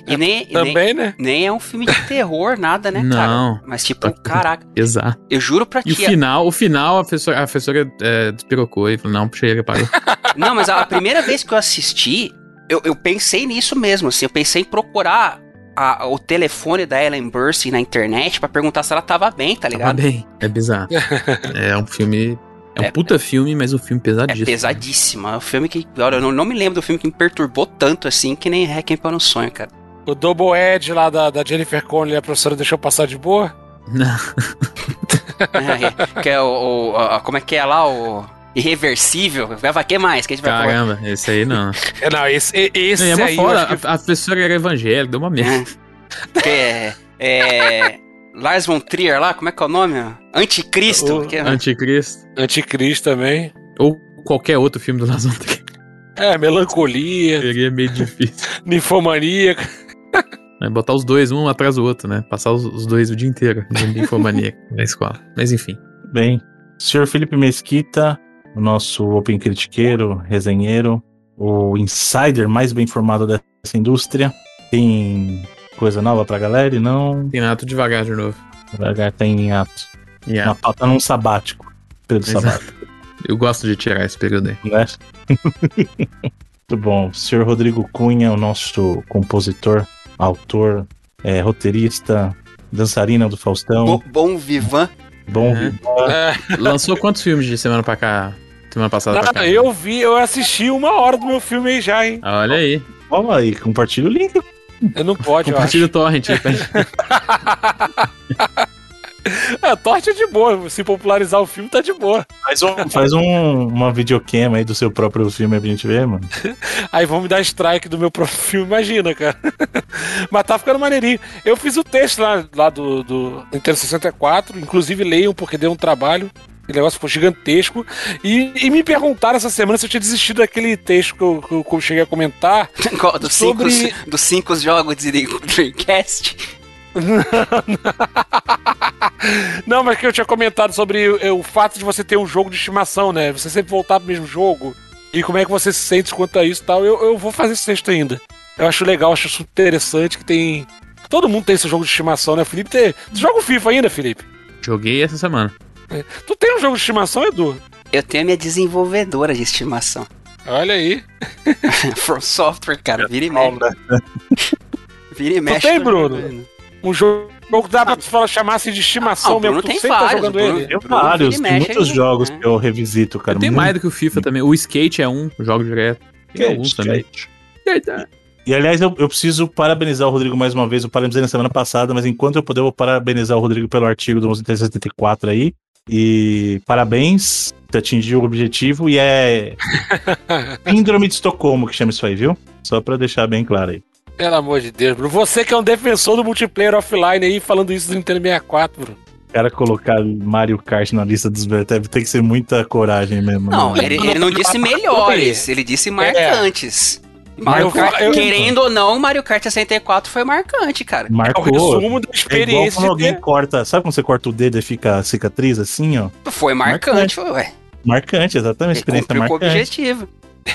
Speaker 2: E nem, e nem,
Speaker 4: Também, né?
Speaker 2: nem é um filme de terror, nada, né, cara?
Speaker 3: Não.
Speaker 2: Mas tipo, caraca,
Speaker 3: Exato.
Speaker 2: eu juro pra
Speaker 3: E o
Speaker 2: ti.
Speaker 3: final, o final, a professora, a professora é, despirocou e falou: não, chega, parou.
Speaker 2: Não, mas a, a primeira vez que eu assisti, eu, eu pensei nisso mesmo, assim. Eu pensei em procurar a- o telefone da Ellen Burstyn na internet pra perguntar se ela tava bem, tá
Speaker 3: Tava
Speaker 2: ligado?
Speaker 3: bem. É bizarro. é um filme. É um
Speaker 2: É-
Speaker 3: puta filme, mas um filme
Speaker 2: É
Speaker 3: pesadíssimo.
Speaker 2: pesadíssimo. É um filme que. Olha, eu não, não me lembro do filme que me perturbou tanto assim que nem Requiem para um Sonho, cara.
Speaker 4: O Double Edge lá da, da Jennifer Connelly, a professora deixou passar de boa.
Speaker 3: Não.
Speaker 2: É, que é o, o- a- Como é que é lá? O. Irreversível. Vai, que mais? Que a gente vai falar?
Speaker 3: Caramba, esse aí não.
Speaker 4: É, não, esse, esse
Speaker 3: Não, é uma
Speaker 4: aí acho que-
Speaker 3: A, a professora era evangélica, deu uma merda.
Speaker 2: Que é. é Lars von Trier lá, como é que é o nome? Anticristo.
Speaker 4: O-
Speaker 2: que é-
Speaker 3: Anticristo.
Speaker 4: Anticristo também.
Speaker 3: Ou qualquer outro filme do Lars von Trier.
Speaker 4: É, melancolia,
Speaker 3: Seria meio difícil.
Speaker 4: ninfomania.
Speaker 3: Né? Botar os dois um atrás do outro, né? Passar os, os dois o dia inteiro de infomaníaco na escola. Mas enfim.
Speaker 1: Bem, senhor Felipe Mesquita, o nosso Open Critiqueiro, resenheiro, o insider mais bem informado dessa indústria. Tem coisa nova pra galera e não.
Speaker 3: Tem tudo devagar de novo.
Speaker 1: Devagar tá em ato.
Speaker 3: Yeah.
Speaker 1: Uma pauta num sabático. Período
Speaker 3: Exato.
Speaker 1: sabático,
Speaker 3: Eu gosto de tirar esse período aí.
Speaker 1: né? Muito bom. Senhor Rodrigo Cunha, o nosso compositor, autor, é, roteirista, dançarina do Faustão.
Speaker 2: Bo- Bom Vivan.
Speaker 1: Bom,
Speaker 3: É.
Speaker 4: É.
Speaker 3: Lançou quantos filmes de semana pra cá? Semana passada pra cá?
Speaker 4: Eu vi, eu assisti uma hora do meu filme aí já, hein?
Speaker 3: Olha aí.
Speaker 1: Fala aí, compartilha o link.
Speaker 4: Eu não pode, eu acho.
Speaker 3: Compartilha o torrent gente.
Speaker 4: É, torte é de boa. Se popularizar o filme, tá de boa.
Speaker 1: Faz, um, faz um, uma videocam aí do seu próprio filme pra gente ver, mano.
Speaker 4: Aí vão me dar strike do meu próprio filme, imagina, cara. Mas tá ficando maneirinho. Eu fiz o texto lá, lá do, do Nintendo 64, inclusive leiam porque deu um trabalho. O negócio ficou gigantesco. E, e me perguntaram essa semana se eu tinha desistido daquele texto que eu, que eu- cheguei a comentar.
Speaker 2: Qual- Dos,
Speaker 4: Sobre-
Speaker 2: cinco, dos cinco jogos de Dreamcast.
Speaker 4: Não, mas que eu tinha comentado sobre o, o fato de você ter um jogo de estimação, né? Você sempre voltar pro mesmo jogo. E como é que você se sente quanto a isso e tal. Eu, eu vou fazer esse texto ainda. Eu acho legal, acho isso interessante que tem. Todo mundo tem esse jogo de estimação, né? O Felipe tem. Tu joga o FIFA ainda, Felipe?
Speaker 3: Joguei essa semana.
Speaker 4: Tu tem um jogo de estimação, Edu?
Speaker 2: Eu tenho a minha desenvolvedora de estimação.
Speaker 4: Olha aí.
Speaker 2: From Software, cara. Vira e mexe. Vira e mexe.
Speaker 4: tem,
Speaker 2: tô
Speaker 4: Bruno?
Speaker 2: jogando.
Speaker 4: Um jogo que dá pra tu falar, chamar assim de estimação
Speaker 2: Ah, o
Speaker 4: mesmo.
Speaker 2: Bruno
Speaker 4: Tu
Speaker 2: tem
Speaker 4: sempre tá
Speaker 2: vários,
Speaker 4: jogando
Speaker 2: o Bruno-
Speaker 4: ele.
Speaker 1: Tem vários,
Speaker 2: e
Speaker 1: tem muitos
Speaker 2: aí,
Speaker 1: jogos
Speaker 2: né?
Speaker 1: que eu revisito, cara.
Speaker 3: Tem mais do que o FIFA também. O Skate é um, eu jogo direto. Tem
Speaker 1: skate,
Speaker 3: alguns também.
Speaker 1: skate.
Speaker 3: Skate, é.
Speaker 1: E aliás, eu, eu preciso parabenizar o Rodrigo mais uma vez. Eu parabenizei na semana passada, mas enquanto eu puder, eu vou parabenizar o Rodrigo pelo artigo do 1174 aí. E parabéns, você atingiu o objetivo e é Síndrome de Estocolmo que chama isso aí, viu? Só pra deixar bem claro aí.
Speaker 4: Pelo amor de Deus, Bruno. Você que é um defensor do multiplayer offline aí, falando isso do Nintendo 64, Bruno.
Speaker 1: O cara colocar Mario Kart na lista dos deve ter que ser muita coragem mesmo.
Speaker 2: Não,
Speaker 1: né?
Speaker 2: ele, ele não disse melhores, ele disse marcantes. Mario
Speaker 4: Eu-
Speaker 2: Kart,
Speaker 4: eu-
Speaker 2: querendo ou não, Mario Kart 64 foi marcante, cara.
Speaker 4: É o
Speaker 1: Marcou.
Speaker 4: resumo da
Speaker 1: É igual
Speaker 4: experiência
Speaker 1: quando alguém
Speaker 4: ter-
Speaker 1: corta. Sabe quando você corta o dedo e fica a cicatriz assim, ó?
Speaker 2: Foi marcante, ué.
Speaker 1: Marcante, exatamente.
Speaker 2: Ele
Speaker 1: Experiência
Speaker 2: cumpriu com o
Speaker 1: marcante.
Speaker 2: objetivo.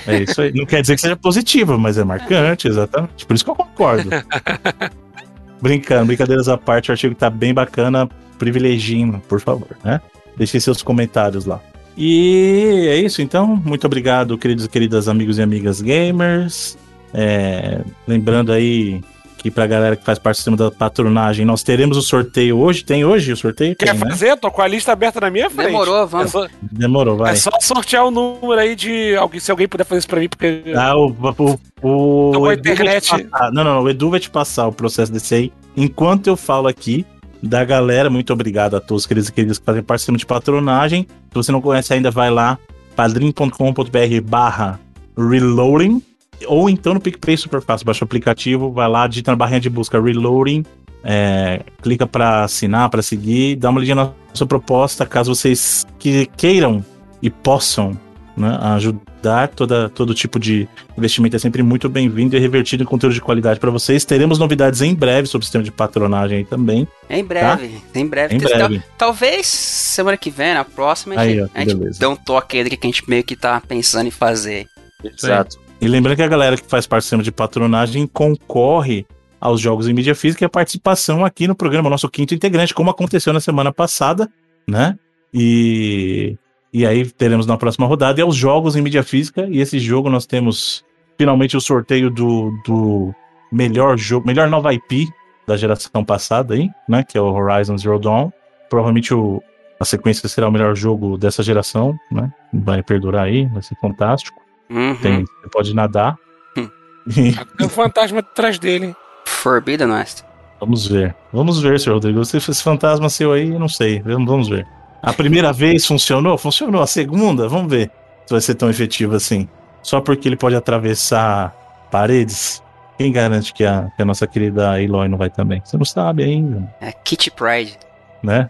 Speaker 1: É isso aí. Não quer dizer que seja positivo, mas é marcante, exatamente. Por isso que eu concordo. Brincando, brincadeiras à parte, o artigo tá bem bacana. Privilegiem, por favor, né? Deixem seus comentários lá. E é isso, então. Muito obrigado, queridos e queridas amigos e amigas gamers. É, lembrando aí que pra galera que faz parte do sistema da patronagem, nós teremos o sorteio hoje. Tem hoje o sorteio?
Speaker 4: Quer
Speaker 1: Tem, né?
Speaker 4: fazer? Tô com a lista aberta na minha frente.
Speaker 2: Demorou,
Speaker 4: É
Speaker 2: vamos.
Speaker 4: só,
Speaker 1: Demorou, vai.
Speaker 4: é só sortear o número aí de alguém, se alguém puder fazer isso pra mim, porque.
Speaker 1: Ah, o, o, o,
Speaker 4: Tô com a internet.
Speaker 1: não, não, o Edu vai te passar o processo desse aí. Enquanto eu falo aqui da galera, muito obrigado a todos aqueles e queridos que fazem parte do sistema de patronagem. Se você não conhece ainda, vai lá, padrim.com.br barra reloading. Ou então no PicPay super fácil, baixa o aplicativo, vai lá, digita na barrinha de busca reloading, é, clica para assinar, para seguir, dá uma olhadinha na nossa proposta, caso vocês que queiram e possam né, ajudar toda, todo tipo de investimento é sempre muito bem-vindo e revertido em conteúdo de qualidade para vocês. Teremos novidades em breve sobre o sistema de patronagem aí também.
Speaker 2: Em breve, em breve.
Speaker 1: Em breve.
Speaker 2: Talvez semana que vem, na próxima, a
Speaker 1: Aí,
Speaker 2: gente,
Speaker 1: ó, que
Speaker 2: a gente um toque aí do que a gente meio que tá pensando em fazer.
Speaker 1: Exato. E lembrando que a galera que faz parte do de patronagem concorre aos jogos em mídia física e a participação aqui no programa, nosso quinto integrante, como aconteceu na semana passada, né? E, e aí teremos na próxima rodada e aos jogos em mídia física. E esse jogo nós temos finalmente o sorteio do, do melhor jogo, melhor nova IP da geração passada aí, né? Que é o Horizon Zero Dawn. Provavelmente o, a sequência será o melhor jogo dessa geração, né? Vai perdurar aí, vai ser fantástico.
Speaker 2: Uhum.
Speaker 1: Tem, você pode nadar.
Speaker 2: Hum.
Speaker 4: Tem um fantasma atrás dele.
Speaker 2: Forbidden West.
Speaker 1: vamos ver. Vamos ver, senhor Rodrigo. Se esse fantasma seu aí, eu não sei. Vamos vamos ver. A primeira vez funcionou? Funcionou. A segunda? Vamos ver se vai ser tão efetivo assim. Só porque ele pode atravessar paredes. Quem garante que a, que a nossa querida Eloy não vai também? Você não sabe ainda,
Speaker 2: É Kitty Pride.
Speaker 1: né?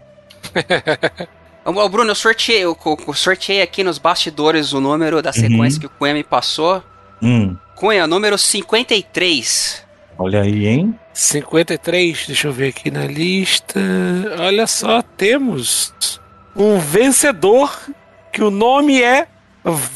Speaker 2: Ô, Bruno, eu sorteei, eu, co- sorteei aqui nos bastidores o número da
Speaker 1: Uhum.
Speaker 2: sequência que o Cunha me passou.
Speaker 1: Hum,
Speaker 2: Cunha, número 53.
Speaker 1: olha aí, hein?
Speaker 4: 53, deixa eu ver aqui na lista. Olha só, temos um vencedor que o nome é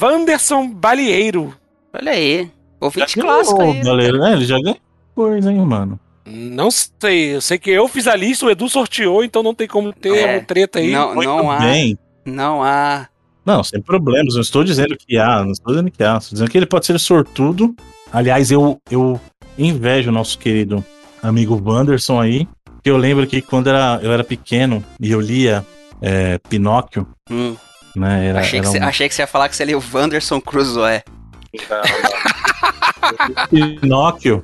Speaker 4: Wanderson Balieiro.
Speaker 2: Olha aí. Ouvinte
Speaker 1: Já
Speaker 2: clássico
Speaker 1: ganhou,
Speaker 2: aí.
Speaker 1: galera, né? Ele já ganhou coisa, hein, mano?
Speaker 4: Não sei, eu sei que eu fiz a lista, o Edu sorteou, então não tem como ter
Speaker 2: É,
Speaker 4: uma treta aí.
Speaker 2: Não, não há.
Speaker 1: bem.
Speaker 2: Não há.
Speaker 1: Não, sem problemas. Não estou dizendo que há, não estou dizendo que há. Estou dizendo que ele pode ser sortudo. Aliás, eu, eu invejo o nosso querido amigo Wanderson aí. Que eu lembro que quando era, eu era pequeno e eu lia é, Pinóquio,
Speaker 2: Hum,
Speaker 1: né? Era,
Speaker 2: achei, que
Speaker 1: era um-
Speaker 2: achei que você ia falar que você lia o Wanderson Crusoe.
Speaker 1: Pinóquio.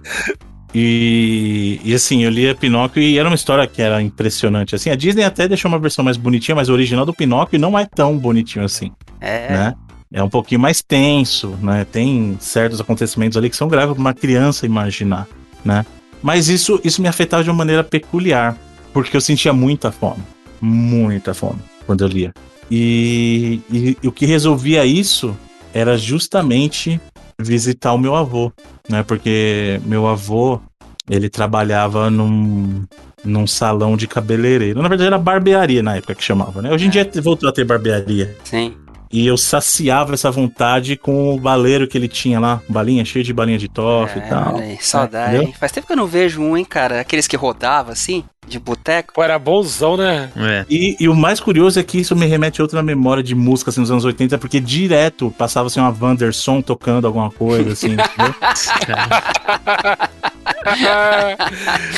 Speaker 1: E, e assim, eu lia Pinóquio e era uma história que era impressionante. Assim, a Disney até deixou uma versão mais bonitinha, mas o original do Pinóquio não é tão bonitinho assim.
Speaker 2: É.
Speaker 1: né? É um pouquinho mais tenso, né? Tem certos acontecimentos ali que são graves para uma criança imaginar, né? Mas isso, isso me afetava de uma maneira peculiar, porque eu sentia muita fome, muita fome quando eu lia. E, e- e o que resolvia isso era justamente visitar o meu avô, né? Porque meu avô, ele trabalhava num, num salão de cabeleireiro. Na verdade era barbearia na época que chamava, né? Hoje em dia voltou a ter barbearia.
Speaker 2: Sim.
Speaker 1: E eu saciava essa vontade com o baleiro que ele tinha lá, balinha cheia de balinha de tofu
Speaker 2: É,
Speaker 1: e tal.
Speaker 2: saudade. Faz tempo que eu não vejo um, hein, cara? Aqueles que rodavam assim, de boteco.
Speaker 4: Pô, era bonzão, né?
Speaker 3: É.
Speaker 1: E, e o mais curioso é que isso me remete a outra memória de música assim, nos anos 80, porque direto passava assim, uma Wanderson tocando alguma coisa, assim. entendeu?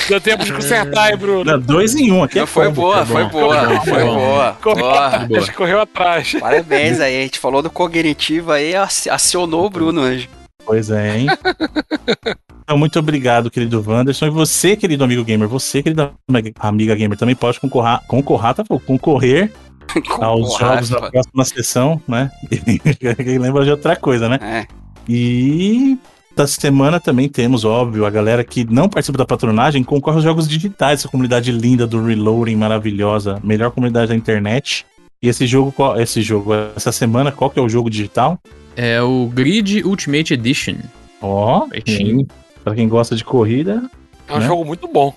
Speaker 4: Deu tempo de consertar aí, Bruno.
Speaker 1: Não, dois em um aqui. É
Speaker 2: foi
Speaker 1: combo,
Speaker 2: boa,
Speaker 1: é
Speaker 2: foi boa, foi
Speaker 3: bom.
Speaker 2: boa.
Speaker 4: Correu,
Speaker 2: Porra.
Speaker 3: boa.
Speaker 4: Acho que correu atrás.
Speaker 2: Parabéns aí, a gente falou do cognitivo aí, aci- acionou o Bruno hoje.
Speaker 1: Pois é, hein? Então, muito obrigado, querido Wanderson. E você, querido amigo gamer, você, querida amiga gamer, também pode concorrer, concorrer, tá, bom? concorrer aos jogos da próxima sessão, né? E lembra de outra coisa, né?
Speaker 2: É.
Speaker 1: E da semana também temos, óbvio, a galera que não participa da patronagem concorre aos jogos digitais, essa comunidade linda do Reloading, maravilhosa, melhor comunidade da internet. E esse jogo, qual- esse jogo, essa semana, qual que é o jogo digital?
Speaker 3: É o Grid Ultimate Edition.
Speaker 1: Ó,
Speaker 3: Pretinho.
Speaker 1: pra quem gosta de corrida,
Speaker 4: É um
Speaker 1: Né?
Speaker 4: jogo muito bom.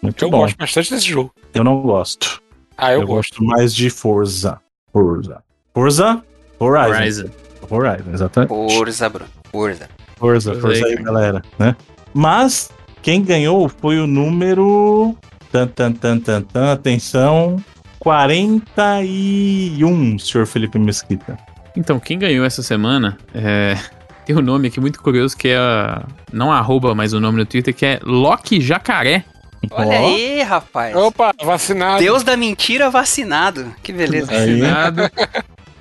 Speaker 1: muito
Speaker 4: Eu
Speaker 1: bom.
Speaker 4: gosto bastante desse jogo.
Speaker 1: Eu não gosto.
Speaker 4: Ah, eu,
Speaker 1: Eu,
Speaker 4: gosto.
Speaker 1: gosto mais de Forza. Forza. Forza? Horizon.
Speaker 3: Horizon.
Speaker 1: Horizon, exatamente.
Speaker 2: Forza, Bruno. Forza.
Speaker 1: Forza,
Speaker 3: Forza
Speaker 1: força
Speaker 3: aí,
Speaker 1: galera, né? Mas quem ganhou foi o número. Tan, tan, tan, tan, tan, atenção. 41, senhor Felipe Mesquita.
Speaker 3: Então, quem ganhou essa semana é, tem um nome aqui muito curioso que é. a- Não arroba, mas o nome no Twitter, que é Loki Jacaré.
Speaker 2: Olha
Speaker 1: Ó,
Speaker 2: aí, rapaz.
Speaker 4: Opa, vacinado.
Speaker 2: Deus da mentira vacinado. Que beleza.
Speaker 3: Vacinado.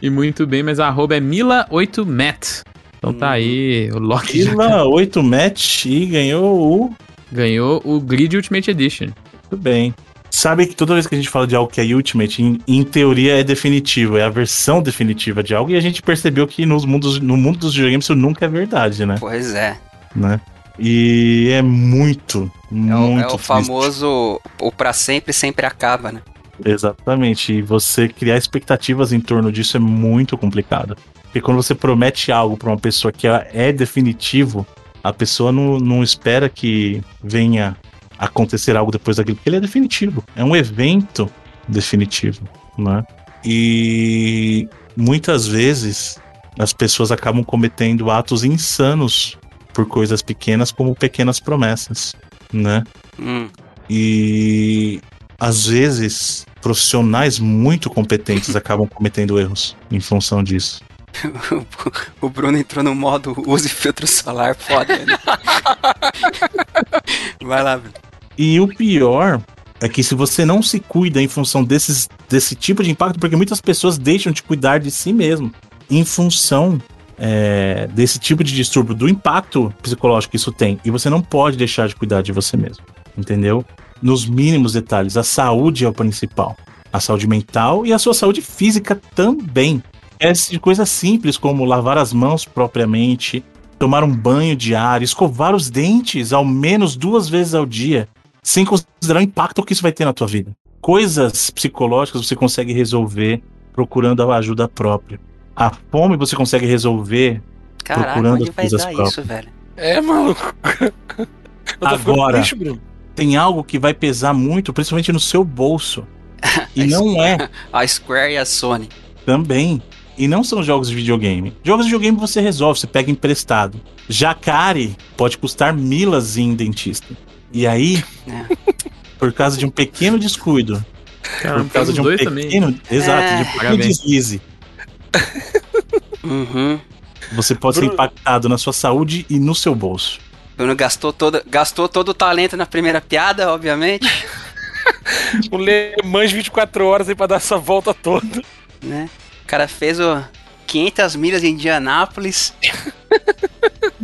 Speaker 3: e muito bem, mas a arroba é Mila8Met. Então tá
Speaker 2: Hum.
Speaker 3: aí, o Loki Jacaré
Speaker 1: Pila 8 match e ganhou o.
Speaker 3: ganhou o Grid Ultimate Edition.
Speaker 1: Muito bem. Sabe que toda vez que a gente fala de algo que é Ultimate, em, em teoria é definitivo, é a versão definitiva de algo, e a gente percebeu que nos mundos, no mundo dos videogames isso nunca é verdade, né?
Speaker 2: Pois é.
Speaker 1: né? E é muito,
Speaker 2: É o,
Speaker 1: muito
Speaker 2: é o
Speaker 1: triste.
Speaker 2: famoso o pra sempre sempre acaba, né?
Speaker 1: Exatamente. E você criar expectativas em torno disso é muito complicado. Porque quando você promete algo pra uma pessoa que é é definitivo, a pessoa não, não espera que venha acontecer algo depois daquilo, ele é definitivo. É um evento definitivo, né? E muitas vezes as pessoas acabam cometendo atos insanos por coisas pequenas, como pequenas promessas, né?
Speaker 2: Hum.
Speaker 1: E às vezes profissionais muito competentes acabam cometendo erros em função disso.
Speaker 2: o Bruno entrou no modo use filtro solar, foda, né? Vai lá, Bruno.
Speaker 1: E o pior é que se você não se cuida em função desses, desse tipo de impacto, porque muitas pessoas deixam de cuidar de si mesmo em função é, desse tipo de distúrbio, do impacto psicológico que isso tem. E você não pode deixar de cuidar de você mesmo, entendeu? Nos mínimos detalhes, a saúde é o principal. A saúde mental e a sua saúde física também. Essa de coisa simples como lavar as mãos propriamente, tomar um banho diário, escovar os dentes ao menos duas vezes ao dia, sem considerar o impacto que isso vai ter na tua vida. Coisas psicológicas você consegue resolver procurando a ajuda própria. A fome você consegue resolver
Speaker 2: Caralho,
Speaker 1: procurando
Speaker 2: onde
Speaker 1: as
Speaker 2: vai
Speaker 1: coisas
Speaker 2: dar
Speaker 1: próprias.
Speaker 2: isso, velho?
Speaker 4: É, maluco.
Speaker 1: Agora.
Speaker 4: Bruno.
Speaker 1: Tem algo que vai pesar muito, principalmente no seu bolso. E não é
Speaker 2: A Square e a Sony.
Speaker 1: também. E não são jogos de videogame. Jogos de videogame você resolve, você pega emprestado. Jacare pode custar milas em dentista. E aí,
Speaker 2: É.
Speaker 1: por causa de um pequeno descuido,
Speaker 3: Caramba,
Speaker 1: por causa de um
Speaker 3: dois
Speaker 1: pequeno,
Speaker 3: também.
Speaker 1: exato,
Speaker 2: É.
Speaker 1: de um pequeno deslize,
Speaker 2: Uhum.
Speaker 1: você pode ser
Speaker 4: Bruno-
Speaker 1: impactado na sua saúde e no seu bolso.
Speaker 2: Bruno gastou todo, gastou todo o talento na primeira piada, obviamente,
Speaker 4: Um Le Mans 24 horas aí pra dar essa volta toda.
Speaker 2: né? O cara fez o 500 milhas em Indianápolis.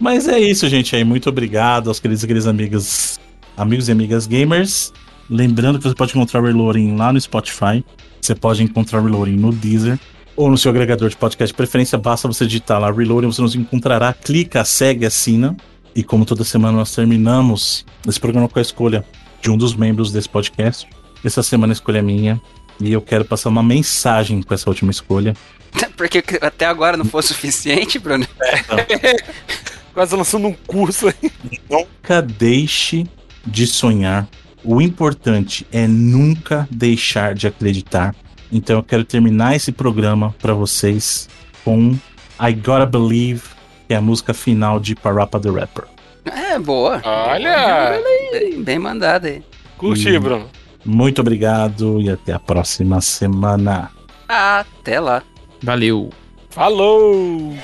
Speaker 1: Mas é isso, gente. Aí, muito obrigado aos queridos e queridas amigas, amigos e amigas gamers. Lembrando que você pode encontrar o Reloading lá no Spotify. Você pode encontrar o Reloading no Deezer ou no seu agregador de podcast de preferência. Basta você digitar lá Reloading, você nos encontrará. Clica, segue, assina. E como toda semana nós terminamos esse programa com a escolha de um dos membros desse podcast. Essa semana a escolha é minha. E eu quero passar uma mensagem com essa última escolha.
Speaker 2: Porque até agora não foi suficiente, Bruno.
Speaker 4: Quase lançando um curso aí.
Speaker 1: Nunca deixe de sonhar. O importante é nunca deixar de acreditar. Então eu quero terminar esse programa para vocês com I Gotta Believe, que é a música final de Parappa the Rapper.
Speaker 2: É, boa.
Speaker 4: Olha!
Speaker 2: Bem, bem mandada aí.
Speaker 4: Curti. Bruno.
Speaker 1: Muito obrigado e até a próxima semana.
Speaker 2: Até lá.
Speaker 3: Valeu.
Speaker 4: Falou!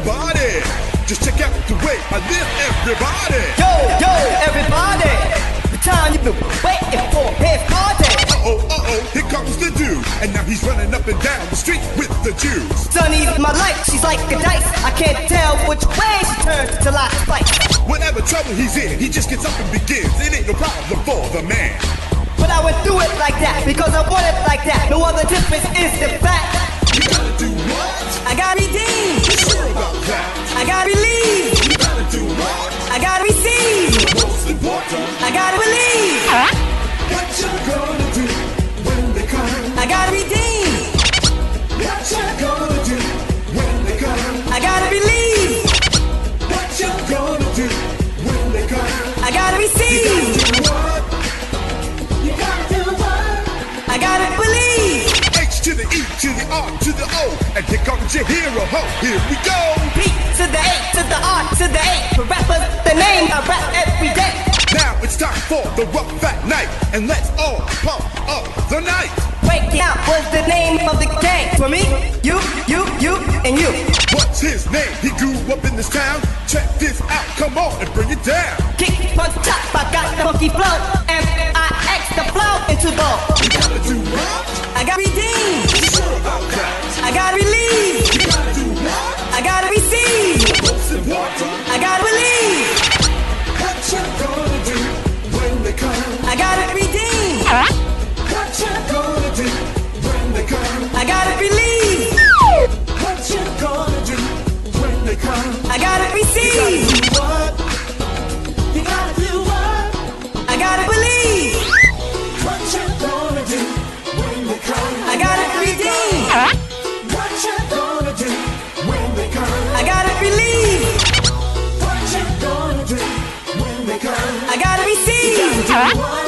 Speaker 5: Everybody! Just check out the way I live, everybody!
Speaker 6: Yo, yo, everybody. The time you've been waiting for. Here's party.
Speaker 5: Uh-oh, uh-oh, here comes the dude. And now he's running up and down the street with the Jews.
Speaker 6: Sunny's my life. She's like a dice. I can't tell which way she turns till I fight.
Speaker 5: Whatever trouble he's in, he just gets up and begins. It ain't no problem for the man.
Speaker 6: I went through it like that because I want it like that. No other difference is the fact.
Speaker 5: You gotta do what?
Speaker 6: I gotta redeem.
Speaker 5: You sure about that?
Speaker 6: I gotta believe.
Speaker 5: You gotta do what?
Speaker 6: I gotta receive.
Speaker 5: Most important,
Speaker 6: I gotta believe.
Speaker 5: what you gonna to the R to the O, and here comes your hero. Ho, here we go.
Speaker 6: P to the A to the R to the A. For rappers, the name I rap every day.
Speaker 5: Now it's time for the rough fat night, and let's all pump up the night.
Speaker 6: Break out was the name of the gang. For me, you, you, you, and you.
Speaker 5: What's his name? He grew up in this town. Check this out, come on and bring it down.
Speaker 6: Kick, punch, chop, I got the funky flow. And I X the flow into the.
Speaker 5: You gotta do what?
Speaker 6: I got redeem.
Speaker 5: You sure about that?
Speaker 6: I gotta believe.
Speaker 5: You gotta do what?
Speaker 6: I gotta receive.
Speaker 5: Most important,
Speaker 6: I gotta believe. huh?